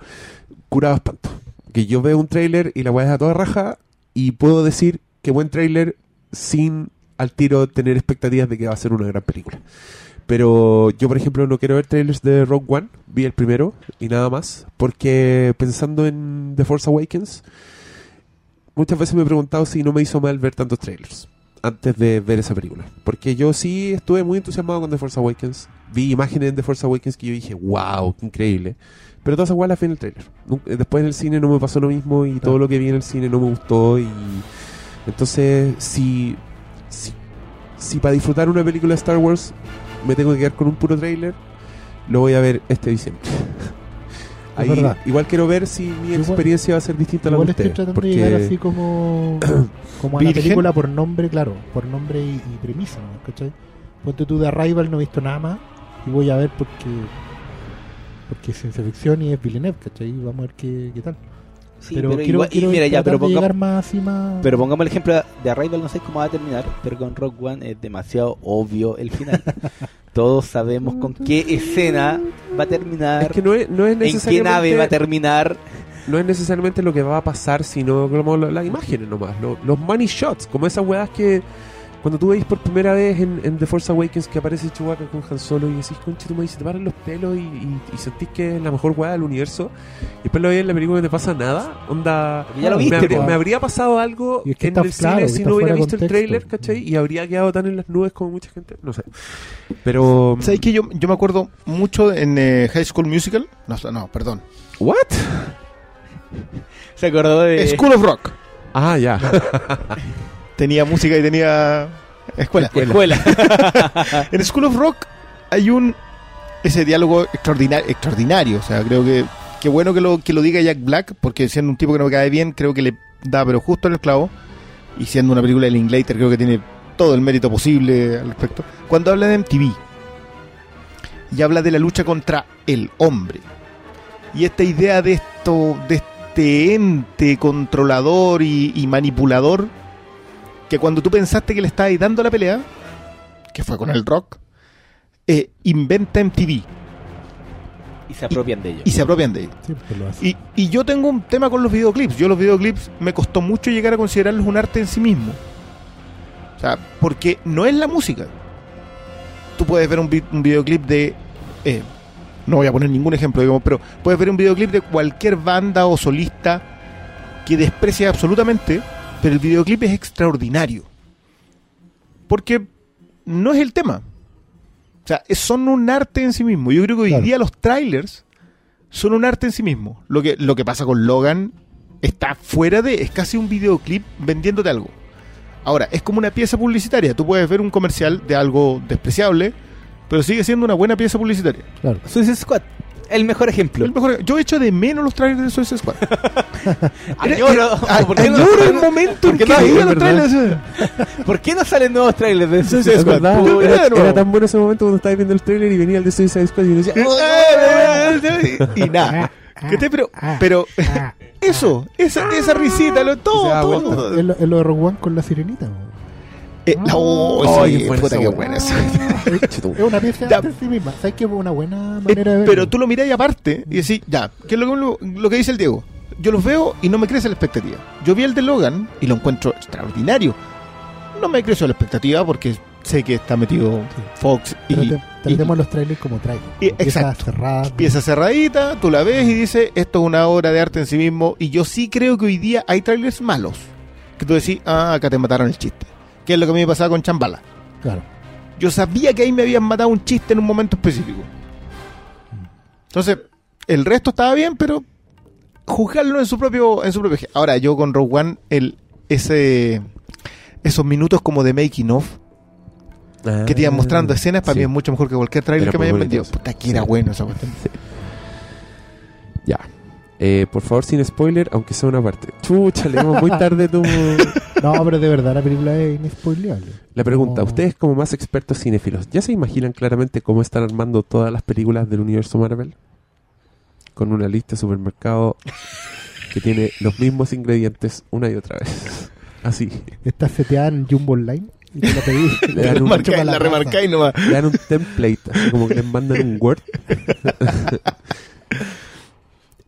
curado espanto. Que yo veo un trailer y la es a toda raja y puedo decir que buen trailer sin al tiro tener expectativas de que va a ser una gran película. Pero yo, por ejemplo, no quiero ver trailers de Rogue One. Vi el primero y nada más. Porque pensando en The Force Awakens, muchas veces me he preguntado si no me hizo mal ver tantos trailers antes de ver esa película. Porque yo sí estuve muy entusiasmado con The Force Awakens. Vi imágenes de The Force Awakens que yo dije, wow, qué increíble. Pero todas esas igual las vi en el trailer. Después en el cine no me pasó lo mismo y todo lo que vi en el cine no me gustó. Y entonces, si, si, si para disfrutar una película de Star Wars me tengo que quedar con un puro trailer, lo voy a ver este diciembre. Ahí, igual quiero ver si mi Igual- experiencia va a ser distinta a la de Igual estoy ustedes. tratando de llegar así Porque como, como a la película por nombre, claro, por nombre y, y premisa, ¿no? ¿cachai? Ponte tú de Arrival, no he visto nada más y voy a ver porque porque es ciencia ficción y es Villeneuve, ¿cachai? Y Vamos a ver qué, qué tal. Sí, pero, pero, quiero, igual- y quiero mira, ya, pero, de ponga- llegar más así más... pero pongamos el ejemplo de Arrival, no sé cómo va a terminar, pero con Rock One es demasiado obvio el final. Todos sabemos con qué escena va a terminar, Es que no es, no es en qué nave va a terminar. no es necesariamente lo que va a pasar, sino como lo- las imágenes nomás, lo- los money shots, como esas weas que cuando tú veis por primera vez en, en The Force Awakens que aparece Chewbacca con Han Solo y decís, concha, tú me dices, te paran los pelos y, y- y sentís que es la mejor wea del universo, y después lo veis en la película y no te pasa nada, onda... Ya lo viste, me, habría, me habría pasado algo Y es que en el claro, cine si no hubiera visto el contexto. trailer, ¿cachai? Y habría quedado tan en las nubes como mucha gente, no sé. Pero... ¿Sabes que yo, yo me acuerdo mucho en eh, High School Musical? No, no, perdón. ¿What? Se acordó de... School of Rock. Ah, ya. Tenía música y tenía escuela. Escuela. En School of Rock hay un ese diálogo extraordinario, extraordinario. O sea, creo que qué bueno que lo, que lo diga Jack Black, porque siendo un tipo que no me cae bien, creo que le da pero justo en el clavo. Y siendo una película de Linklater, creo que tiene todo el mérito posible al respecto. Cuando habla de MTV y habla de la lucha contra el hombre. Y esta idea de esto, de este ente controlador y, y manipulador, que cuando tú pensaste que le estabas dando la pelea, que fue con el rock, eh, inventa MTV y se apropian de ellos. y se apropian de. Sí, pues. Y, y yo tengo un tema con los videoclips. Yo los videoclips me costó mucho llegar a considerarlos un arte en sí mismo. O sea, porque no es la música. Tú puedes ver un, vi- un videoclip de... eh, no voy a poner ningún ejemplo, digamos, pero puedes ver un videoclip de cualquier banda o solista que desprecia absolutamente, pero el videoclip es extraordinario. Porque no es el tema. O sea, son un arte en sí mismo. Yo creo que hoy Claro. día los trailers son un arte en sí mismo. Lo que, lo que pasa con Logan está fuera de. Es casi un videoclip vendiéndote algo. Ahora, es como una pieza publicitaria. Tú puedes ver un comercial de algo despreciable, pero sigue siendo una buena pieza publicitaria. Claro. Suicide Squad, el mejor ejemplo. El mejor- yo echo de menos los trailers de Suicide Squad. Añoro, Ay, ¿por qué no- añoro el momento en ¿por qué que veía los trailers. ¿Por qué no salen nuevos trailers de Suicide Squad? era, tan bueno ese momento cuando estabas viendo el trailer y venía el de Suicide Squad y decía, "Oh, y nada. ¿Qué te- pero, Ah, pero ah, eso, esa, esa risita, lo, todo, todo, es lo de Rogue One con la sirenita. ¿No? Eh, la- oh, sí, qué puta, qué buena esa. Chutu". Es una pieza Ya. de sí misma. ¿Sabes que es una buena Eh, manera de verlo? pero tú lo miras y aparte y decís, ya, ¿qué es lo, lo- lo que dice el Diego? Yo los veo y no me crece la expectativa. Yo vi el de Logan y lo encuentro extraordinario. No me creció la expectativa porque sé que está metido Fox y Tratemos los trailers como trailers. y- como piezas exacto. cerradas. pieza cerradita, tú la ves y dices, esto es una obra de arte en sí mismo. Y yo sí creo que hoy día hay trailers malos. Que tú decís, ah, acá te mataron el chiste. Que es lo que a mí me pasaba con Chambala. Claro. Yo sabía que ahí me habían matado un chiste en un momento específico. Entonces, el resto estaba bien, pero juzgarlo en su propio en su propio eje. Ahora, yo con Rogue One, el, ese, esos minutos como de making of, que te iban mostrando escenas, para Ah, sí. mí es mucho mejor que cualquier trailer que me hayan vendido. Puta, que era Sí. bueno esa cuestión. Ya. Eh, por favor, sin spoiler, aunque sea una parte. Chucha, leemos muy tarde tu... No, pero de verdad la película es inespoileable. La pregunta, No. ustedes como más expertos cinéfilos, ¿ya se imaginan claramente cómo están armando todas las películas del universo Marvel? Con una lista de supermercado que tiene los mismos ingredientes una y otra vez. Así. Está seteada en Jumbo Online y te la pedí. Le dan un- la raza. remarcáis nomás. Le dan un template, así como que les mandan un Word.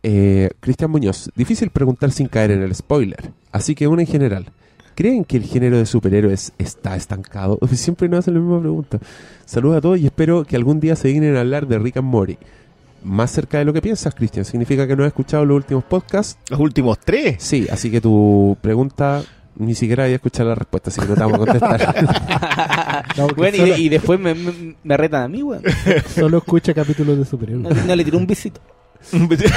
Eh, Cristian Muñoz, difícil preguntar sin caer en el spoiler. Así que una en general. ¿Creen que el género de superhéroes está estancado? Siempre nos hacen la misma pregunta. Saludos a todos y espero que algún día se dignen a hablar de Rick and Morty. Más cerca de lo que piensas, Cristian. ¿Significa que no has escuchado los últimos podcasts? Los últimos tres. Sí, así que tu pregunta ni siquiera había escuchado la respuesta, así que no te vamos a contestar. No, Bueno, y, solo, y después me, me, me retan a mí, weón. solo escucha capítulos de No, superhéroes. no le tiré un besito. Un besito.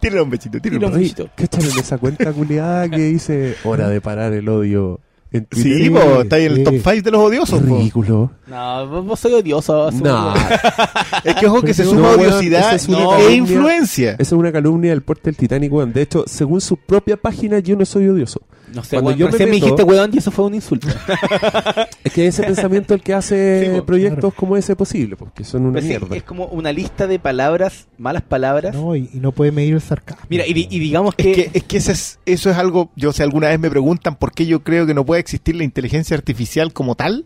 Tírale un besito, tírale un besito. besito. ¿Cáchale en esa cuenta culiada que dice hora de parar el odio en? Sí, po, está ahí en el top 5 de los odiosos. po. Ridículo. No, vos, soy odioso. No, Es que ojo que se No, suma odiosidad esa es una e calumnia. influencia. esa es una calumnia del porte del Titanic, weón. De hecho, según su propia página, yo no soy odioso. No sé, Cuando weón, yo me dijiste weón y eso fue un insulto. Es que ese pensamiento el que hace Sí, proyectos claro. como ese posible, porque son una Pues sí, mierda. es como una lista de palabras, malas palabras. No, y, y no puede medir el sarcasmo. Mira, y, di- y digamos Es que, que, es que ese es- eso es algo, yo si alguna vez me preguntan por qué yo creo que no puede existir la inteligencia artificial como tal,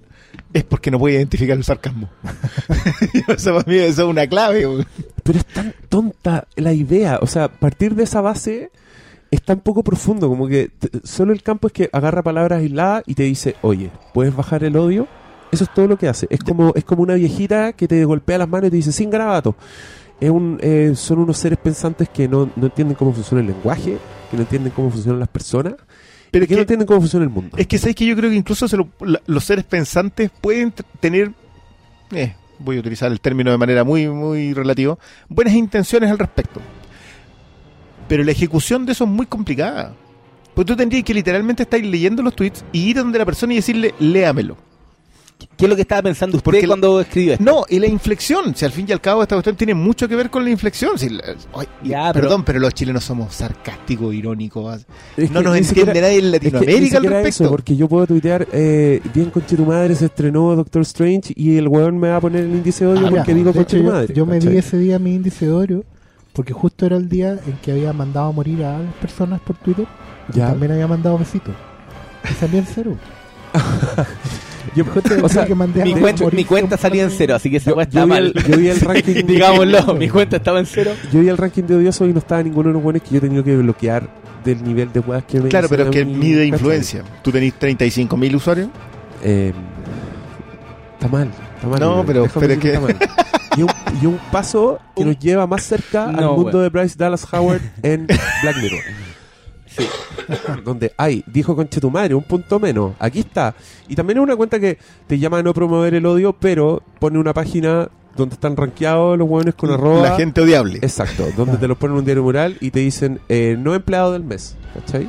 es porque no puede identificar el sarcasmo. eso para mí eso es una clave. güey. Pero es tan tonta la idea. O sea, partir de esa base es tan poco profundo. Como que solo el campo es que agarra palabras aisladas y te dice, oye, ¿puedes bajar el odio? Eso es todo lo que hace. Es como, es como una viejita que te golpea las manos y te dice, sin garabato. Es un, eh, son unos seres pensantes que no, no entienden cómo funciona el lenguaje, que no entienden cómo funcionan las personas, Pero que no entienden cómo funciona el mundo. es que sabéis que yo creo que incluso se lo- la- los seres pensantes pueden tener, eh, voy a utilizar el término de manera muy, muy relativa, buenas intenciones al respecto. Pero la ejecución de eso es muy complicada. Pues tú tendrías que literalmente estar leyendo los tweets y ir a donde la persona y decirle, léamelo. ¿qué es lo que estaba pensando usted Porque cuando escribió esto? No, y la inflexión, si al fin y al cabo esta cuestión tiene mucho que ver con la inflexión. Si la- ay, Ya, pero- perdón, pero... los chilenos somos sarcásticos, irónicos. Es no nos entiende siquiera- nadie en Es que Latinoamérica al respecto. eso, porque yo puedo tuitear, eh, bien conche tu madre, se estrenó Doctor Strange y el weón me va a poner el índice de odio Ah, porque ya, digo conche tu yo- madre. Yo, me di ese día mi índice de odio porque justo era el día en que había mandado a morir a las personas por Twitter y Ya. también había mandado besitos. Y salía en cero. Yo- o sea, que mandé a Mi, cuenta, morir mi cuenta salía en cero, así que esa yo, está yo vi mal. el, yo vi el ranking, Digámoslo, mi cuenta estaba en cero. yo vi el ranking de odiosos y no estaba ninguno de los buenos que yo he tenido que bloquear del nivel de weas que me Claro, pero es que mide influencia. Tú tenés 35.000 usuarios. Eh, está mal, está mal. No, pero- pero es que- está mal. Y un, y un paso que Un- nos lleva más cerca al mundo de Bryce Dallas Howard en Black Mirror. Sí. donde hay, dijo conche tu madre, un punto menos. Aquí está. Y también es una cuenta que te llama a no promover el odio, pero pone una página donde están rankeados los hueones con arroba. La gente odiable. Exacto, donde te lo ponen en un diario mural y te dicen eh, no empleado del mes. ¿Cachai?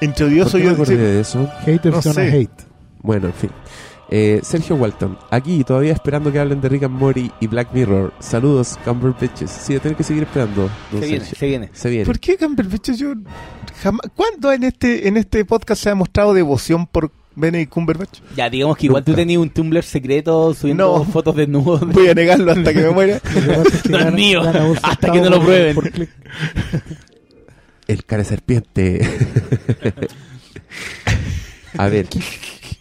Entre ¿Por odioso y de eso? Haters No sé. hate. Bueno, en fin. Eh, Sergio Walton, aquí todavía esperando que hablen de Rick and Morty y Black Mirror. Saludos, Camber Bitches. Sí, tener que seguir esperando. Se viene, se viene. Se viene. ¿Por qué Cumberbatch? Yo jamás. ¿Cuándo en este en este podcast se ha mostrado devoción por Benedict Cumberbatch? Ya, digamos que igual tú tenías un Tumblr secreto subiendo No. fotos desnudos. de- Voy a negarlo hasta que me muera. No es mío, hasta que no lo prueben. El cara serpiente. A ver.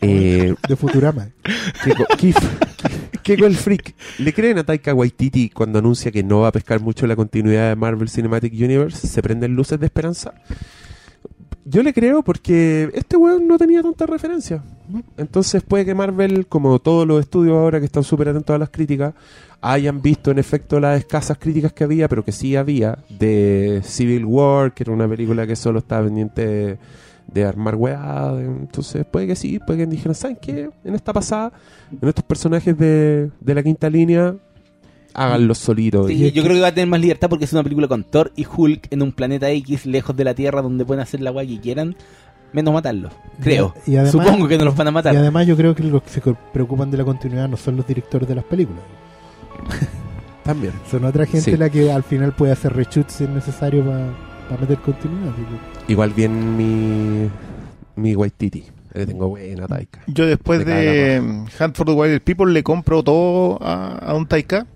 Eh, de Futurama. Keiko, Kif, el Freak. ¿Le creen a Taika Waititi cuando anuncia que no va a pescar mucho la continuidad de Marvel Cinematic Universe? ¿Se prenden luces de esperanza? Yo le creo porque este weón no tenía tanta referencia. Entonces puede que Marvel, como todos los estudios ahora que están súper atentos a las críticas, hayan visto en efecto las escasas críticas que había, pero que sí había, de Civil War, que era una película que solo estaba pendiente de, armar weá. Entonces puede que sí, puede que dijeran, ¿saben qué? En esta pasada, en estos personajes de, de la quinta línea, háganlos solitos. Sí, yo creo que va a tener más libertad porque es una película con Thor y Hulk en un planeta X lejos de la Tierra donde pueden hacer la guay que quieran, menos matarlos. Creo. Y además- Supongo que no los van a Y matar. además yo creo que los que se preocupan de la continuidad no son los directores de las películas. También. Son otra gente Sí. la que al final puede hacer reshoots si es necesario para meter continuidad. que- Igual bien mi, mi Waititi. Le tengo buena Taika. Yo después de Hunt for the Wild People le compro todo a, a un Taika.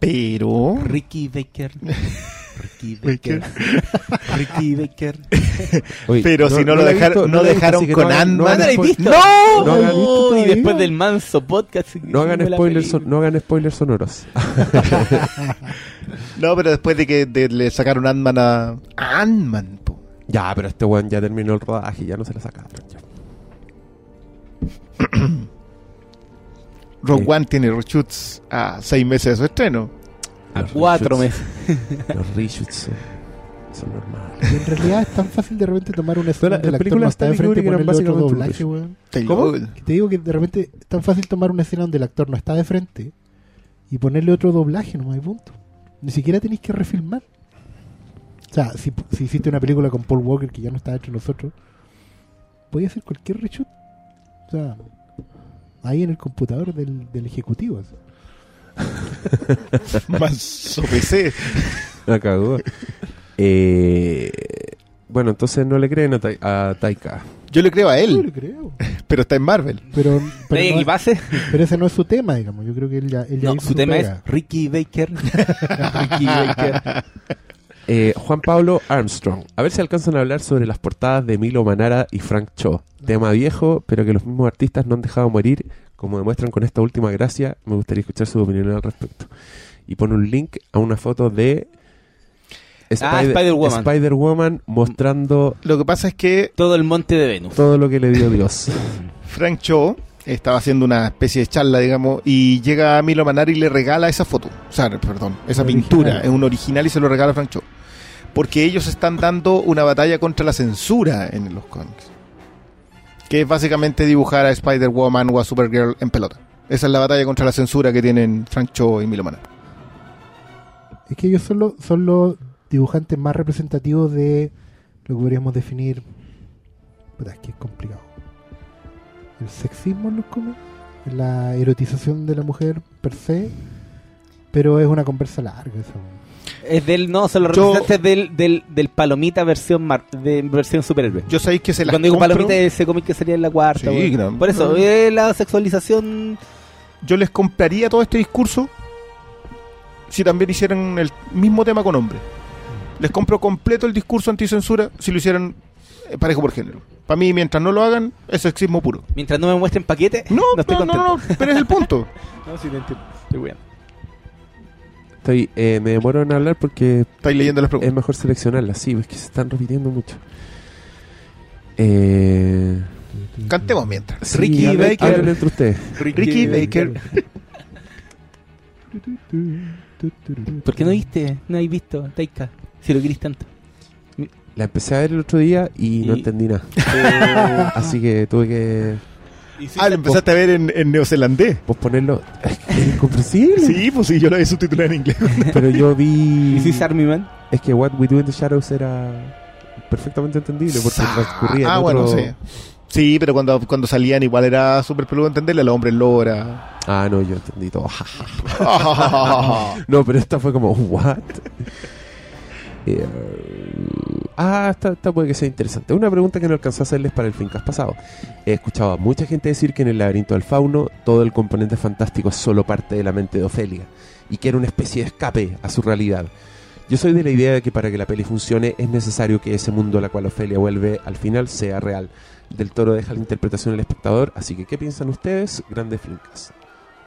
Pero. Ricky Baker. Ricky Baker. Ricky Baker. Pero si no lo dejaron- visto, no dejaron con no hagan- no Ant-Man. ¿No y después del manso podcast. No hagan spoilers, no hagan spoilers sonoros. No, pero después de que de- le sacaron Ant-Man a. a Ant-Man, ya, pero este weón ya terminó el rodaje, ya no se la sacaron. Rogue. One tiene reshoots a seis meses de su estreno. A Los cuatro meses. Los reshoots son, son normales. Y en realidad es tan fácil de repente tomar una escena donde el la actor película no está de frente y ponerle otro doblaje, weón. ¿Cómo? Que te digo que de repente es tan fácil tomar una escena donde el actor no está de frente y ponerle otro doblaje, no hay punto. Ni siquiera tenéis que refilmar. O sea, si, si hiciste una película con Paul Walker que ya no está entre nosotros, podía hacer cualquier reshoot. O sea, ahí en el computador del, del ejecutivo. así. Más PC. La cagó. Eh, Bueno, entonces no le creen a, Tai- a Taika. Yo le creo a Yo le él, creo. pero está en Marvel. Pero, pero, ¿Hay no- pero ese no es su tema, digamos. Yo creo que él ya, él ya No, su tema pega. es Ricky Baker. Ricky Baker. Eh, Juan Pablo Armstrong. A ver si alcanzan a hablar sobre las portadas de Milo Manara y Frank Cho. Tema viejo, pero que los mismos artistas no han dejado morir, como demuestran con esta última gracia. Me gustaría escuchar su opinión al respecto. Y pone un link a una foto de Ah, Spider-Woman. Spider-Woman mostrando Lo que pasa es que Todo el monte de Venus. todo lo que le dio Dios. Frank Cho estaba haciendo una especie de charla, digamos, y llega a Milo Manara y le regala esa foto. O sea, perdón, esa Un pintura. original. Es un original y se lo regala a Frank Cho. Porque ellos están dando una batalla contra la censura en los cómics. Que es básicamente dibujar a Spider-Woman o a Supergirl en pelota. Esa es la batalla contra la censura que tienen Frank Cho y Milo Manara. Es que ellos son, los- son los dibujantes más representativos de lo que podríamos definir. Puta, es que es complicado. El sexismo en los cómics, la erotización de la mujer per se, pero es una conversa larga. Eso. Es del, no, son los Yo- representantes del, del, del Palomita versión mar, de versión superhéroe. Yo sabéis que se las Cuando digo compro, Palomita, ese cómic que sería en la cuarta. Sí, weón. claro. Por eso, No. es la sexualización. yo les compraría todo este discurso si también hicieran el mismo tema con hombres. Les compro completo el discurso anticensura si lo hicieran eh, parejo por género. Para mí, mientras no lo hagan, es sexismo puro. Mientras no me muestren paquete, No, no estoy no, no, contento. no, pero es el punto. No, sí, te entiendo. Estoy. Estoy, eh, me demoro en hablar porque Estáis leyendo las es preguntas. mejor seleccionarlas. Sí, es que se están repitiendo mucho. Eh, Cantemos mientras. sí, Ricky hablen- Baker. entre ustedes. Ricky Baker. ¿Por qué no viste? No habéis visto, Taika. Si lo querís tanto. La empecé a ver el otro día y, no entendí nada. Así que tuve que Ah, lo empezaste a ver en, en neozelandés. posponerlo. Es que es incomprensible. Sí, pues sí, yo lo he subtitulado en inglés. Pero yo vi. ¿Y si es Army Man? Es que What We Do in the Shadows era perfectamente entendible porque transcurría en ah, bueno, otro- sí. Sí, pero cuando, cuando salían igual era súper peludo entenderle. Los hombres lobo era... Ah, no, yo entendí todo. no, pero esta fue como, ¿what? Eh, ah, esta, esta puede que sea interesante. Una pregunta que no alcanzé a hacerles para el Fincast pasado. He escuchado a mucha gente decir que en el laberinto del fauno todo el componente fantástico es solo parte de la mente de Ofelia y que era una especie de escape a su realidad. Yo soy de la idea de que para que la peli funcione es necesario que ese mundo a la cual Ofelia vuelve al final sea real. Del Toro deja la interpretación al espectador, así que ¿qué piensan ustedes? Grandes Fincas.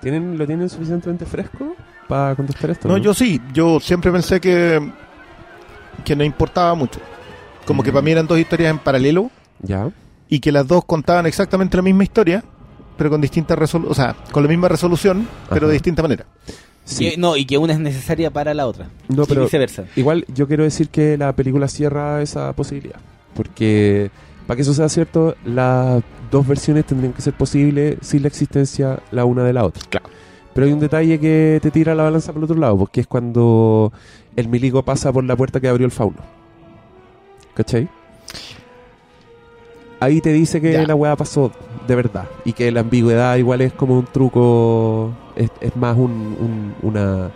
¿Tienen, ¿Lo tienen suficientemente fresco para contestar esto? No, yo sí. Yo siempre pensé que, que no importaba mucho. Como que para mí eran dos historias en paralelo Ya. y que las dos contaban exactamente la misma historia, pero con distintas resoluciones, o sea, con la misma resolución, pero de distinta manera. Sí. No, y que una es necesaria para la otra. No, y pero viceversa. igual yo quiero decir que la película cierra esa posibilidad. Porque para que eso sea cierto, las dos versiones tendrían que ser posibles sin la existencia la una de la otra. Claro. Pero hay un detalle que te tira la balanza por el otro lado, porque es cuando el milico pasa por la puerta que abrió el fauno. ¿Cachai? Ahí te dice que Ya. la weá pasó de verdad y que la ambigüedad igual es como un truco, es, es más un, un- una,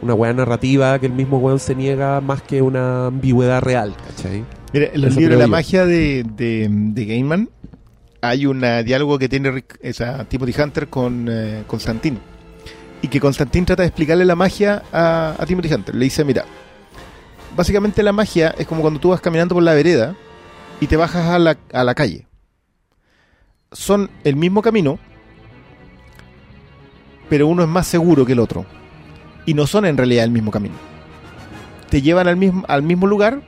una weá narrativa que el mismo weón se niega más que una ambigüedad real, ¿cachai? Mira, en los libros la yo. magia de, de, de Gaiman hay un diálogo que tiene Rick- esa Timothy Hunter con eh, Constantine. Y que Constantine trata de explicarle la magia a, a Timothy Hunter. Le dice, mira, básicamente la magia es como cuando tú vas caminando por la vereda y te bajas a la, calle. Son el mismo camino, pero uno es más seguro que el otro. Y no son en realidad el mismo camino. Te llevan al mismo, al mismo lugar,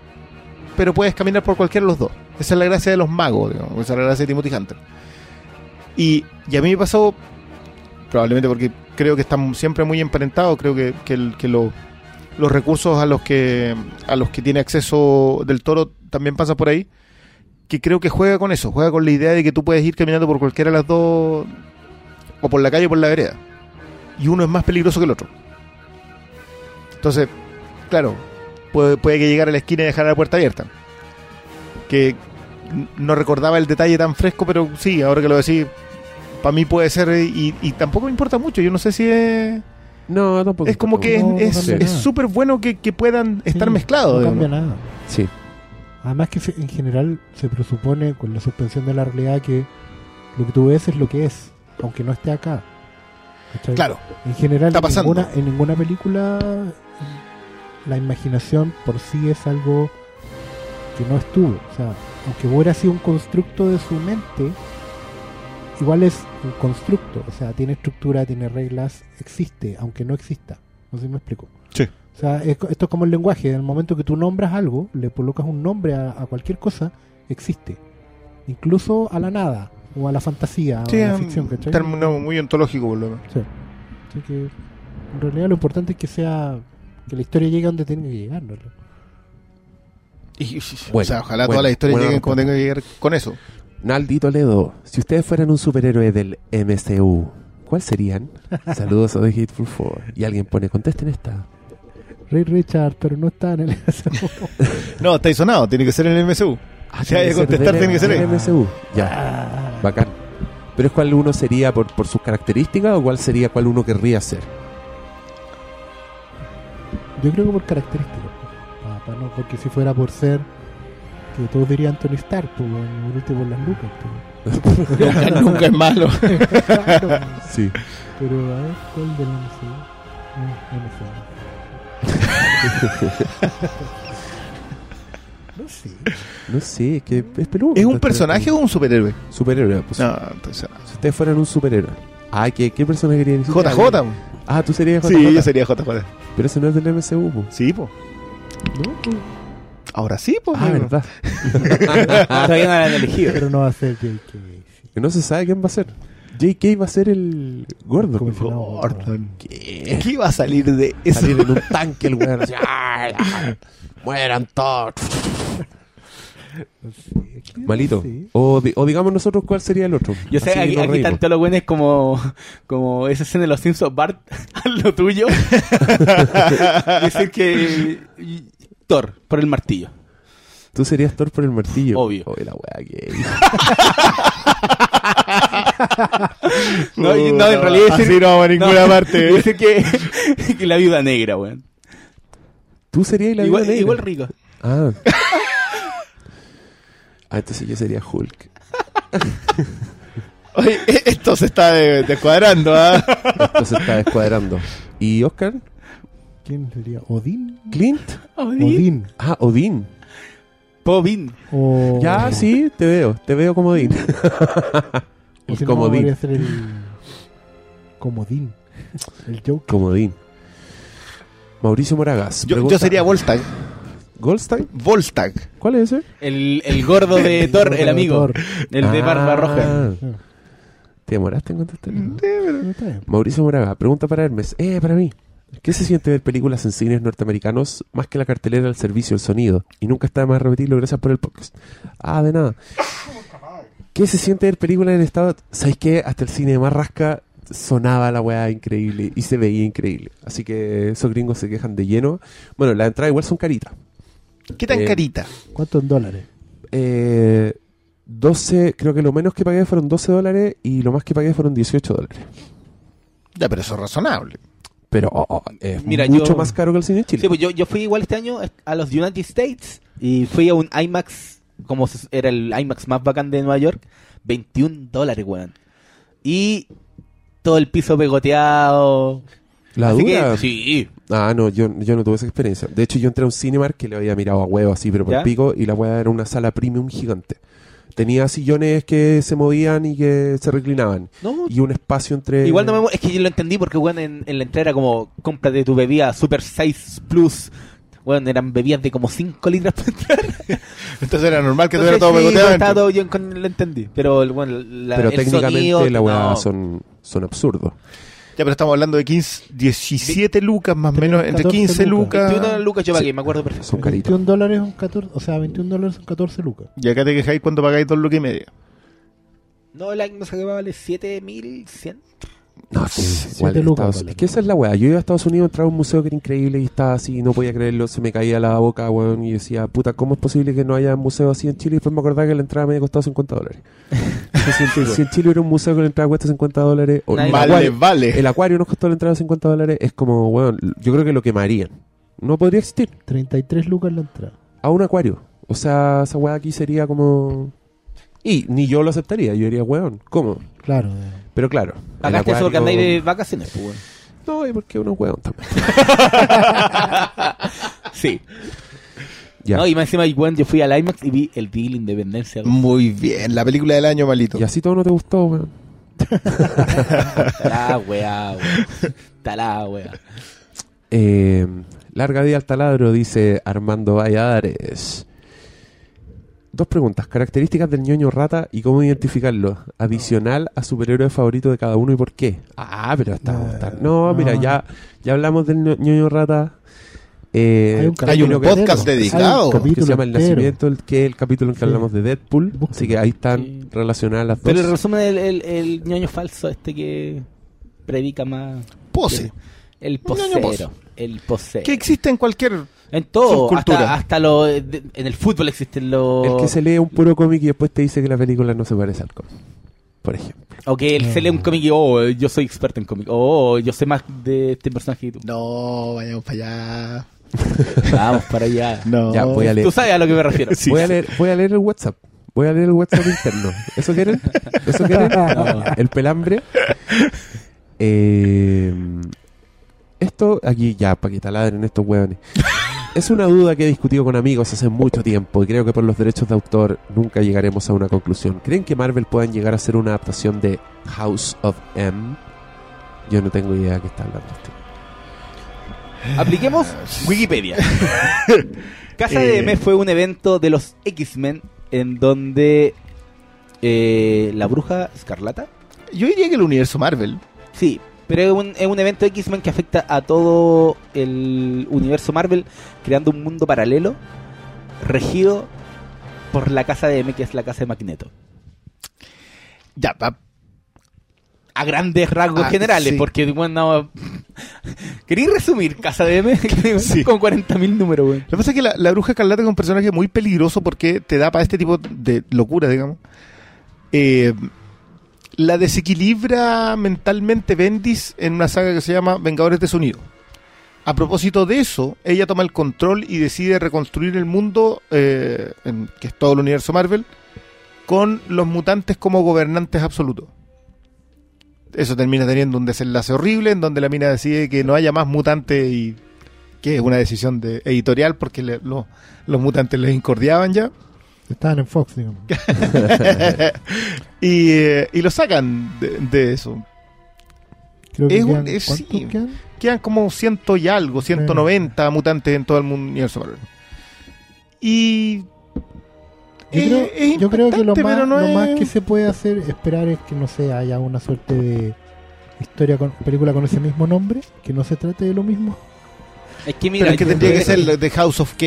pero puedes caminar por cualquiera de los dos. Esa es la gracia de los magos, digamos, esa es la gracia de Timothy Hunter. Y, y a mí me pasó, probablemente porque creo que están siempre muy emparentados, creo que, que, los recursos a los que a los que tiene acceso del toro también pasa por ahí, que creo que juega con eso, juega con la idea de que tú puedes ir caminando por cualquiera de las dos, o por la calle o por la vereda, y uno es más peligroso que el otro. Entonces, claro, puede, puede que llegar a la esquina y dejar la puerta abierta. Que no recordaba el detalle tan fresco, pero sí, ahora que lo decís, para mí puede ser, eh, y, y tampoco me importa mucho, yo no sé si es... No, tampoco. Es como que es- No, es súper bueno que, que puedan estar Sí, mezclados. No digamos. cambia nada. Sí. Además que se- en general se presupone con la suspensión de la realidad que lo que tú ves es lo que es, aunque no esté acá. ¿Cachai? Claro. En general, Está en pasando. ninguna, en ninguna película la imaginación por sí es algo que no estuvo. O sea, aunque hubiera sido un constructo de su mente, igual es un constructo. O sea, tiene estructura, tiene reglas, existe, aunque no exista. No sé si me explico. Sí. O sea, es co- esto es como el lenguaje. En el momento que tú nombras algo, le colocas un nombre a, a cualquier cosa, existe. Incluso a la nada, o a la fantasía, Sí, o a la ficción. ¿cachai? término muy ontológico, por lo menos. Sí. Así que en realidad lo importante es que sea que la historia llegue a donde tenga que llegar. ¿no? Y- o Bueno, sea, ojalá bueno, las historias buena lleguen como tengan que llegar con eso. Naldi Toledo, si ustedes fueran un superhéroe del MCU, ¿cuál serían? Saludos a The Hateful Four. Y alguien pone, contesten esta. Ray Richard, pero no está en el No, está ahí sonado, tiene que ser en el MSU. Ah, Si hay que contestar, tiene que ser del ahí. MCU. Ya, bacán. ¿Pero es cuál uno sería por, por sus características o cuál sería cuál uno querría ser? Yo creo que por características. Pa no, porque si fuera por ser, que todos dirían Tony Stark, pues, por último por las lucas. pues. nunca, nunca es malo. Claro, Sí. pero a ver, ¿cuál del MCU? No, MCU. no sé. No sé, es que es peludo. ¿Es un personaje o un superhéroe? Superhéroe, pues. No, entonces. Si ustedes fueran un superhéroe. Ah, ¿qué, qué personaje querían decir? JJ. Ah, tú serías JJ. Sí, yo sería JJ. Pero ese no es del MCU, po. Sí, po. No, pues, Ahora sí, po. Ah, amigo. verdad. Todavía no la han elegido. pero no va a ser J.K. Que no se sabe quién va a ser. JK va a ser el gordo. Gordon. ¿Qué? ¿Qué iba a salir de eso? Salir en un tanque el weón así, ¡ay, ay! Mueran todos. Malito. O, di- o digamos nosotros cuál sería el otro. Yo sé, Así aquí, aquí tanto lo bueno es como, como esa escena de los Simpsons, Bart, haz lo tuyo. Decir que y- Thor, por el martillo. Tú serías Thor por el martillo. Obvio. Oye, la wea que. No, no, en realidad Así decir, no vamos a ninguna parte. decir que, que la viuda negra, weón. Tú serías la Igual, viuda negra. igual rico. Ah. ah, entonces yo sería Hulk. Oye, e- esto se está de- descuadrando, ¿ah? Esto se está descuadrando. ¿Y Oscar? ¿Quién sería? ¿Odín? ¿Clint? Odín. Ah, Odín. Povin. O... Ya, sí, te veo. Te veo como Odín. O el si no, comodín. podría ser el comodín. El Joker. Comodín. Mauricio Moragas. Yo, yo sería Volstagg. ¿Goldstein? Volstagg. ¿Cuál es ese? El, el gordo de Thor, el amigo. Thor. El de barba roja. Ah, Ah, ¿Te demoraste en contestar? no está bien. Mauricio Moraga, pregunta para Hermes. Eh, para mí. ¿Qué se siente ver películas en cines norteamericanos más que la cartelera, el servicio, el sonido? Y nunca está de más repetirlo, gracias por el podcast. Ah, de nada. ¿Qué se siente ver películas en estado? ¿Sabéis qué? Hasta el cine de Marrasca sonaba la weá increíble y se veía increíble. Así que esos gringos se quejan de lleno. Bueno, las entradas igual son caritas. ¿Qué tan Eh, carita? ¿Cuánto en dólares? Eh, 12, creo que lo menos que pagué fueron 12 dólares y lo más que pagué fueron 18 dólares. Ya, pero eso es razonable. Pero oh, oh, es Mira, mucho yo- más caro que el cine en Chile. Sí, pues yo, yo fui igual este año a los United States y fui a un IMAX, como era el IMAX más bacán de Nueva York, 21 dólares, weón. Y todo el piso pegoteado. ¿La Así dura? que, sí. Ah, no, yo, yo no tuve esa experiencia. De hecho, yo entré a un Cinemark que le había mirado a huevo así, pero por ¿Ya? pico, y la hueá era una sala premium gigante. Tenía sillones que se movían y que se reclinaban. No, Y un espacio entre... Igual no me... Es que yo lo entendí porque, weón, en, en la entrada era como, cómprate tu bebida Super Size Plus. Weón, eran bebidas de como 5 litros para entrar. Entonces era normal que tuviera todo sí, pegoteado. adentro. todo, yo con- lo entendí. Pero, el- bueno, la, Pero el técnicamente sonido, la hueá no. son, son absurdos. Ya, pero estamos hablando de 15, 17 lucas más o menos, entre 14 15 lucas. 21 lucas yo Sí. pagué, me acuerdo perfecto. Son caritos. 21 dólares son 14, o sea, 21 dólares son 14 lucas. Y acá te quejáis cuando pagáis dos lucas y media. No, la no sé qué vale 7100. No, sí, igual lucas, Estados-. Es que esa es la weá. Yo iba a Estados Unidos, entraba a un museo que era increíble y estaba así, no podía creerlo, se me caía la boca, weón, y decía, puta, ¿cómo es posible que no haya un museo así en Chile? Y después me acordaba que la entrada me había costado 50 dólares. Si, en- si en Chile hubiera un museo que la entrada cuesta 50 dólares, o Vale, acuario, vale. el acuario nos costó la entrada 50 dólares, es como, weón, yo creo que lo quemarían. No podría existir. 33 lucas la entrada. A un acuario. O sea, esa weá aquí sería como. Y ni yo lo aceptaría, yo diría, weón, ¿cómo? Claro. eh. Pero claro. Pagaste eso porque andáis de vacaciones, pues, weón. No, y porque uno es weón también. Sí. Ya. No, y más encima, weón, yo fui al IMAX y vi el Día de la Independencia. Muy bien, la película del año, malito. Y así todo no te gustó, weón. Talá, weá, weón. Talá, weá. Eh, larga vida al taladro, dice Armando Valladares. Dos preguntas. Características del ñoño rata y cómo identificarlo. Adicional a superhéroe favorito de cada uno y por qué. Ah, pero está... No, está- no, mira, ya, ya hablamos del ño- ñoño rata. Eh, Hay un Hay un capítulo podcast entero. dedicado, un que se llama El entero. Nacimiento, el, que es el capítulo en que Sí. hablamos de Deadpool. Así que ahí están Sí. relacionadas las dos. Pero el resumen del el, el ñoño falso este que predica más... Pose. El posero. El posero. Que existe en cualquier... En todo, hasta, hasta lo, de- en el fútbol existen los... El que se lee un puro cómic y después te dice que la película no se parece al cómic. Por ejemplo. O que él se lee un cómic y, oh, yo soy experto en cómic. Oh, yo sé más de este personaje que tú. No, vayamos para allá. Vamos para allá. No. Ya, voy a leer. Tú sabes a lo que me refiero. Sí, voy, a sí. leer, voy a leer el WhatsApp. Voy a leer el WhatsApp interno. ¿Eso quieren? ¿Eso quieren? No. El pelambre. Eh, esto, aquí ya, para que taladren estos hueones. Es una duda que he discutido con amigos hace mucho tiempo y creo que por los derechos de autor nunca llegaremos a una conclusión. ¿Creen que Marvel puedan llegar a hacer una adaptación de House of M? Yo no tengo idea de qué está hablando este. Apliquemos Wikipedia. Casa Eh. de M fue un evento de los X-Men en donde eh, la bruja escarlata. Yo diría que el universo Marvel. Sí, pero es un, es un evento X-Men que afecta a todo el universo Marvel, creando un mundo paralelo regido por la casa de M, que es la casa de Magneto. Ya, pa- A grandes rasgos Ah, generales, sí. porque bueno, ¿Queréis resumir Casa de M? Sí. Con 40.000 números, güey. Lo que pasa es que la, la bruja escarlata es un personaje muy peligroso porque te da para este tipo de locura, digamos. Eh, la desequilibra mentalmente Bendis en una saga que se llama Vengadores de Sonido. A propósito de eso, ella toma el control y decide reconstruir el mundo, eh, en- que es todo el universo Marvel, con los mutantes como gobernantes absolutos. Eso termina teniendo un desenlace horrible en donde la mina decide que no haya más mutantes y que es una decisión de editorial porque los mutantes les incordiaban ya. Estaban en Fox, digamos. y, eh, y lo sacan de, de eso. Creo que Es un- quedan, es- ¿cuántos sí. quedan? Quedan como ciento y algo, 190 mutantes en todo el mundo universo. Y. Yo, es- creo, es yo creo que lo, más, no lo es- más que se puede hacer esperar es que no sé, haya una suerte de historia con película con ese mismo nombre, que no se trate de lo mismo. Es que mira, Pero es que tendría que ser The House of K.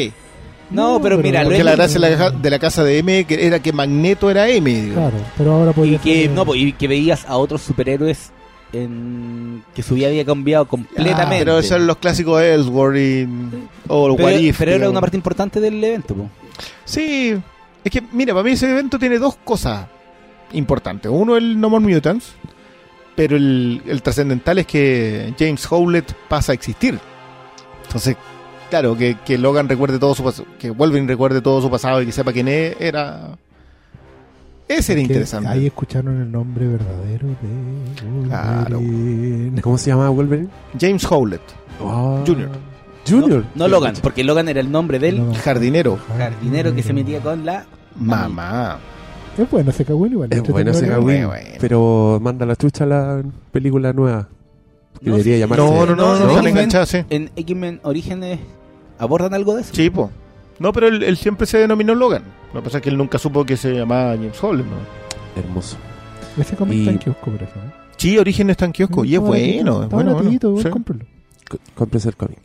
No, pero mira, lo Porque es- la gracia de la, ca- de la casa de M que era que Magneto era M. digamos. Claro, pero ahora Y que, no, pues, y que veías a otros superhéroes en que su vida había cambiado completamente. Ah, pero esos son los clásicos Ellsworth y. O pero, What If, pero era una parte importante del evento. po. Sí, es que, mira, para mí ese evento tiene dos cosas importantes. Uno, el No More Mutants, pero el, el trascendental es que James Howlett pasa a existir. Entonces, claro, que, que Logan recuerde todo su pasado, que Wolverine recuerde todo su pasado y que sepa quién es, era. Ese era que interesante. Ahí escucharon el nombre verdadero de Claro. Wolverine. ¿Cómo se llama Wolverine? James Howlett, Ah. Junior. Junior. No, no Logan, porque Logan era el nombre del No. jardinero. jardinero que se metía con la. Mamá. Es bueno ese cagüín igual. Es bueno ese cagüín, pero manda la chucha a la película nueva. Que No, debería sí. llamarse. No, no, no, no. En X-Men Orígenes abordan algo de eso. Sí, po. No, pero él, él siempre se denominó Logan. Lo que pasa es que él nunca supo que se llamaba James Howlett, ¿no? Hermoso. Ese cómic Y- está en kiosco, por eso. ¿eh? Sí, Origen está en kiosco y es bueno. Es Está bueno, bueno. Sí. cómpralo. Cómprese el cómic.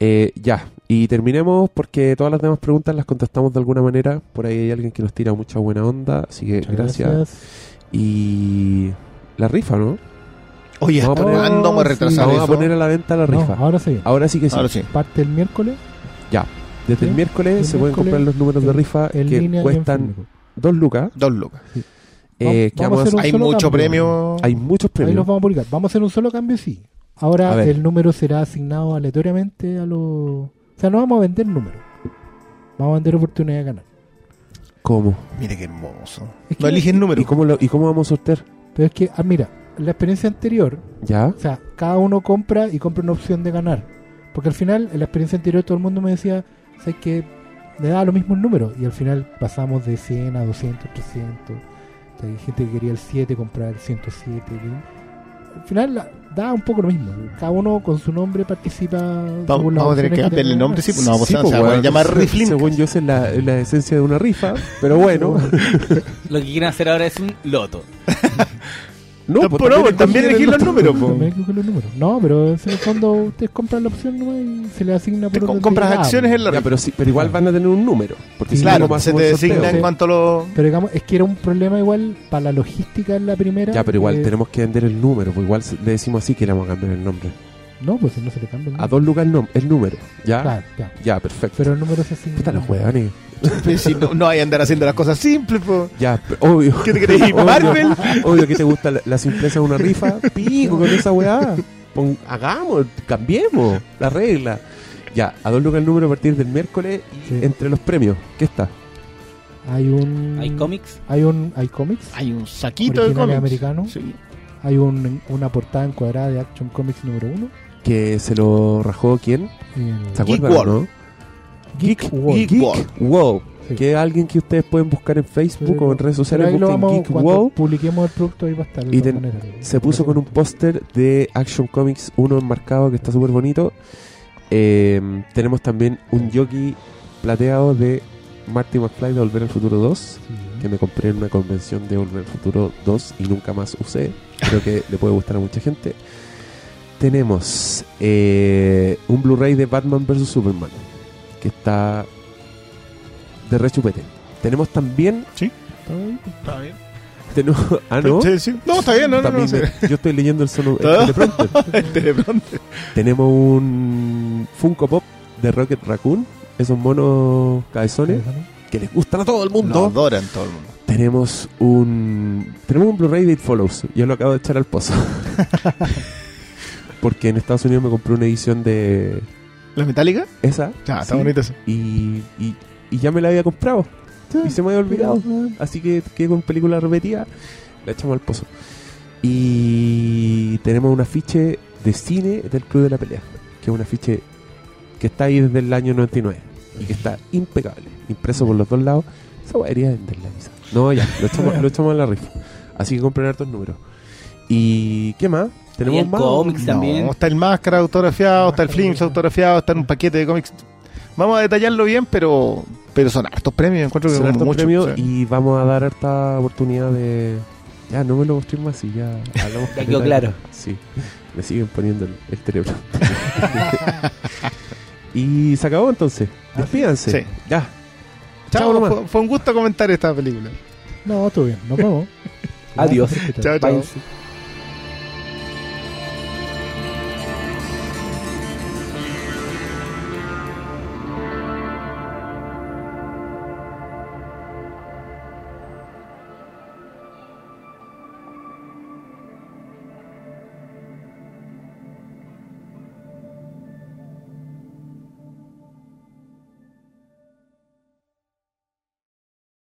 Eh, ya, y terminemos porque todas las demás preguntas las contestamos de alguna manera. Por ahí hay alguien que nos tira mucha buena onda, así que Muchas gracias. Y la rifa, ¿no? Oye, Vamos a ¿hasta poner- vamos a sí. retrasar Vamos a eso? poner a la venta la No, rifa. ahora sí. Ahora sí que sí. Ahora sí. Parte el miércoles Desde el miércoles El se pueden comprar los números de rifa en que cuestan dos lucas. Dos lucas. Eh, que Vamos a vamos a- hacer un Hay mucho cambio. premio. hay muchos Ahí premios. los vamos a publicar. Vamos a hacer un solo cambio, sí. Ahora el número será asignado aleatoriamente a los... O sea, no vamos a vender números. vamos a vender oportunidad de ganar. ¿Cómo? Mire qué hermoso. Es que- No eligen número. ¿Y cómo, lo, ¿Y cómo vamos a sortear? Pero es que, ah, mira, la experiencia anterior, ¿Ya? o sea, cada uno compra y compra una opción de ganar. Porque al final, en la experiencia anterior, todo el mundo me decía, ¿sabes que Le daba lo mismo el número. Y al final pasamos de 100 a 200, 300. O sea, hay gente que quería el 7, comprar el 107. que- Al final la- da un poco lo mismo. Cada uno con su nombre participa. Vamos, vamos a tener que cambiarle el nombre, sí. pues, No, pues Sí, se pues, a weón. llamar Se- Riflin. Según yo, esa es la, es la esencia de una rifa, pero bueno. Lo que quieren hacer ahora es un loto. No, No, pues pero también elegir los números. po. Los. No, pero en el fondo ustedes compran la opción y se le asigna por orden de compras acciones en la Ya, pero, sí, pero igual van a tener un número. Porque Sí, si Claro, no, no se te designa en cuanto lo. Pero digamos, es que era un problema igual para la logística en la primera. Ya, pero igual eh, tenemos que vender el número. Pues igual le decimos así que le vamos a cambiar el nombre. No, pues si no se le cambia el A dos lugares el, el número. ¿Ya? Claro, ya. Ya, perfecto. Pero el número se asigna. Puta los huevones. Si no, no hay que andar haciendo las cosas simples, po. Ya, obvio. ¿Qué te crees? ¿Marvel? Obvio que te gusta la, la simpleza de una rifa. Pico con esa weá. Pon- hagamos, cambiemos la regla. Ya, a dos lucas el número a partir del miércoles y Sí. entre los premios. ¿Qué está? Hay un. Hay cómics. Hay un. Hay cómics. Hay un saquito de cómics. americanos. Sí. Hay un, una portada encuadrada de Action Comics número uno. Que se lo rajó quién? ¿Se Geek acuerdan o World. no? Geek World. Geek World. Wow. Sí. Que es alguien que ustedes pueden buscar en Facebook Pero- o en redes sociales. busquen vamos, Geek Wow. publiquemos el producto ahí va a estar. de Y ten-. Se puso con un póster de Action Comics 1 enmarcado que está súper bonito. Eh, tenemos también un jockey plateado de Marty McFly de Volver al Futuro 2. Sí. Que me compré en una convención de Volver al Futuro 2 y nunca más usé. Creo que le puede gustar a mucha gente. Tenemos eh, un Blu-ray de Batman vs Superman. Que está de rechupete. Tenemos también. Está bien. Está bien. tenemos- ah, no. Sí, sí. No, está bien, no, no, no. También sí. me- yo estoy leyendo el, solo, el teleprompter. El teleprompter. Tenemos un Funko Pop de Rocket Raccoon, esos monos cabezones que les gustan a todo el mundo. adoran todo el mundo. Tenemos un tenemos un Blu-ray de It Follows. Yo lo acabo de echar al pozo. Porque en Estados Unidos me compré una edición de ¿La metálica? esa Ah, está Sí. bonita esa. y, y, y ya me la había comprado y se me había olvidado. Así que quedé con película repetida, la echamos al pozo. Y tenemos un afiche de cine del Club de la Pelea, que es un afiche que está ahí desde el año 99 y que está impecable, impreso por los dos lados. Esa debería venderla, quizá. No, ya, lo echamos, lo echamos a la rifa. Así que compren hartos números. ¿Y qué más? ¿Tenemos más? cómics también. No, está el máscara autografiado, está el Flinch autografiado, está en un paquete de cómics. Vamos a detallarlo bien, pero pero son hartos premios. Encuentro que Son hartos muchos. premios y vamos a dar harta oportunidad de... Ya, no me lo mostré más y ya hablamos. Ya quedó claro. Sí, me siguen poniendo el, el cerebro. y se acabó entonces. Despídanse. Sí. Ya. Chao, Chao nomás. fue, fue un gusto comentar esta película. No, todo bien. Nos vemos. Adiós. Chao, chao.